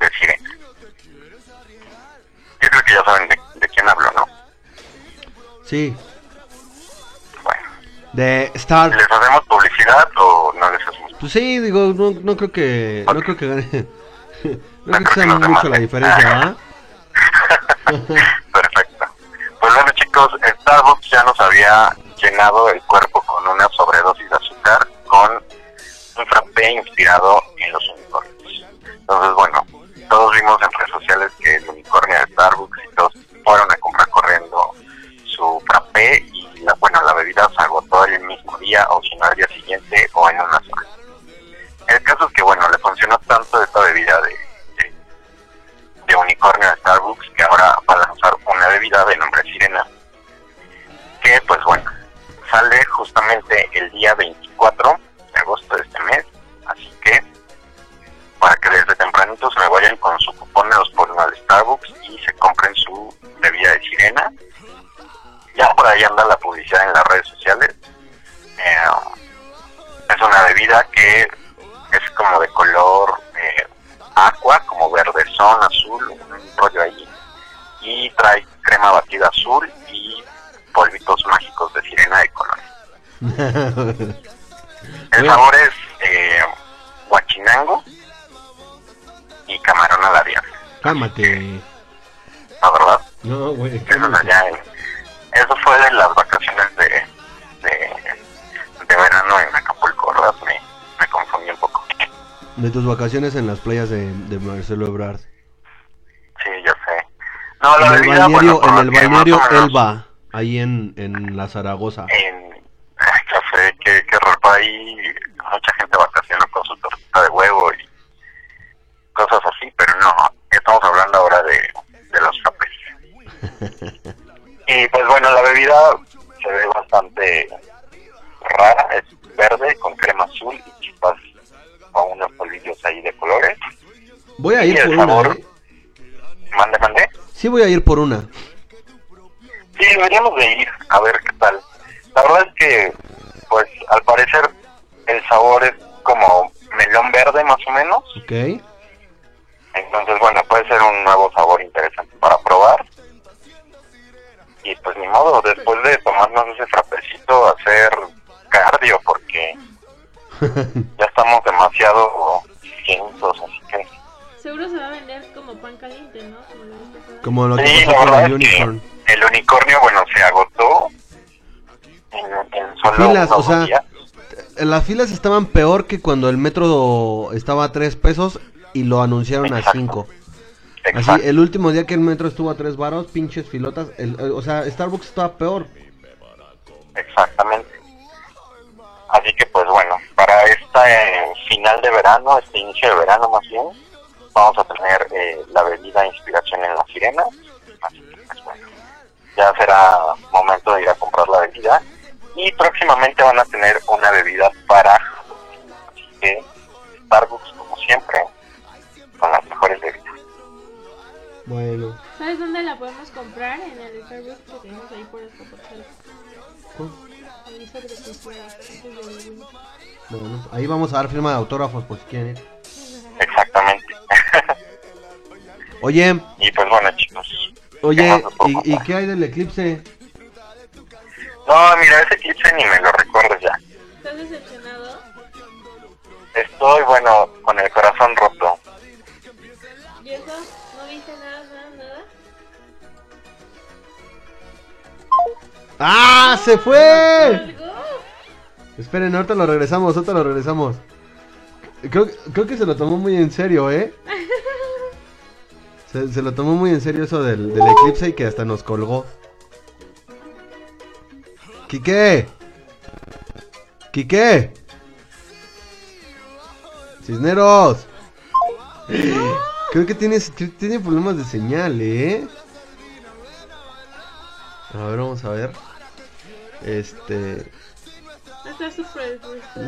de sirena. Yo creo que ya saben de, de quién hablo, ¿no? Sí, Bueno, de Star. ¿les hacemos publicidad o no les hacemos? Pues sí, digo, no, no creo que. No creo que gane. No mucho la diferencia, ¿verdad? Perfecto. Pues bueno chicos, Starbucks ya nos había llenado el cuerpo con una sobredosis de azúcar con un frappé inspirado en los unicornios. Entonces bueno, todos vimos en redes sociales que el unicornio de Starbucks y todos fueron a comprar corriendo su frappé y la, bueno, la bebida se agotó el mismo día o si no al día siguiente o en una semana. El caso es que bueno, le funcionó tanto esta bebida de, unicornio de Starbucks que ahora bebida de nombre Sirena, que pues bueno, sale justamente el día 24 de agosto de este mes, así que para que desde tempranito se me vayan con su cupón de los al Starbucks y se compren su bebida de Sirena. Ya por ahí anda la publicidad en las redes sociales. Eh, es una bebida que es como de color eh, aqua, como verdezón, azul, un rollo ahí. Y trae crema batida azul y polvitos mágicos de sirena de color. El Bueno. sabor es eh, guachinango y camarón a la diabla, Cálmate. la verdad. No, güey. Eso, fue de las vacaciones de, de, de verano en Acapulco, ¿verdad? Me, me confundí un poco. De tus vacaciones en las playas de, de Marcelo Ebrard. Sí, yo sé. No, la En el bebida, balneario, bueno, en el balneario Elba, ahí en, en la Zaragoza. En, ya sé, que, que por ahí mucha gente vacaciona con su tortita de huevo y cosas así, pero no, estamos hablando ahora de, de los frappés. <laughs> y pues bueno, la bebida se ve bastante rara, es verde con crema azul y chispas o unos polvillos ahí de colores. Voy a ir por una, ¿eh? mande, mande. Sí voy a ir por una. Sí, deberíamos de ir a ver qué tal. La verdad es que, pues, al parecer el sabor es como melón verde más o menos. Ok. Entonces, bueno, puede ser un nuevo sabor interesante para probar. Y pues ni modo, después de tomarnos ese frapecito, hacer cardio, porque ya estamos demasiado llenitos, así que... Seguro se va a vender como pan caliente, ¿no? Como lo que Sí, pasó con el es que Unicorn. el unicornio, bueno, se agotó en, en solo Filas, unos o sea, días. Las filas estaban peor que cuando el metro estaba a 3 pesos y lo anunciaron a Exacto. 5. Así, el último día que el metro estuvo a 3 varos, pinches filotas. el- el- o sea, Starbucks estaba peor. Exactamente. Así que pues bueno, para este final de verano, este inicio de verano más bien, vamos a tener eh, la bebida inspiración en la sirena. Así que pues bueno, ya será momento de ir a comprar la bebida. Y próximamente van a tener una bebida para Así que Starbucks como siempre, con las mejores bebidas. Bueno. ¿Sabes dónde la podemos comprar? En el Starbucks que tenemos ahí por Escopotzal. Ahí Bueno, ahí vamos a dar firma de autógrafos por si quieren ir. Exactamente. <laughs> Oye, y pues bueno chicos. oye, ¿qué más les puedo ¿y, y qué hay del eclipse? No, mira, ese eclipse ni me lo recuerdo ya. ¿Estás decepcionado? Estoy, bueno, con el corazón roto. ¿Y eso? ¿No viste nada, nada, nada? ¡Ah! ¡Se fue! Esperen, ahorita lo regresamos, ahorita lo regresamos. Creo, creo que se lo tomó muy en serio, ¿eh? <laughs> Se, se lo tomó muy en serio eso del, del eclipse y que hasta nos colgó. ¡Quique! ¡Quique! ¡Cisneros! <gasps> Creo que tiene, tiene problemas de señal, ¿eh? A ver, vamos a ver. Este...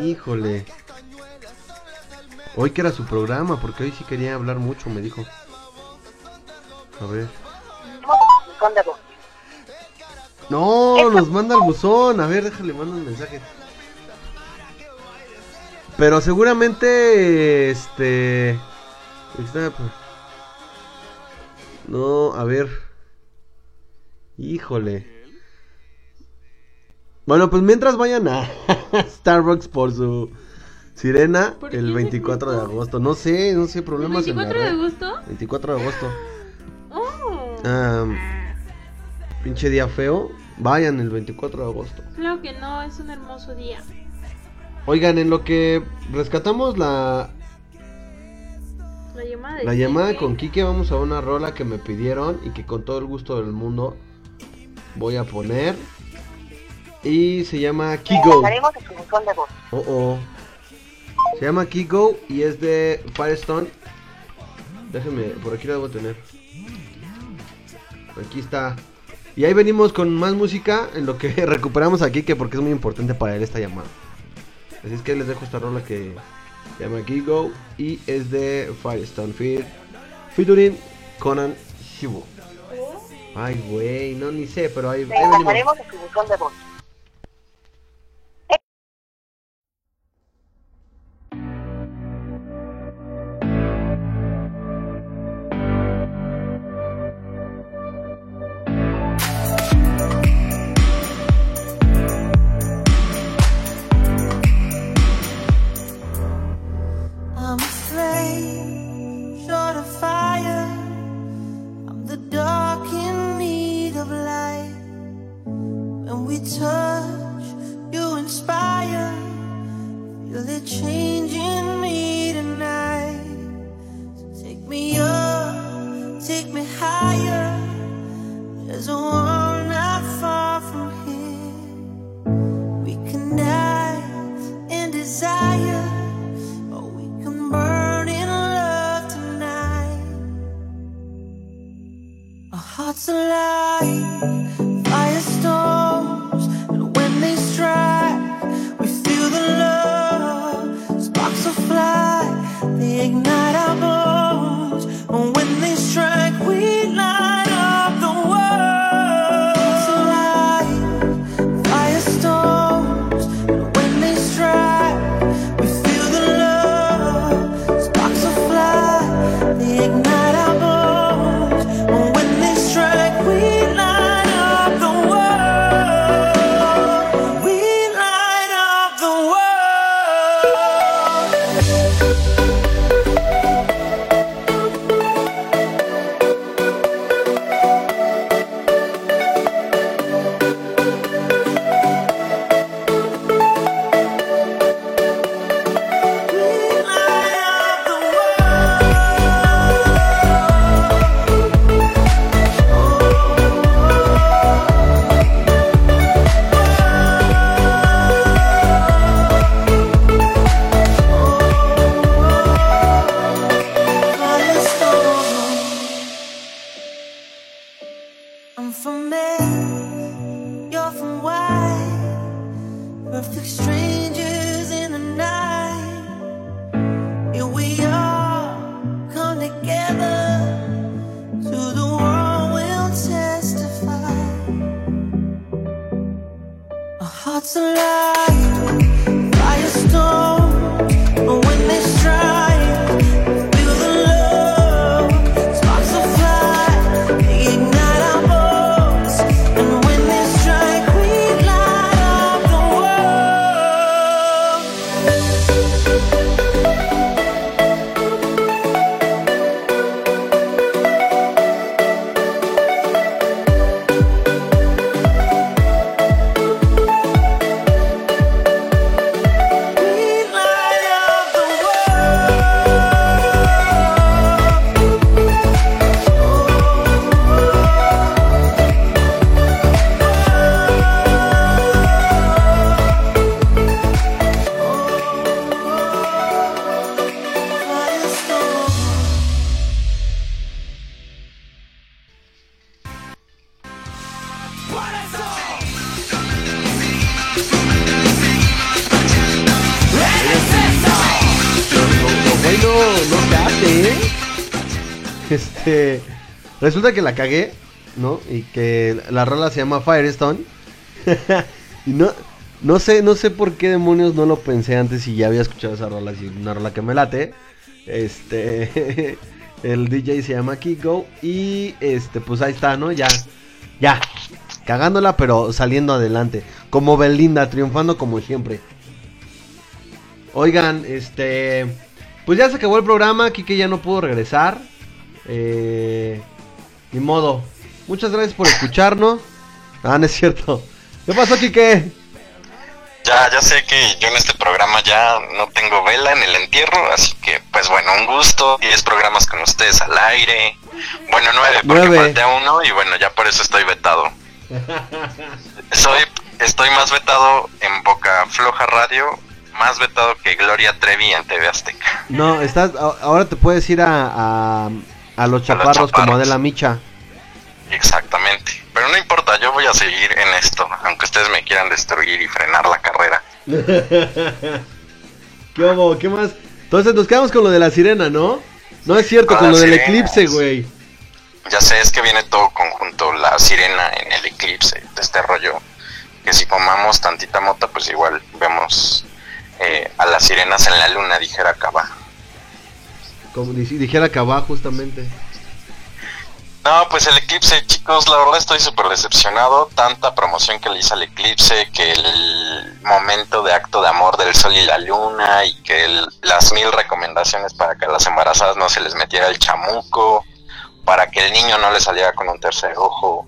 Híjole. Hoy que era su programa, porque hoy sí quería hablar mucho, me dijo. A ver. No, nos manda el buzón. A ver, déjale, manda un mensaje. Pero seguramente, este... está. No, a ver. Híjole. Bueno, pues mientras vayan a <laughs> Starbucks por su sirena ¿Por qué el ese 24 de agosto. No sé, no sé, problemas en la ¿24 de agosto? 24 de agosto. Oh, pinche día feo. Vayan el 24 de agosto. claro que no, es un hermoso día. Oigan, en lo que rescatamos la, La llamada de la llamada con Kike, vamos a una rola que me pidieron y que con todo el gusto del mundo voy a poner. Y se llama Kigo. Oh, oh. Se llama Kigo y es de Firestone. Déjenme, por aquí lo debo tener. Aquí está. Y ahí venimos con más música en lo que <laughs> recuperamos aquí, que porque es muy importante para él esta llamada. Así es que les dejo esta rola que se llama Gigo y es de Firestone Fear featuring Conan Shibu. Ay, güey, no ni sé, pero ahí, ahí Le venimos. pasaremos a su buzón de voz. Resulta que la cagué, ¿no? Y que la rola se llama Firestone. <laughs> y no, no sé, no sé por qué demonios no lo pensé antes y ya había escuchado esa rola, así, una rola que me late. Este. <laughs> El DJ se llama Kiko. Y este, pues ahí está, ¿no? Ya. Ya. Cagándola, pero saliendo adelante. Como Belinda, triunfando como siempre. Oigan, este. Pues ya se acabó el programa. Kike ya no pudo regresar. Eh, ni modo. Muchas gracias por escucharnos. Ah, no es cierto. ¿Qué pasó, Kike? Ya, ya sé que yo en este programa ya no tengo vela en el entierro, así que pues bueno, un gusto, 10 programas con ustedes al aire. Bueno, nueve, porque Nueve. falté uno y bueno, ya por eso estoy vetado. Soy, estoy más vetado en Boca Floja Radio, más vetado que Gloria Trevi en TV Azteca. No, estás, a- ahora te puedes ir a, a, a los chaparros como chaparros. Adela Micha. Exactamente. Pero no importa, yo voy a seguir en esto, aunque ustedes me quieran destruir y frenar la carrera. <laughs> ¿Qué hubo? ¿Qué más? Entonces nos quedamos con lo de la sirena, ¿no? No es cierto, Con con lo del sirenas. eclipse, güey. Ya sé, es que viene todo conjunto, la sirena en el eclipse, de este rollo. Que si fumamos tantita mota, pues igual vemos eh, a las sirenas en la luna, dijera Cava. Como dij- dijera abajo, justamente. No, pues el eclipse, chicos, la verdad estoy súper decepcionado. Tanta promoción que le hice al eclipse, que el momento de acto de amor del sol y la luna, y que las mil recomendaciones para que a las embarazadas no se les metiera el chamuco, para que el niño no le saliera con un tercer ojo,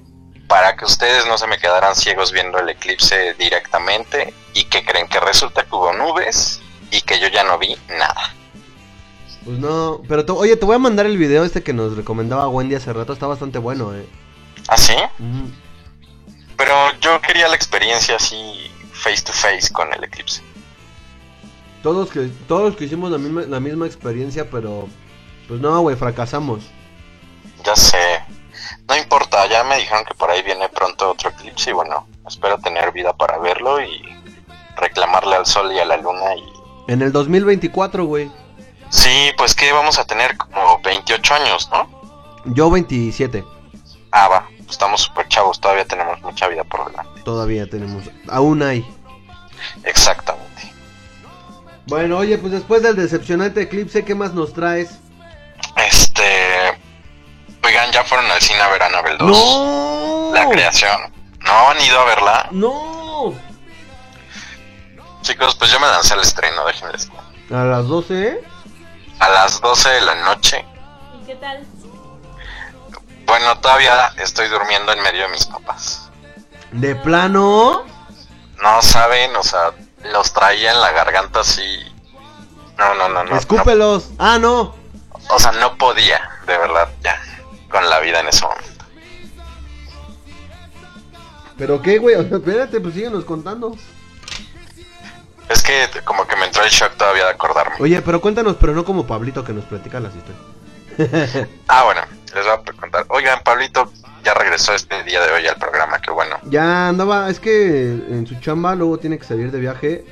para que ustedes no se me quedaran ciegos viendo el eclipse directamente, y que creen que resulta que hubo nubes y que yo ya no vi nada. Pues no, pero te- oye, te voy a mandar el video este que nos recomendaba Wendy hace rato, está bastante bueno, eh. ¿Ah, sí? Pero yo quería la experiencia así face to face con el eclipse. Todos que todos que hicimos la misma la misma experiencia, pero pues no, güey, fracasamos. Ya sé. No importa, ya me dijeron que por ahí viene pronto otro eclipse y bueno, espero tener vida para verlo y reclamarle al sol y a la luna y... En el 2024, güey. Sí, pues que vamos a tener como 28 años, ¿no? Yo 27. Ah, va, estamos súper chavos, todavía tenemos mucha vida por delante. Todavía tenemos. Aún hay. Exactamente. Bueno, oye, pues después del decepcionante eclipse, ¿qué más nos traes? Este... Oigan, ya fueron al cine a ver Annabelle 2. ¡No! La creación. ¿No han ido a verla? ¡No! Chicos, pues yo me lancé al estreno, déjenles. A las 12, A las 12 de la noche. ¿Y qué tal? Bueno, todavía estoy durmiendo en medio de mis papás. De plano. No saben, o sea, los traía en la garganta así. No, no, no, no. Escúpelos. Ah, no. no. O sea, no podía, de verdad, ya. Con la vida en ese momento. ¿Pero qué, güey? O sea, espérate, pues síguenos contando. Es que como que me entró el shock todavía de acordarme. Oye, pero cuéntanos, pero no como Pablito que nos platica las historias. <laughs> <laughs> Ah, bueno, les voy a contar. Oigan, Pablito ya regresó este día de hoy al programa, qué bueno. Ya andaba, es que en su chamba luego tiene que salir de viaje.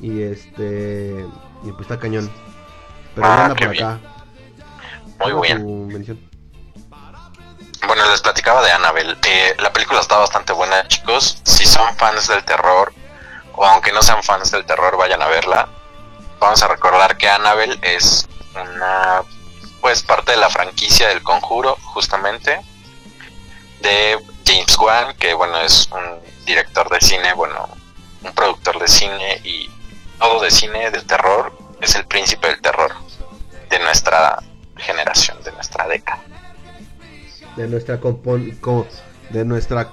Y este. Y pues está cañón. Pero Ah, ya anda por acá. Muy bien. Bueno, les platicaba de Annabelle. Eh, la película está bastante buena, chicos. Si son fans del terror, o aunque no sean fans del terror, vayan a verla. Vamos a recordar que Annabelle es una, pues, parte de la franquicia del Conjuro, justamente, de James Wan, que, bueno, es un director de cine, bueno, un productor de cine y todo de cine, de terror. Es el príncipe del terror de nuestra generación, de nuestra década. De nuestra de nuestra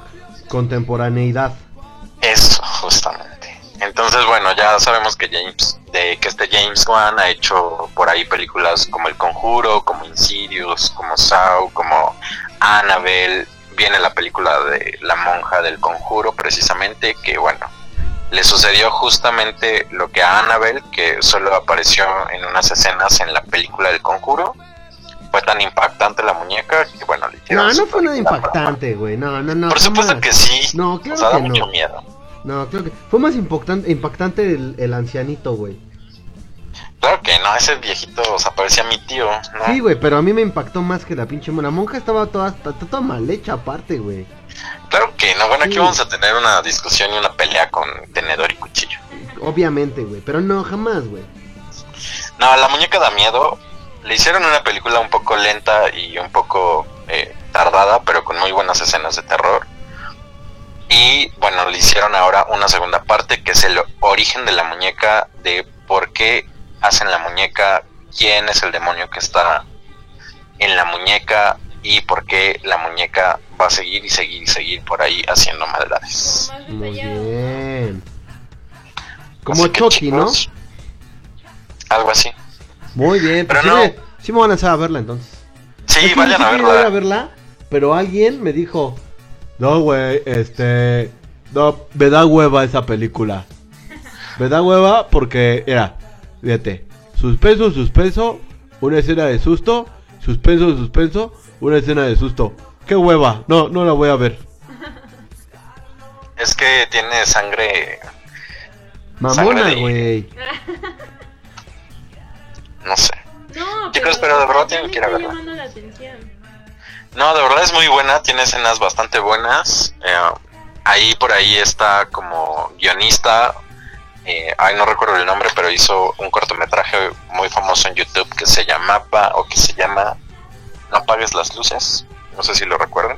contemporaneidad. Eso, justamente. Entonces, bueno, ya sabemos que James, de que este James Wan ha hecho por ahí películas como El Conjuro, como Insidious, como Saw, como Annabelle. Viene la película de La monja del Conjuro, precisamente, que bueno, le sucedió justamente lo que a Annabelle, que solo apareció en unas escenas en la película del Conjuro. Fue tan impactante la muñeca que bueno, le No, no fue nada impactante, güey. No, no, no. Por supuesto que sí. No, claro que mucho no. miedo. No, creo que fue más impactante, impactante el, el ancianito, güey. Claro que no, ese viejito, o sea, parecía mi tío, ¿no? Sí, güey, pero a mí me impactó más que la pinche mona. La monja estaba toda, está toda mal hecha aparte, güey. Claro que no, bueno, aquí vamos a tener una discusión y una pelea con tenedor y cuchillo. Obviamente, güey, pero no, jamás, güey. No, la muñeca da miedo. Le hicieron una película un poco lenta y un poco eh, tardada, pero con muy buenas escenas de terror. Y bueno, le hicieron ahora una segunda parte que es el origen de la muñeca, de por qué hacen la muñeca, quién es el demonio que está en la muñeca y por qué la muñeca va a seguir y seguir y seguir por ahí haciendo maldades. Muy bien. Como Chucky, ¿no? Algo así. Muy bien, pues Pero sí, no. me- sí me van a lanzar a verla entonces. Sí, vayan verla. a verla, pero alguien me dijo, no, güey, este, no, me da hueva esa película. Me da hueva porque, era, fíjate, suspenso, suspenso, una escena de susto, suspenso, suspenso, una escena de susto. ¡Qué hueva! No, no la voy a ver. Es que tiene sangre, Mamona, güey. <laughs> no sé. No, Chicos, pero de verdad me que ir a verla. llamando la atención. No, de verdad es muy buena, tiene escenas bastante buenas. eh, ahí por ahí está como guionista, eh, ay no recuerdo el nombre, pero hizo un cortometraje muy famoso en YouTube que se llamaba o que se llama No apagues las luces. No sé si lo recuerdan.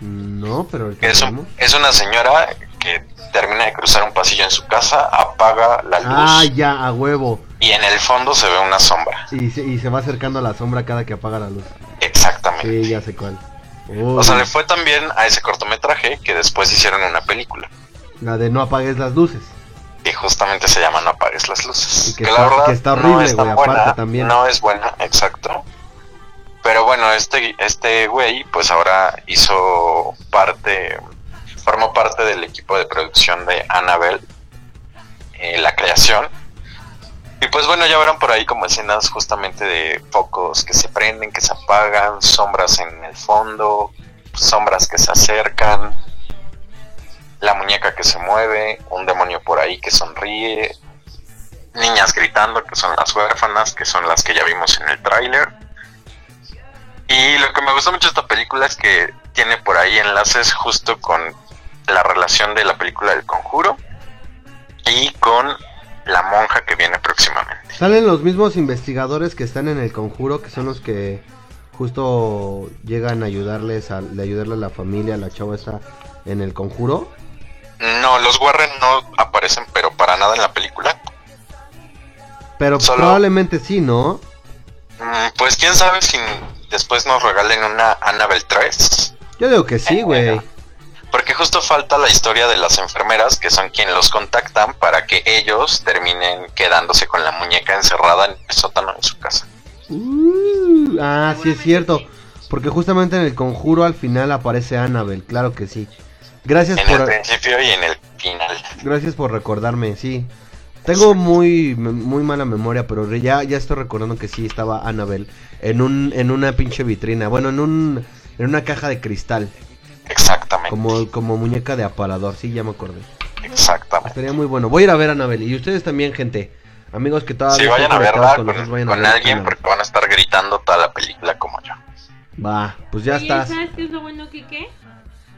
No, pero Que un- es una señora que termina de cruzar un pasillo en su casa, apaga la luz Ah, ya, a huevo. y en el fondo se ve una sombra. Y se, y se va acercando a la sombra cada que apaga la luz. Exactamente. Sí, ya sé cuál. O sea, le fue tan bien a ese cortometraje que después hicieron una película. La de no apagues las luces. que justamente se llama No apagues las luces. Y que que está- la verdad que está no es tan güey, aparte buena, también. No es buena, exacto. Pero bueno, este este güey pues ahora hizo parte, formó parte del equipo de producción de Annabelle, eh, la creación. Y pues bueno, ya verán por ahí como escenas justamente de focos que se prenden, que se apagan, sombras en el fondo, sombras que se acercan, la muñeca que se mueve, un demonio por ahí que sonríe, niñas gritando que son las huérfanas, que son las que ya vimos en el tráiler. Y lo que me gustó mucho de esta película es que tiene por ahí enlaces justo con la relación de la película del conjuro y con la monja que viene próximamente. Salen los mismos investigadores que están en el conjuro, que son los que justo llegan a ayudarles a, le ayudarle a la familia, a la chava esa en el conjuro. No, los Warren no aparecen, pero para nada en la película. Pero Solo- probablemente sí, ¿no? Mm, Pues quién sabe si después nos regalen una Annabelle 3. Yo digo que sí, güey. Porque justo falta la historia de las enfermeras, que son quienes los contactan para que ellos terminen quedándose con la muñeca encerrada en el sótano de su casa. Uh, ah, sí es cierto. Porque justamente en el conjuro al final aparece Annabelle, claro que sí. Gracias En el por principio y en el final. gracias por recordarme, sí. Tengo muy muy mala memoria, pero ya ya estoy recordando que sí estaba Annabelle en un en una pinche vitrina, bueno, en un en una caja de cristal, Exactamente. Como como muñeca de aparador, sí, ya me acordé. Exactamente. Estaría muy bueno. Voy a ir a ver a Annabelle y ustedes también, gente. Amigos que todavía Si vayan a verla con, con nosotros, vayan a con ver alguien porque van a estar gritando toda la película como yo. Va, pues ya Oye, estás. ¿sabes qué es lo bueno, Kike?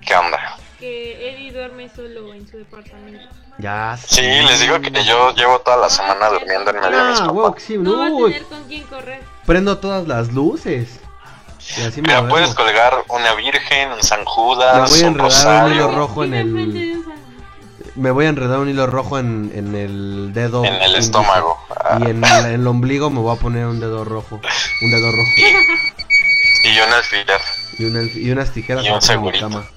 ¿Qué onda? Que Eddie duerme solo en su departamento. Ya. Sí, les digo que yo llevo toda la semana durmiendo en medio de mis Ah, papás. que sí, No va a tener con quién correr. Prendo todas las luces. Y así me Mira, duermo. puedes colgar una virgen, un San Me Judas, voy a un enredar un rosario hilo rojo en el. Me voy a enredar un hilo rojo en, en el dedo. en el índice. estómago. Ah, Y en el, en el ombligo me voy a poner un dedo rojo. Un dedo rojo. y un alfiler Y, una- y unas tijeras Y un abajo de mi segurito. cama.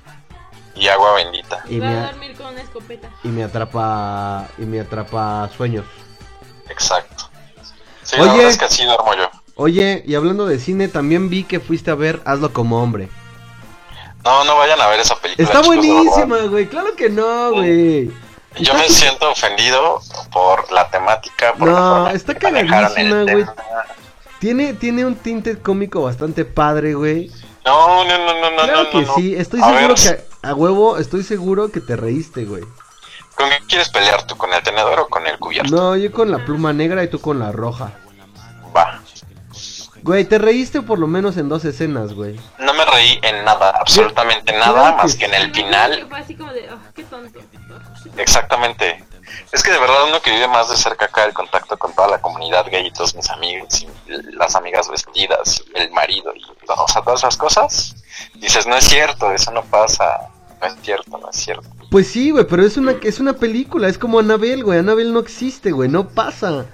y agua bendita. Y Va a me, dormir con una escopeta. y me atrapa. Y me atrapa sueños. Exacto. Sí, Oye. la verdad es que así duermo yo. Oye, y hablando de cine, también vi que fuiste a ver Hazlo como hombre. No, no vayan a ver esa película. Está chicos, buenísima, güey. Claro que no, güey. Yo me siento ofendido por la temática, por la No, forma en está cagadísima, güey. Tiene, tiene un tinte cómico bastante padre, güey. No, no, no, no, no, Claro no, que no. sí, estoy A seguro ver, que a huevo, estoy seguro que te reíste, güey. ¿Con qué quieres pelear tú? ¿Con el tenedor o con el cubierto? No, yo con la pluma negra y tú con la roja. Va. Güey, te reíste por lo menos en dos escenas, güey. No me reí en nada, absolutamente nada, más que en el final. fue así como de, oh, qué tonto. Exactamente. Es que de verdad uno que vive más de cerca acá el contacto con toda la comunidad gay y todos mis amigos y las amigas vestidas, y el marido y todo, o sea, todas esas cosas, dices, no es cierto, eso no pasa, no es cierto, no es cierto. Pues sí, güey, pero es una, es una película, es como Anabel, güey. Anabel no existe, güey, no pasa.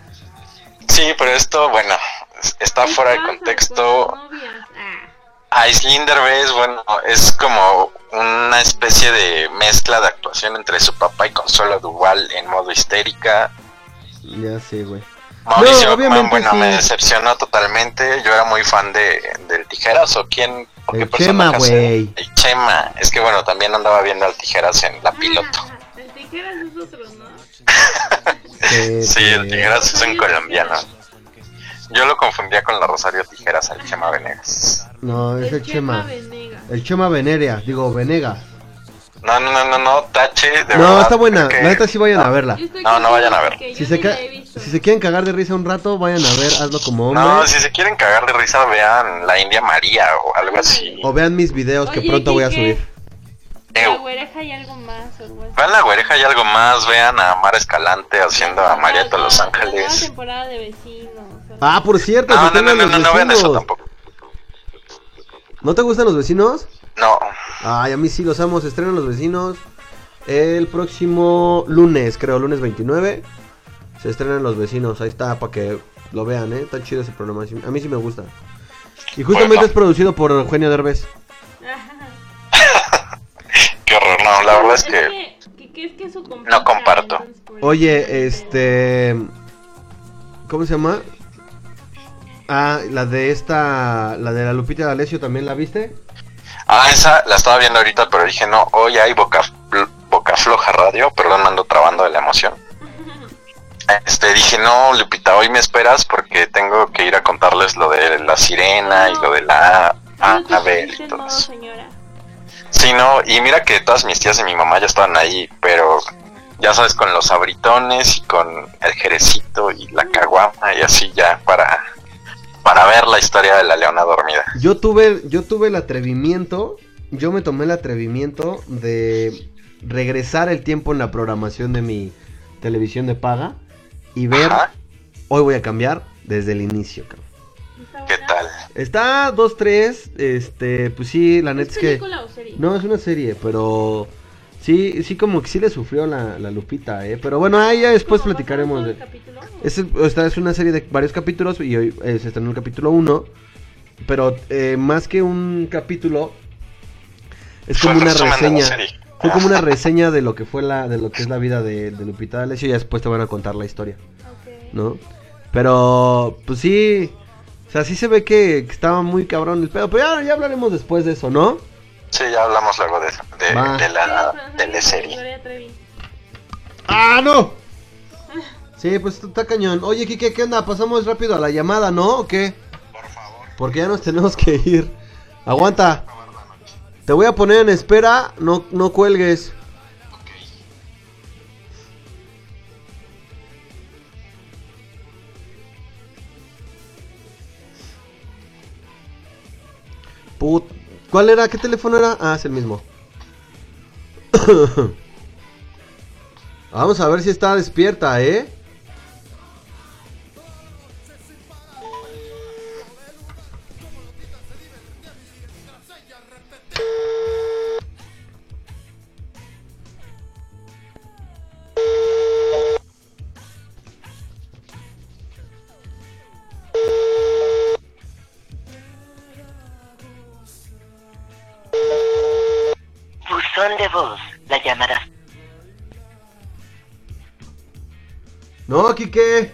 Sí, pero esto, bueno, está ¿Qué fuera de contexto. con novias? Ah. Aislinn Derbez, bueno, es como una especie de mezcla de actuación entre su papá y Consuelo Duval en modo histérica. Ya sé, güey. Mauricio No, Ockman, obviamente bueno, sí. me decepcionó totalmente. Yo era muy fan de del Tijeras o quién. o qué El Chema, güey. El Chema. Es que bueno, también andaba viendo al Tijeras en la piloto. Ah, el tijeras es otro, ¿no? <laughs> Sí, el Tijeras es un colombiano. Yo lo confundía con la Rosario Tijeras al Chema Venegas. No, es el Chema Chema. Venegas. El Chema Veneria, digo, Venegas. No, no, no, no, no, tache, de No, verdad, está buena. que- La neta sí vayan a verla. No, no vayan a ver. porque Si se, ca- la si se quieren cagar de risa un rato, vayan a ver Hazlo como hombre. No, si se quieren cagar de risa, vean la India María o algo así. O vean mis videos que Oye, pronto voy a subir. La Eh, güereja y algo más. o algo así. Vean la güereja y algo más, vean a Mar Escalante haciendo a Marieta Los La Ángeles. temporada de vecinos. Ah, por cierto, No, no, no, estrenan no, los no, no vean eso vecinos. tampoco. ¿No te gustan los vecinos? No, Ay, a mí sí los amo. Se estrenan los vecinos el próximo lunes, creo, lunes 29. Se estrenan los vecinos. Ahí está, para que lo vean, ¿eh? Está chido ese programa. A mí sí me gusta. Y justamente Bueno. es producido por Eugenio Derbez. <laughs> qué horror, no, la verdad es que es No comparto. Oye, este. ¿Cómo se llama? Ah, la de esta. La de la Lupita D'Alessio también la viste. Ah, esa la estaba viendo ahorita, pero dije, no, hoy hay boca, boca floja radio, perdón, me ando trabando de la emoción. Este, dije, no, Lupita, hoy me esperas porque tengo que ir a contarles lo de la sirena y lo de la ave dijiste, y todo eso. señora. Sí, no, y mira que todas mis tías y mi mamá ya estaban ahí, pero ya sabes, con los abritones y con el jerecito y la caguama y así ya para, para ver la historia de la leona dormida. Yo tuve, yo tuve el atrevimiento. Yo me tomé el atrevimiento de regresar el tiempo en la programación de mi televisión de paga y ver. Ajá. Hoy voy a cambiar desde el inicio, cabrón. ¿Qué tal? Está 2-3. Este, pues sí, la neta ¿Es es que. película o serie? No, es una serie, pero. Sí, sí, como que sí le sufrió la, la Lupita, ¿eh? Pero bueno, ahí ya después ¿Cómo, platicaremos de. Es, esta es una serie de varios capítulos y hoy eh, se estrenó el capítulo 1. Pero eh, más que un capítulo, es como una reseña. Fue como una reseña de lo que fue la, de lo que es la vida de, de Lupita D'Alessio y ya después te van a contar la historia, Ok. ¿no? Pero, pues sí, o sea, sí se ve que, que estaba muy cabrón el pedo, pero ya, ya hablaremos después de eso, ¿no? Sí, ya hablamos luego de, de, de la teleserie. ¡Ah, no! <laughs> Sí, pues está cañón. Oye, Kike, ¿qué onda? Pasamos rápido a la llamada, ¿no? ¿O qué? Por favor. Porque ya nos tenemos que ir. Aguanta. Te voy a poner en espera, no, no cuelgues. Put... ¿Cuál era? ¿Qué teléfono era? Ah, es el mismo. <coughs> Vamos a ver si está despierta, ¿eh? Voz. La llamarás. No, Kike.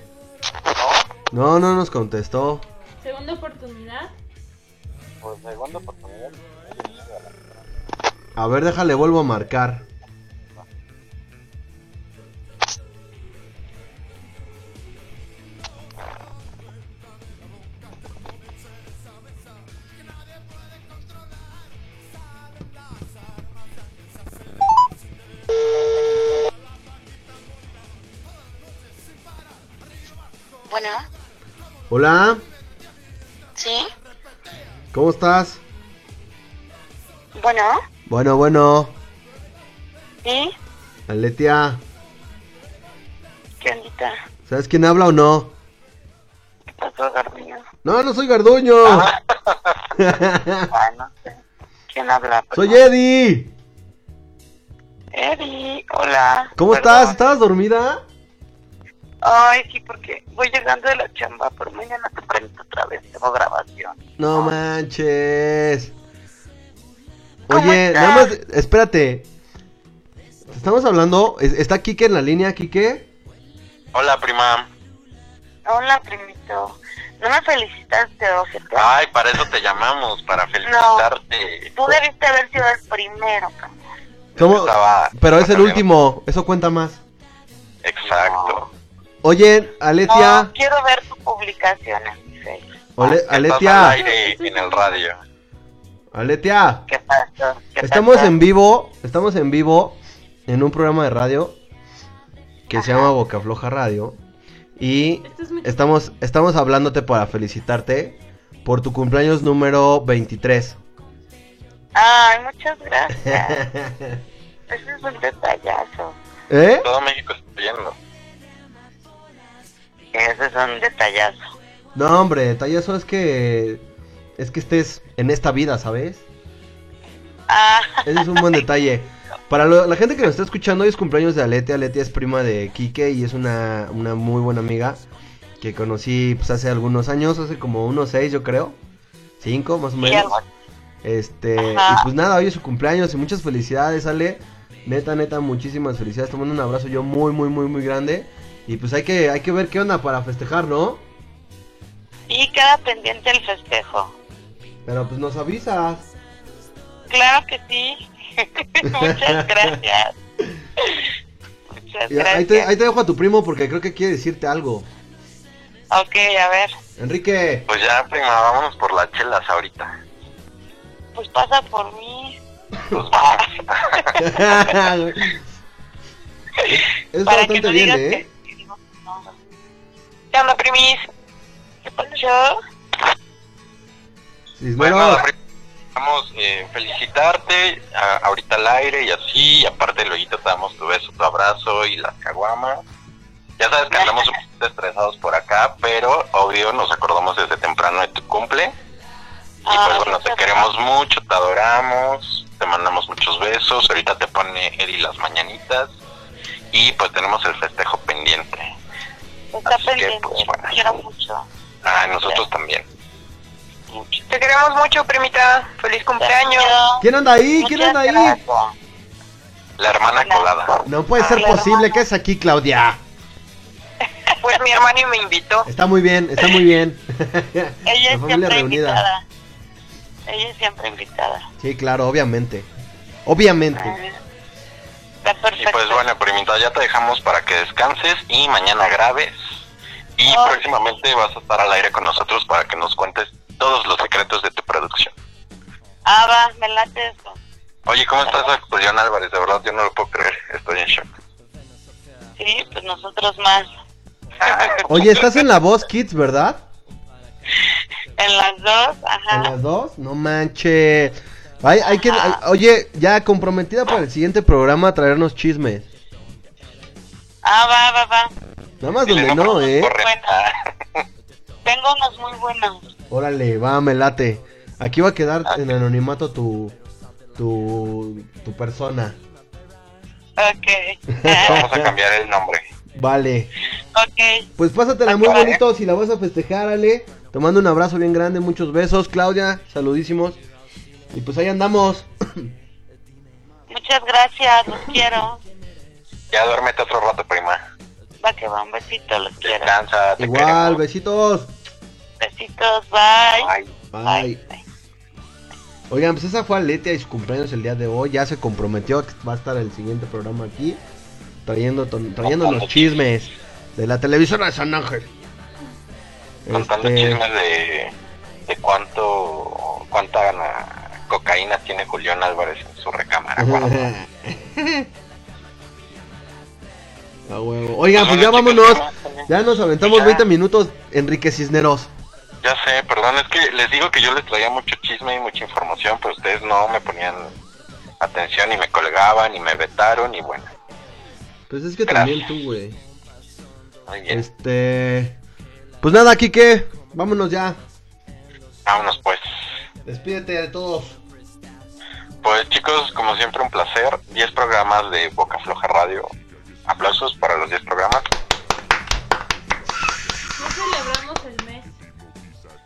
No, no nos contestó. Segunda oportunidad. Pues segunda oportunidad. A ver, déjale, vuelvo a marcar. Bueno, Hola, ¿sí? ¿cómo estás? Bueno, Bueno, bueno, ¿sí? Aletia, ¿Qué ondita? ¿sabes quién habla o no? ¿Qué pasó, Garduño? No, no soy Garduño. Ah, <laughs> no sé. ¿Quién habla? soy Eddie. Eddie, hola. ¿Cómo Perdón. estás? ¿Estabas dormida? Ay, sí, porque voy llegando de la chamba, pero mañana tempranito otra vez tengo grabación. No manches. ¿Cómo Oye, estás? nada más, espérate. Estamos hablando, ¿es- ¿está Kike en la línea, Kike? Hola, prima. Hola, primito. ¿No me felicitaste, ojete? Ay, para eso te llamamos, para felicitarte. Tú debiste haber sido el primero, cabrón. ¿Cómo? Estaba- Pero es el último, eso cuenta más. Exacto. Oye, Aletia, No, quiero ver tu publicación en Facebook. Ole- Estás al Aletia, aire en el radio. Aletia, ¿Qué pasó? ¿Qué estamos pasó? en vivo, estamos en vivo en un programa de radio que se llama Boca Floja Radio y Esto es muy estamos estamos hablándote para felicitarte por tu cumpleaños número 23. Ay, muchas gracias. <laughs> Ese es un detallazo. ¿Eh? Todo México está viendo. Ese es un detallazo. No, hombre, detallazo es que es que estés en esta vida, ¿sabes? Ah, Ese es un buen detalle. Para lo- la gente que nos está escuchando, hoy es cumpleaños de Aletia. Aletia es prima de Quique y es una, una muy buena amiga que conocí pues, hace algunos años, hace como unos seis, yo creo. Cinco, más o menos. Este, Ajá. y pues nada, hoy es su cumpleaños y muchas felicidades, Ale. Neta, neta, muchísimas felicidades. Te mando un abrazo yo muy, muy, muy, muy grande. Y pues hay que, hay que ver qué onda para festejar, ¿no? Y queda pendiente el festejo. Pero pues nos avisas. Claro que sí. <laughs> Muchas <laughs> gracias. Muchas Y ahí, gracias. te, ahí te dejo a tu primo porque creo que quiere decirte algo. Ok, a ver. Enrique. Pues ya, prima, vámonos por las chelas ahorita. Pues pasa por mí. Pues vamos. <laughs> Es Para que bastante no bien, ¿eh? que. ¿Qué onda, primis? ¿Qué pasó? Pues nada, prima, Vamos eh, felicitarte a- ahorita al aire y así, y aparte luego te damos tu beso, tu abrazo y las caguamas. Ya sabes que andamos un poquito estresados por acá, pero obvio nos acordamos desde temprano de tu cumple. Y Ah, pues bueno, te queremos mucho, te adoramos, te mandamos muchos besos, ahorita te pone Eddie las mañanitas y pues tenemos el festejo pendiente. Está Así que, pendiente. pues, bueno. Te quiero mucho. Ah, nosotros también. Mucho. Te queremos mucho, primita. Feliz cumpleaños. ¿Quién anda ahí? ¿Quién anda ahí? La hermana colada. No puede ser posible. ¿Qué es aquí, Claudia? <laughs> Pues mi hermano me invitó. Está muy bien, está muy bien. <laughs> Ella La es familia siempre reunida. invitada. Ella es siempre invitada. Sí, claro, obviamente. Obviamente. Está Y pues bueno, primita, ya te dejamos para que descanses y mañana grabes. Y Oh. próximamente vas a estar al aire con nosotros para que nos cuentes todos los secretos de tu producción. Ah, va, me late eso. Oye, ¿cómo estás, Julián Álvarez? De verdad, yo no lo puedo creer. Estoy en shock. Sí, pues nosotros más. <laughs> Oye, estás en la voz Kids, ¿verdad? En las dos, ajá. ¿En las dos? No manches. Hay, hay que, hay- oye, ya comprometida para el siguiente programa a traernos chismes. Ah, va, va, va. Nada más donde no, ¿eh? <laughs> Tengo unos muy buenos. Órale, va, me late. Aquí va a quedar en anonimato tu, tu, tu persona. Ok. <laughs> Vamos a cambiar el nombre. Vale. ok. Pues pásatela muy bonito si la vas a festejar, Ale. Te mando un abrazo bien grande, muchos besos. Claudia, saludísimos. Y pues ahí andamos. Muchas gracias, los quiero. Ya duérmete otro rato, prima. Va que va, un besito, los quiero. Descansa, te Igual, queremos. besitos. Besitos, bye. Bye. Bye. Oigan, pues esa fue Aletia y su cumpleaños el día de hoy. Ya se comprometió que va a estar el siguiente programa aquí. Trayendo, ton- trayéndonos chismes de la televisora de San Ángel. Contando Este, chismes de, de cuánto cuánta na- cocaína tiene Julián Álvarez en su recámara. <laughs> A huevo. Oigan, pues ya vámonos. Ya nos aventamos 20 minutos, Enrique Cisneros. Ya sé, perdón, es que les digo que yo les traía mucho chisme y mucha información, pero ustedes no me ponían atención y me colgaban y me vetaron y bueno, Pues es que Gracias. también tú, güey. muy bien. Este. Pues nada, Kike. Vámonos ya. Vámonos pues. Despídete de todos. Pues chicos, como siempre un placer. 10 programas de Boca Floja Radio. Aplausos para los 10 programas. Ya celebramos el mes.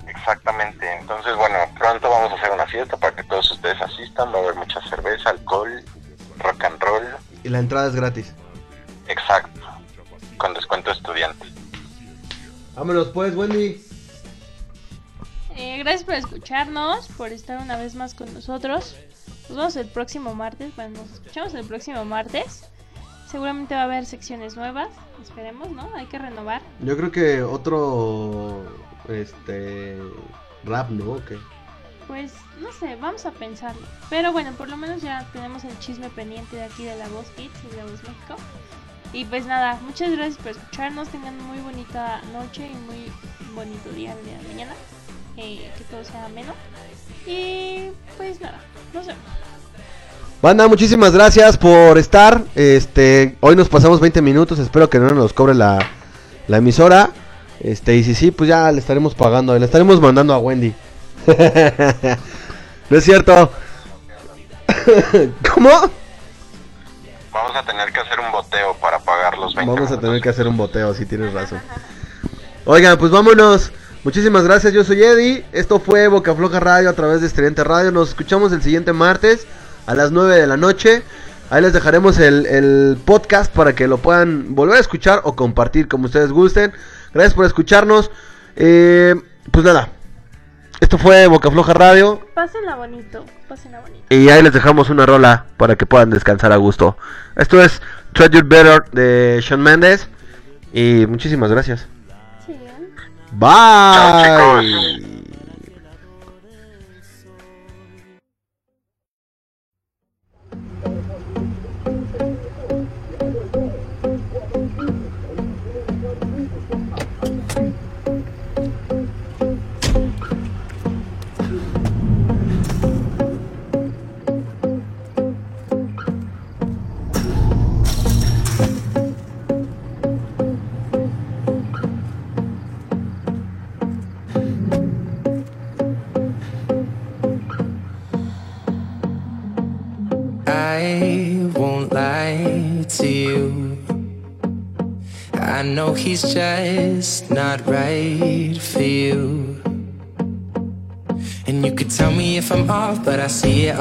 Exactamente. Entonces, bueno, pronto vamos a hacer una fiesta para que todos ustedes asistan. Va a haber mucha cerveza, alcohol, rock and roll. Y la entrada es gratis. Exacto. Con descuento estudiante. Vámonos pues, Wendy. Eh, gracias por escucharnos, por estar una vez más con nosotros. Nos vemos el próximo martes. Bueno, nos escuchamos el próximo martes. Seguramente va a haber secciones nuevas. Esperemos, ¿no? Hay que renovar. Yo creo que otro. Este. Rap, ¿no? ¿O qué? pues no sé, vamos a pensarlo. Pero bueno, por lo menos ya tenemos el chisme pendiente de aquí de la Voz Kids y de la Voz México. Y pues nada, muchas gracias por escucharnos. Tengan muy bonita noche y muy bonito día el día de mañana. Eh, que todo sea ameno. Y pues nada, nos vemos. Banda, muchísimas gracias por estar. Este, hoy nos pasamos 20 minutos. Espero que no nos cobre la, la emisora. Este, y si sí, pues ya le estaremos pagando. Le estaremos mandando a Wendy. <laughs> no es cierto. <coughs> ¿Cómo? Vamos a tener que hacer un boteo para pagar los 20 Vamos a tener que hacer un boteo, si tienes razón. Oigan, pues vámonos. Muchísimas gracias, yo soy Eddie. Esto fue Boca Floja Radio a través de Estudiante Radio. Nos escuchamos el siguiente martes a las 9 de la noche. Ahí les dejaremos el, el podcast para que lo puedan volver a escuchar o compartir como ustedes gusten. Gracias por escucharnos. Eh, pues nada, esto fue Boca Floja Radio. Pásenla bonito, pásenla bonito. Y ahí les dejamos una rola para que puedan descansar a gusto. Esto es Treasure Better de Sean Mendes. Y muchísimas gracias. Bye.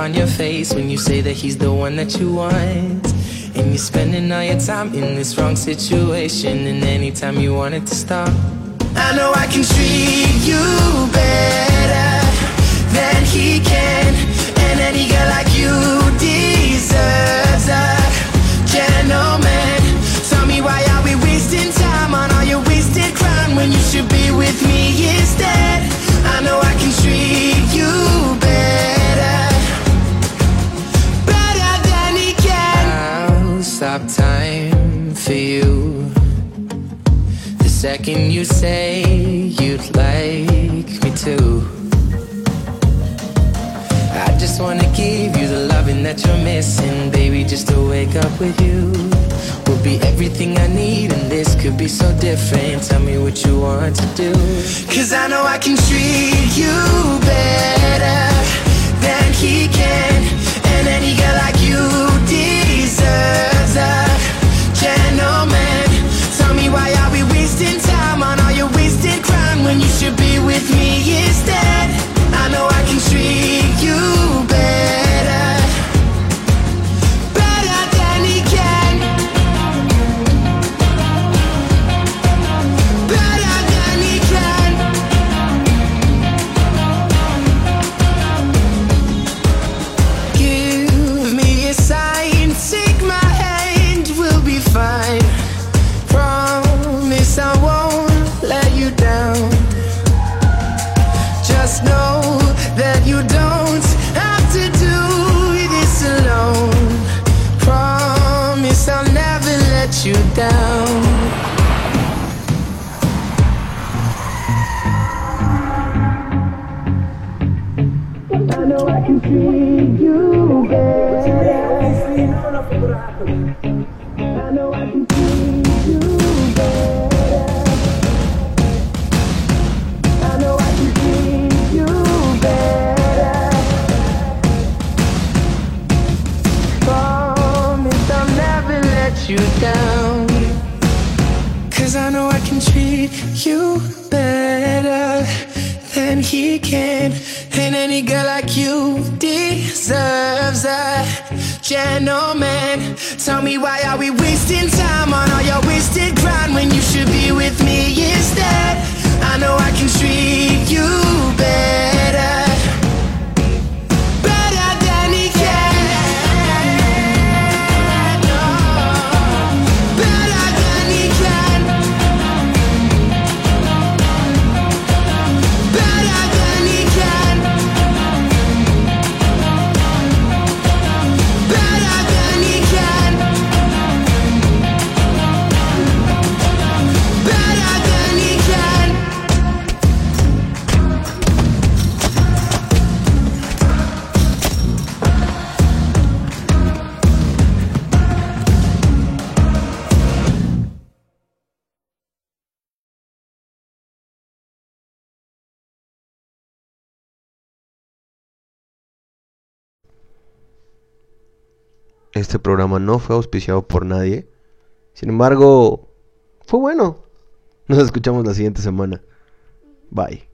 On your face when you say that he's the one that you want. And you're spending all your time in this wrong situation, and anytime you want it to stop. I know I can treat you better than he can, and any girl like you deserves a you say you'd like me to. I just wanna give you the loving that you're missing, baby. Just to wake up with you will be everything I need, and this could be so different. Tell me what you want to do. Cause I know I can treat you Este programa no fue auspiciado por nadie. Sin embargo, fue bueno. Nos escuchamos la siguiente semana. Bye.